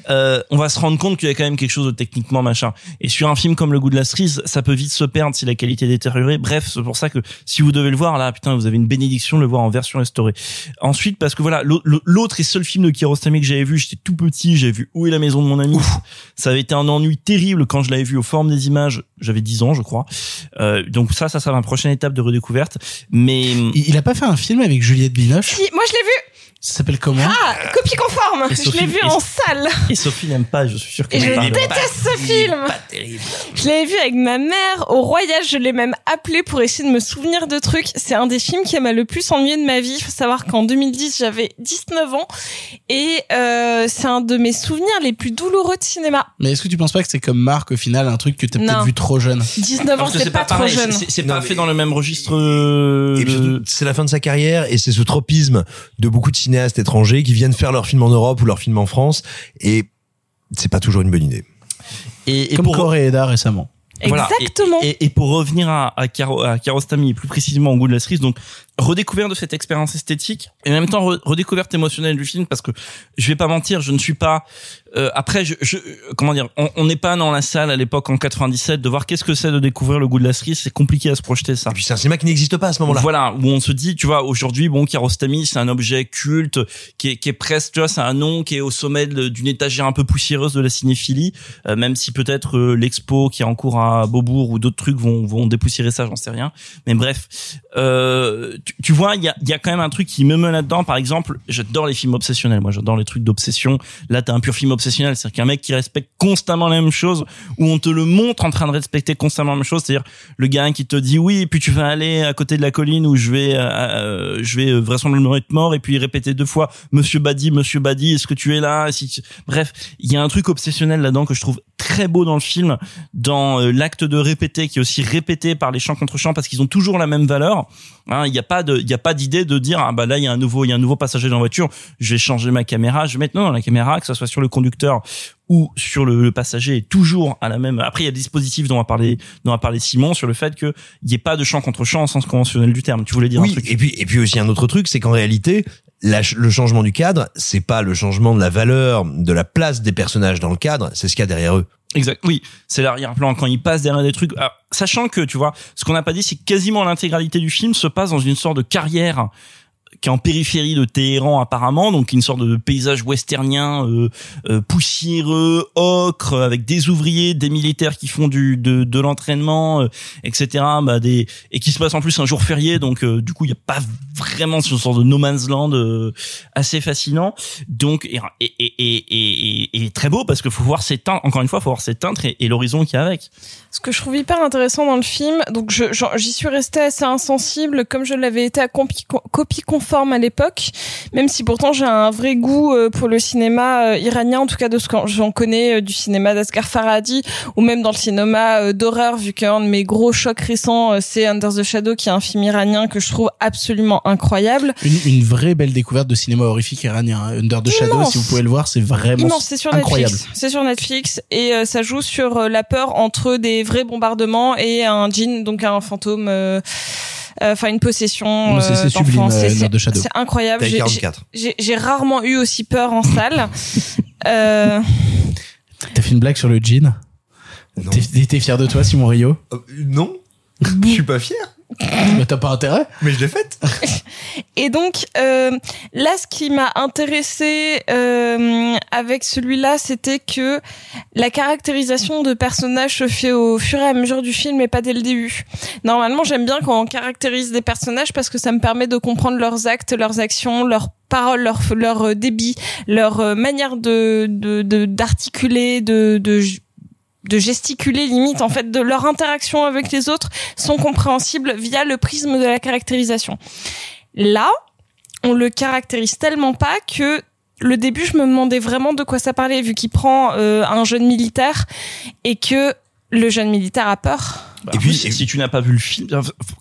euh, on va se rendre compte qu'il y a quand même quelque chose de techniquement machin. Et sur un film comme Le Goût de la cerise, ça peut vite se perdre si la qualité est détériorée. Bref, c'est pour ça que si vous devez le voir, là, putain, vous avez une bénédiction de le voir en version restaurée. Ensuite, parce que voilà, l'au- l'autre et seul film de Kiarostami que j'avais vu, j'étais tout petit, j'avais vu Où est la maison de mon ami. Ça avait été un ennui terrible quand je l'avais vu aux formes des images. J'avais 10 ans, je crois. Euh, donc ça, ça sera ma prochaine étape de redécouverte. Mais Il il a pas fait un film avec Juliette Binoche Si, moi je l'ai vu. Ça s'appelle comment Ah, copie conforme. Et Je Sophie- l'ai vu et- en salle. et Sophie n'aime pas, je suis sûr Et qu'elle je déteste ce film. Je l'avais vu avec ma mère au Royal. Je l'ai même appelé pour essayer de me souvenir de trucs. C'est un des films qui m'a le plus ennuyé de ma vie. Il faut savoir qu'en 2010, j'avais 19 ans. Et euh, c'est un de mes souvenirs les plus douloureux de cinéma. Mais est-ce que tu penses pas que c'est comme Marc au final, un truc que t'as Non. peut-être vu trop jeune? 19 ans, que c'est pas, trop pareil, jeune. c'est- pas mais- fait dans le même registre. euh, Et de- c'est la fin de sa carrière et c'est ce tropisme de beaucoup de cinéastes étrangers qui viennent faire leurs films en Europe ou leurs films en France et c'est pas toujours une bonne idée. Et, et Comme pour Coréeda récemment. Voilà. Et- Exactement. Et, et pour revenir à, à, Karo, à Kiarostami et plus précisément au goût de la cerise, donc redécouverte de cette expérience esthétique et en même temps re- redécouverte émotionnelle du film parce que je vais pas mentir, je ne suis pas. euh, après, je, je comment dire, on n'est pas dans la salle à l'époque en 97 de voir qu'est-ce que c'est de découvrir le goût de la cerise. C'est compliqué à se projeter ça. Et puis c'est un cinéma qui n'existe pas à ce moment-là. Voilà, où on se dit, tu vois, aujourd'hui, bon, Kiarostami, c'est un objet culte, qui est, qui est presque, tu vois, c'est un nom qui est au sommet d'une étagère un peu poussiéreuse de la cinéphilie, euh, même si peut-être euh, l'expo qui est en cours à Beaubourg ou d'autres trucs vont, vont dépoussiérer ça, j'en sais rien. Mais bref, euh, tu, tu vois, il y a, y a quand même un truc qui me met là-dedans. Par exemple, j'adore les films obsessionnels. Moi, j'adore les trucs d'obsession. Là, t'as un pur film obsessionnel, c'est-à-dire qu'un mec qui respecte constamment la même chose, où on te le montre en train de respecter constamment la même chose, c'est-à-dire le gars qui te dit oui, et puis tu vas aller à côté de la colline où je vais, euh, euh, je vais vraisemblablement être mort, et puis répéter deux fois Monsieur Badi, Monsieur Badi, est-ce que tu es là? Bref, il y a un truc obsessionnel là-dedans que je trouve très beau dans le film, dans euh, l'acte de répéter qui est aussi répété par les chants contre chants parce qu'ils ont toujours la même valeur. Hein, Il n'y a pas de, il y a pas d'idée de dire ah bah là il y a un nouveau, il y a un nouveau passager dans la voiture, je vais changer ma caméra, je vais mettre non dans la caméra que ce soit sur le conducteur ou sur le, le passager est toujours à la même. Après il y a des dispositifs dont on va parler, dont on va parler Simon sur le fait que il n'y ait pas de chant contre chant au sens conventionnel du terme. Tu voulais dire un Oui, truc et puis et puis aussi un autre truc, c'est qu'en réalité, la le changement du cadre, c'est pas le changement de la valeur, de la place des personnages dans le cadre, c'est ce qu'il y a derrière eux. Exact. Oui, c'est l'arrière-plan quand il passe derrière des trucs. Alors, sachant que tu vois, ce qu'on n'a pas dit, c'est quasiment l'intégralité du film se passe dans une sorte de carrière qui est en périphérie de Téhéran apparemment, donc une sorte de paysage westernien euh, euh, poussiéreux, ocre, avec des ouvriers, des militaires qui font du de, de l'entraînement, euh, etc. Bah, des et qui se passe en plus un jour férié, donc euh, du coup il y a pas vraiment ce sorte de no man's land assez fascinant. Donc et et et et, et, très beau parce qu'il faut voir s'éteindre. Encore une fois, faut voir s'éteindre et, et l'horizon qui est avec. Ce que je trouve hyper intéressant dans le film, donc j'y suis restée assez insensible, comme je l'avais été à compi- copie conforme à l'époque, même si pourtant j'ai un vrai goût euh, pour le cinéma euh, iranien, en tout cas de ce que j'en connais euh, du cinéma d'Asghar Farhadi, ou même dans le cinéma d'horreur, vu qu'un de mes gros chocs récents, c'est Under the Shadow, qui est un film iranien que je trouve absolument incroyable. Une, une vraie belle découverte de cinéma horrifique iranien. hein. Under the Shadow, si vous pouvez le voir, c'est vraiment Immense, c'est sur incroyable. Netflix. C'est sur Netflix et ça joue sur la peur entre des vrais bombardements et un djinn, donc un fantôme. euh, euh, Enfin, une possession. C'est- c'est d'enfant. sublime, C'est- euh, incroyable. J'ai- 44. J'ai j'ai rarement eu aussi peur en salle. euh, T'as fait une blague sur le jean T'es t'es fier de toi, Simon Rio? Non, je suis pas fier, Mais t'as pas intérêt mais je l'ai faite. Et donc euh, là, ce qui m'a intéressé euh, avec celui-là, c'était que la caractérisation de personnages se fait au fur et à mesure du film et pas dès le début. Normalement, j'aime bien quand on caractérise des personnages parce que ça me permet de comprendre leurs actes, leurs actions, leurs paroles, leur, leur euh, débit, leur euh, manière de- d'articuler, de, de, de gesticuler limite en fait de leur interaction avec les autres sont compréhensibles via le prisme de la caractérisation. Là, on le caractérise tellement pas que le début, je me demandais vraiment de quoi ça parlait, vu qu'il prend euh, un jeune militaire et que le jeune militaire a peur. et puis, si tu n'as pas vu le film,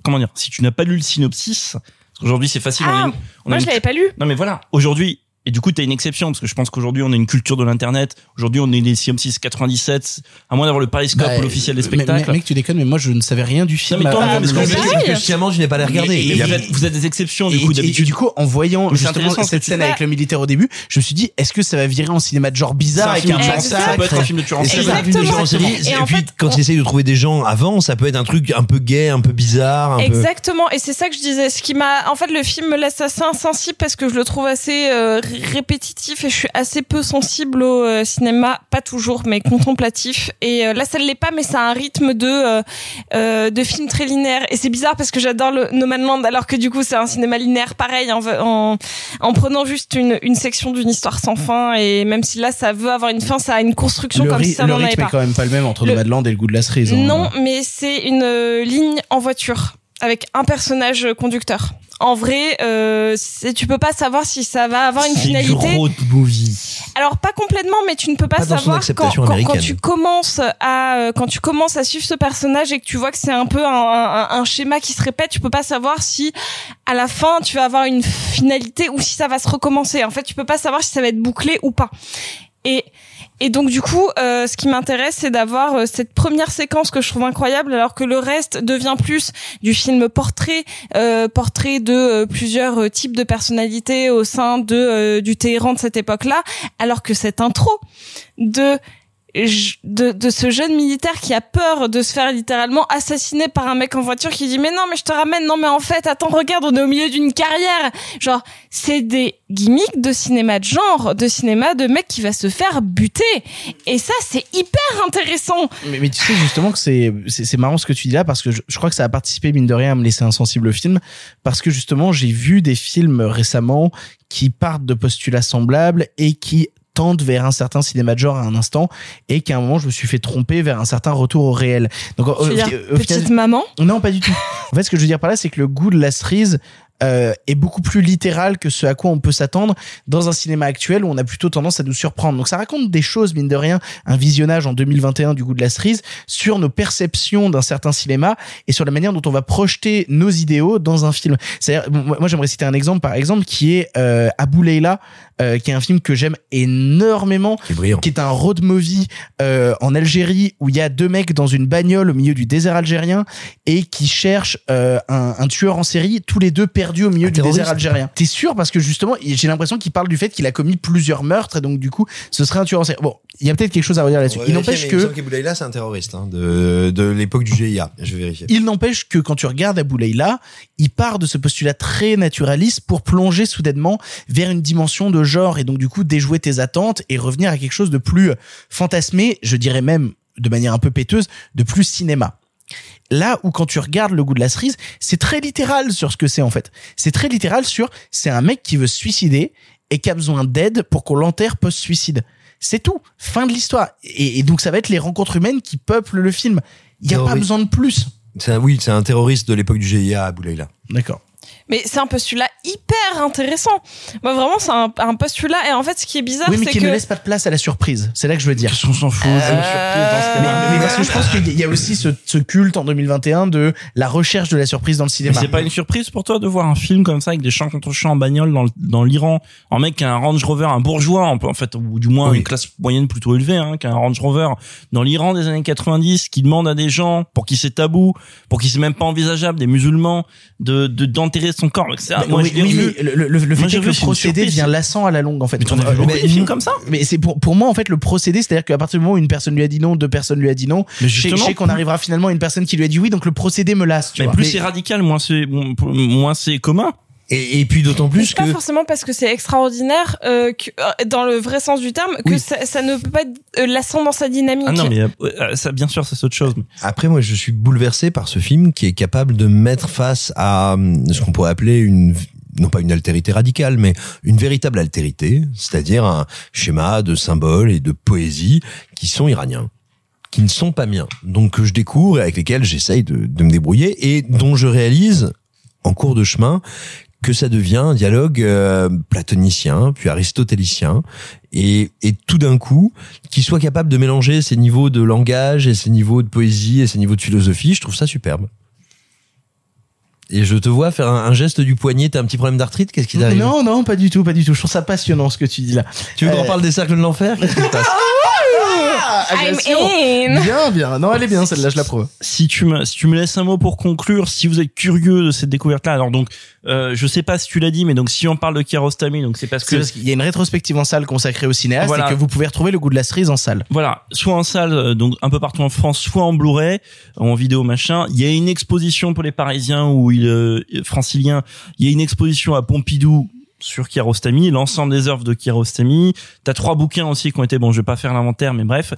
comment dire, si tu n'as pas lu le synopsis, parce qu'aujourd'hui c'est facile. on a Ah, une- on a moi, une je l'avais pas lu. Non mais voilà, aujourd'hui, Et du coup, t'as une exception parce que je pense qu'aujourd'hui, on a une culture de l'internet. Aujourd'hui, on est des CM6 97. À moins d'avoir le Pariscope Bah, ou l'officiel des mais- mais- spectacles. Mec, tu déconnes, mais moi je ne savais rien du film. Non, mais tant mieux, parce que sciemment, je n'ai pas les regarder. Et, y vous, a- êtes, vous êtes des exceptions, du Et- coup, et- et d'habitude. du coup, en voyant justement cette tu scène avec le militaire au début, je me suis dit, est-ce que ça va virer en cinéma de genre bizarre avec un. Ça peut être un massacre film de tueur en Et série. Et Et, puis, quand tu essayes de trouver des gens avant, ça peut être un truc un peu gay, un peu bizarre. Exactement, et c'est ça que je disais. Ce qui m'a, en fait, le film me laisse assez insensible parce que je le trouve assez euh, répétitif et je suis assez peu sensible au euh, cinéma, pas toujours, mais contemplatif. Et euh, là, ça ne l'est pas, mais ça a un rythme de euh, euh, de film très linéaire. Et c'est bizarre parce que j'adore le No Man's Land, alors que du coup, c'est un cinéma linéaire pareil, en, en, en prenant juste une, une section d'une histoire sans fin. Et même si là, ça veut avoir une fin, ça a une construction Le, comme si ça le n'en avait rythme est pas. quand même pas le même entre Le- Nomadland et le goût de la cerise. hein. Non, mais c'est une ligne en voiture avec un personnage conducteur. En vrai, euh, c'est- tu peux pas savoir si ça va avoir une C'est finalité. road movie. Alors pas complètement, mais tu ne peux pas, Pas savoir quand, quand, quand tu commences à euh, quand tu commences à suivre ce personnage et que tu vois que c'est un peu un, un, un schéma qui se répète, tu peux pas savoir si à la fin tu vas avoir une finalité ou si ça va se recommencer. En fait, tu peux pas savoir si ça va être bouclé ou pas. Et et donc du coup, euh, ce qui m'intéresse, c'est d'avoir euh, cette première séquence que je trouve incroyable, alors que le reste devient plus du film portrait, euh, portrait de plusieurs types de personnalités au sein de du Téhéran de cette époque-là, alors que cette intro de de, de ce jeune militaire qui a peur de se faire littéralement assassiner par un mec en voiture qui dit mais non mais je te ramène. Non mais en fait attends regarde on est au milieu d'une carrière. Genre c'est des gimmicks de cinéma de genre de cinéma de mec qui va se faire buter. Et ça c'est hyper intéressant. Mais, tu sais justement que c'est c'est c'est marrant ce que tu dis là parce que je, je crois que ça a participé mine de rien à me laisser insensible au film. Parce que justement j'ai vu des films récemment qui partent de postulats semblables et qui vers un certain cinéma de genre à un instant et qu'à un moment je me suis fait tromper vers un certain retour au réel. Donc au- Tu veux au- dire au final- petite maman? Non, pas du tout. En fait, ce que je veux dire par là, c'est que le goût de la cerise euh, est beaucoup plus littéral que ce à quoi on peut s'attendre dans un cinéma actuel où on a plutôt tendance à nous surprendre. Donc ça raconte des choses, mine de rien, un visionnage en 2021 du goût de la cerise sur nos perceptions d'un certain cinéma et sur la manière dont on va projeter nos idéaux dans un film. C'est-à-dire, moi j'aimerais citer un exemple, par exemple, qui est euh, Abou Leila, euh, qui est un film que j'aime énormément, Qui est qui est un road movie euh, en Algérie où il y a deux mecs dans une bagnole au milieu du désert algérien et qui cherchent euh, un, un tueur en série, tous les deux perdus au milieu du désert algérien. T'es sûr parce que justement, j'ai l'impression qu'il parle du fait qu'il a commis plusieurs meurtres et donc du coup, ce serait un tueur en série. Bon, il y a peut-être quelque chose à redire là-dessus. Il n'empêche que c'est un terroriste hein, de, de l'époque du GIA. Je vais vérifier. il n'empêche que quand tu regardes Abou Leila, il part de ce postulat très naturaliste pour plonger soudainement vers une dimension de genre et donc du coup déjouer tes attentes et revenir à quelque chose de plus fantasmé, je dirais même de manière un peu péteuse, de plus cinéma. Là où quand tu regardes le goût de la cerise, c'est très littéral sur ce que c'est en fait. C'est très littéral sur c'est un mec qui veut se suicider et qui a besoin d'aide pour qu'on l'enterre post-suicide. C'est tout. Fin de l'histoire. Et, et donc ça va être les rencontres humaines qui peuplent le film. Il n'y a pas besoin de plus. C'est un- oui, c'est un terroriste de l'époque du GIA à Boulaïla. D'accord. Mais c'est un postulat hyper intéressant moi vraiment c'est un, un postulat et en fait ce qui est bizarre Oui, mais c'est qui que ne laisse pas de place à la surprise. C'est là que je veux dire. Qu'on s'en fout Euh, de la surprise dans ce Mais, mais parce que je pense qu'il y a aussi ce, ce culte en 2021 de la recherche de la surprise dans le Mais cinéma. c'est pas une surprise pour toi de voir un film comme ça avec des champs contre champs en bagnole dans, l'Iran, un mec qui a un Range Rover, un bourgeois en, en fait, ou du moins Oui. une classe moyenne plutôt élevée, hein, qui a un Range Rover dans l'Iran des années 90, qui demande à des gens pour qui c'est tabou, pour qui c'est même pas envisageable, des musulmans, de de- d'enterrer son corps. etc. Mais Moi, oui, je oui, mais le, le, le fait que vu, le procédé devient lassant à la longue en fait. Mais t'en as vu Euh, beaucoup mais- des films comme ça Mais c'est pour pour moi en fait le procédé, c'est-à-dire qu'à partir du moment où une personne lui a dit non, deux personnes lui a dit non, Mais je sais- qu'on arrivera finalement à une personne qui lui a dit oui, donc le procédé me lasse. Tu Mais vois. plus c'est radical, moins c'est moins c'est commun. Et, et puis d'autant plus c'est pas que forcément parce que c'est extraordinaire euh, que, euh, dans le vrai sens du terme que Oui. ça, ça ne peut pas être euh, lassant dans sa dynamique. Ah non, mais euh, ça, bien sûr, ça c'est autre chose. Après, moi, je suis bouleversé par ce film qui est capable de mettre face à hum, ce qu'on pourrait appeler une non pas une altérité radicale, mais une véritable altérité, c'est-à-dire un schéma de symboles et de poésie qui sont iraniens qui ne sont pas miens, donc que je découvre et avec lesquels j'essaye de, de me débrouiller et dont je réalise en cours de chemin que ça devient un dialogue euh, platonicien, puis aristotélicien, et, et tout d'un coup, qu'il soit capable de mélanger ces niveaux de langage et ces niveaux de poésie et ces niveaux de philosophie, je trouve ça superbe. Et je te vois faire un, un geste du poignet. T'as un petit problème d'arthrite Qu'est-ce qui t'arrive? Non, non, pas du tout, pas du tout. Je trouve ça passionnant ce que tu dis là. Tu veux qu'on Euh, parle des cercles de l'enfer? Qu'est-ce qui se passe? Ah, agression. in. Bien, bien. Non, elle est bien, celle-là, je l'approuve. si tu me si tu me laisses un mot pour conclure, si vous êtes curieux de cette découverte là, alors donc euh, je sais pas si tu l'as dit, mais donc si on parle de Kiarostami, donc c'est parce C'est que parce qu'il y a une rétrospective en salle consacrée au cinéaste Voilà. et que vous pouvez retrouver le goût de la cerise en salle. voilà, soit en salle, euh, donc un peu partout en France, soit en Blu-ray, en vidéo machin. Il y a une exposition pour les Parisiens ou il, euh, franciliens. Il y a une exposition à Pompidou sur Kiarostami, l'ensemble des œuvres de Kiarostami. T'as trois bouquins aussi qui ont été bon, je vais pas faire l'inventaire, mais bref.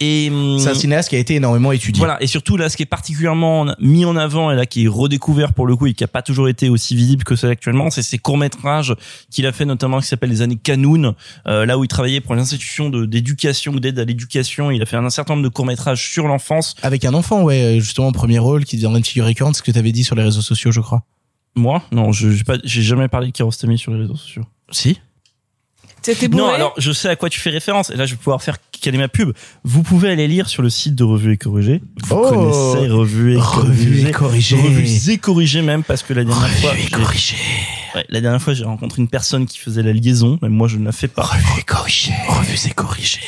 Et hum, C'est un cinéaste qui a été énormément étudié. Voilà, et surtout là, ce qui est particulièrement mis en avant et là qui est redécouvert pour le coup et qui a pas toujours été aussi visible que c'est actuellement, c'est ces courts métrages qu'il a fait notamment qui s'appelle les années Canoun, euh, là où il travaillait pour une institution de- d'éducation ou d'aide à l'éducation. Il a fait un certain nombre de courts métrages sur l'enfance. Avec un enfant, ouais, justement, premier rôle qui deviendrait une figure récurrente, ce que tu avais dit sur les réseaux sociaux, je crois. Moi, non, je j'ai jamais parlé de Kiarostami sur les réseaux sociaux. Si. T'étais Non, bourré alors je sais à quoi tu fais référence et là je vais pouvoir faire caler ma pub. Vous pouvez aller lire sur le site de Revue et Corrigé. Vous Oh connaissez Revue et Revue et Corrigé. Corrigé. Revue et Corrigé même parce que la dernière fois Revue et j'ai- corrigé. Ouais, la dernière fois, j'ai rencontré une personne qui faisait la liaison, même moi je ne la fais pas. Revue et corrigé. Revue et corrigé.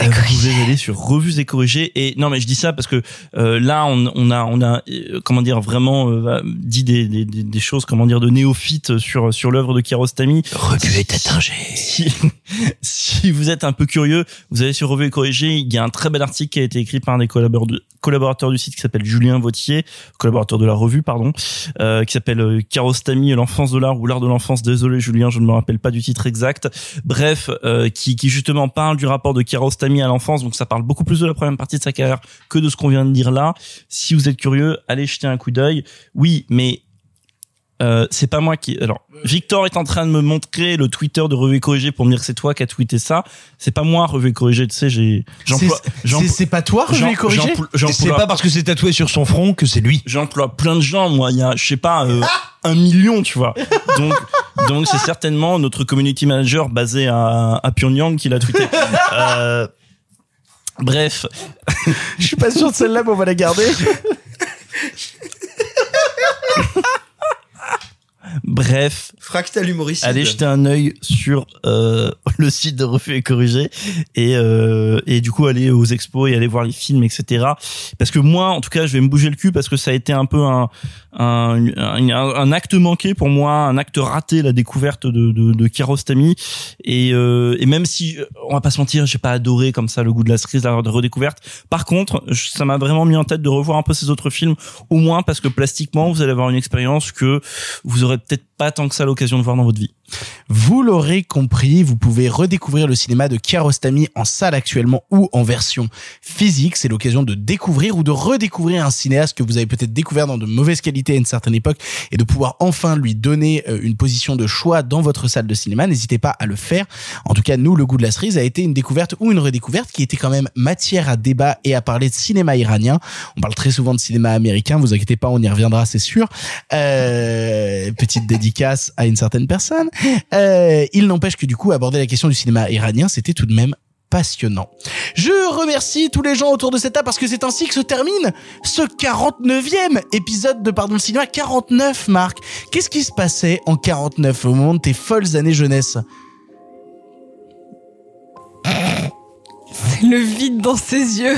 Euh, Vous pouvez aller sur revues et corrigés et non mais je dis ça parce que euh, là on, on a on a euh, comment dire vraiment euh, dit des, des, des, des choses comment dire de néophytes sur sur l'œuvre de Kiarostami. Revue et Si, si vous êtes un peu curieux, vous allez sur Revue et Corrigé, il y a un très bel article qui a été écrit par un des collaborateurs, du site qui s'appelle Julien Vautier, collaborateur de la revue, pardon, euh, qui s'appelle euh, Kiarostami, l'enfance de l'art ou l'art de l'enfance. Désolé Julien, je ne me rappelle pas du titre exact. Bref, euh, qui, qui justement parle du rapport de Kiarostami à l'enfance, donc ça parle beaucoup plus de la première partie de sa carrière que de ce qu'on vient de dire là. Si vous êtes curieux, allez jeter un coup d'œil. Oui, mais euh, c'est pas moi qui. Alors, Victor est en train de me montrer le Twitter de Revue et Corrigé pour me dire que c'est toi qui as tweeté ça. C'est pas moi, Revue et Corrigé. Tu sais, j'ai. j'emploie- C'est- pas toi, Revue j'em- et Corrigé j'emploie- j'emploie- C'est pas parce que c'est tatoué sur son front que c'est lui. J'emploie plein de gens, moi. Il y a, je sais pas, euh, un million, tu vois. Donc, donc c'est certainement notre community manager basé à, à Pyongyang qui l'a tweeté. Euh, bref, Je suis pas sûr de celle-là, mais on va la garder. bref. Fractal humoriste. Allez jeter un œil sur euh, le site de Refus et Corrigé et euh, et du coup aller aux expos et aller voir les films etc. Parce que moi en tout cas je vais me bouger le cul parce que ça a été un peu un un, un, un acte manqué pour moi, un acte raté la découverte de de, de Kiarostami et euh, et même si on va pas se mentir j'ai pas adoré comme ça le goût de la cerise la de redécouverte. Par contre ça m'a vraiment mis en tête de revoir un peu ces autres films au moins parce que plastiquement vous allez avoir une expérience que vous aurez peut-être pas tant que ça l'occasion de voir dans votre vie. Vous l'aurez compris, vous pouvez redécouvrir le cinéma de Kiarostami en salle actuellement ou en version physique. C'est l'occasion de découvrir ou de redécouvrir un cinéaste que vous avez peut-être découvert dans de mauvaises qualités à une certaine époque et de pouvoir enfin lui donner euh, une position de choix dans votre salle de cinéma. N'hésitez pas à le faire. En tout cas, nous, le goût de la cerise a été une découverte ou une redécouverte qui était quand même matière à débat et à parler de cinéma iranien. On parle très souvent de cinéma américain. Vous inquiétez pas, on y reviendra, c'est sûr. Euh, petite dédicace à une certaine personne. Euh, il n'empêche que du coup, aborder la question du cinéma iranien, c'était tout de même passionnant. Je remercie tous les gens autour de cette table parce que c'est ainsi que se termine ce 49e épisode de Pardon le cinéma. 49, Marc. Qu'est-ce qui se passait en 49 au moment de tes folles années jeunesse? C'est le vide dans ses yeux.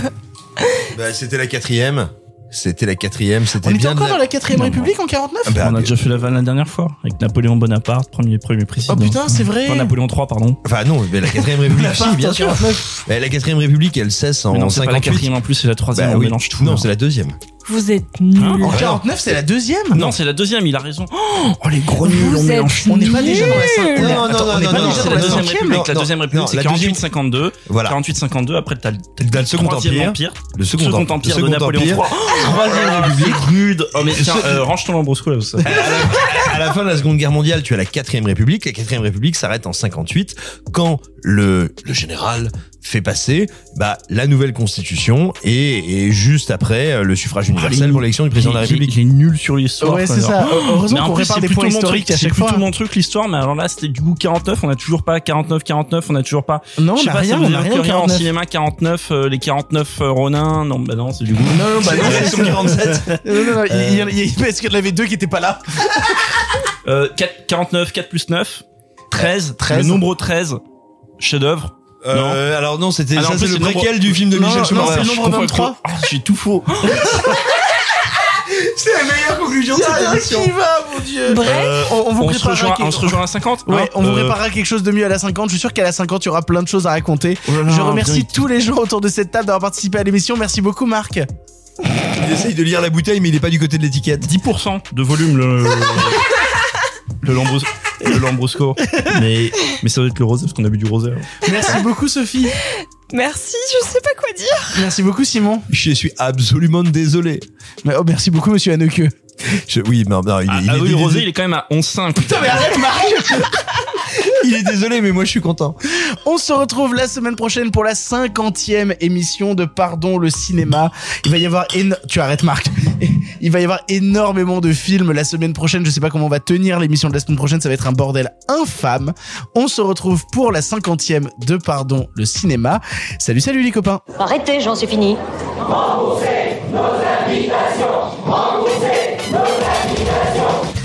Bah, c'était la quatrième. C'était la quatrième. C'était On était bien. encore la- dans la 4 Non, République en 49 Ah bah, on a déjà fait la vanne la dernière fois avec Napoléon Bonaparte, premier premier président. Oh putain, c'est vrai. Enfin, Napoléon III, pardon. Enfin non, mais la quatrième république, si, bien sûr. 49. Bah, la quatrième république, elle cesse en Mais non, c'est pas la 58. quatrième en plus, c'est la troisième. Bah on oui. mélange tout. Non, là. c'est la deuxième. Vous êtes nuls. Hein En Ouais, 49, c'est la deuxième Non, c'est la deuxième. Il a raison. Oh, les gros nuls, on Vous mélange. êtes On n'est pas déjà dans la cinquième. Non, non, non, on n'est non, pas non, déjà C'est dans la la deuxième cinquième. république. Non, La non, deuxième non, république, c'est la deuxième- 48-52. Voilà. 48-52. Après, t'as le, t'as le Second troisième Empire. empire. Le Second, Second Empire. empire de Napoléon Empire. III. Troisième Oh, république. c'est rude. Oh, mais tiens, euh, range ton lambrosco là. ça. à, la, à la fin de la Seconde Guerre mondiale, tu as la quatrième République. La quatrième République s'arrête en 58 quand le, le général fait passer bah, la nouvelle constitution et, et juste après euh, le suffrage universel il- pour l'élection du président de la République. Il est nul sur l'histoire. Ouais, c'est ça. Heureusement Mais en qu'on répare c'est des points mon historiques truc, à chaque C'est fois. plutôt mon truc l'histoire, mais alors là c'était du coup 49, on a toujours pas 49 49, on a toujours pas. Non, on a pas, rien, on a rien, rien en 49. cinéma 49, euh, les 49 euh, Ronin, non bah non, c'est du goût. Non, non, bah non, C'est c'est la version 47. Non, non, non, parce qu'il y en avait deux qui étaient pas là? Euh, 4, 49, 4 plus 9, 13, 13. le nombre 13, chef-d'œuvre. Euh, alors non, c'était Ah non, ça c'est le préquel nombre- du film de Non, Michel non, Schumacher. c'est le nombre confonds avec 23. le- Ah, j'ai tout faux. C'est la meilleure conclusion de cette émission. Qui va, mon dieu Bref. on, on vous on, se préparera rejoint, quelque- on se rejoint à 50 Ouais, hein on vous Euh, préparera quelque chose de mieux à la 50. Je suis sûr qu'à la 50, il y aura plein de choses à raconter. Oh là là, Je remercie tous les gens autour de cette table d'avoir participé à l'émission. Merci beaucoup, Marc. Il essaye de lire la bouteille mais il est pas du côté de l'étiquette. 10% de volume le le le Lambrusco. Mais mais ça doit être le rosé parce qu'on a bu du rosé. alors. Merci beaucoup, Sophie. Merci, je sais pas quoi dire. Merci beaucoup, Simon. Je suis absolument désolé. Mais, oh, merci beaucoup, monsieur Hanneke. Je- oui, mais non, il, Ah, il ah est oui, le désolé. rosé, il est quand même à 11,5. Putain, mais arrête, Marc Il est désolé, mais moi je suis content. On se retrouve la semaine prochaine pour la cinquantième émission de Pardon le cinéma. Il va y avoir éno- tu arrêtes Marc. Il va y avoir énormément de films la semaine prochaine. Je sais pas comment on va tenir l'émission de la semaine prochaine. Ça va être un bordel infâme. On se retrouve pour la cinquantième de Pardon le cinéma. Salut, salut les copains. Arrêtez, j'en suis fini.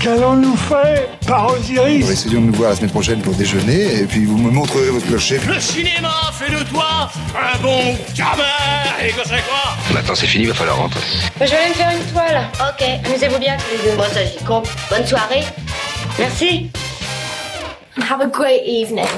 Qu'allons-nous faire par Osiris Essayons de nous voir la semaine prochaine pour déjeuner, et puis vous me montrerez votre clocher. Le cinéma fait de toi un bon gamin Et que c'est quoi? Maintenant c'est fini, il va falloir rentrer. Je vais aller me faire une toile. Ok, amusez-vous bien tous les deux. Bon, ça j'y compte. Bonne soirée. Merci. Have a great evening.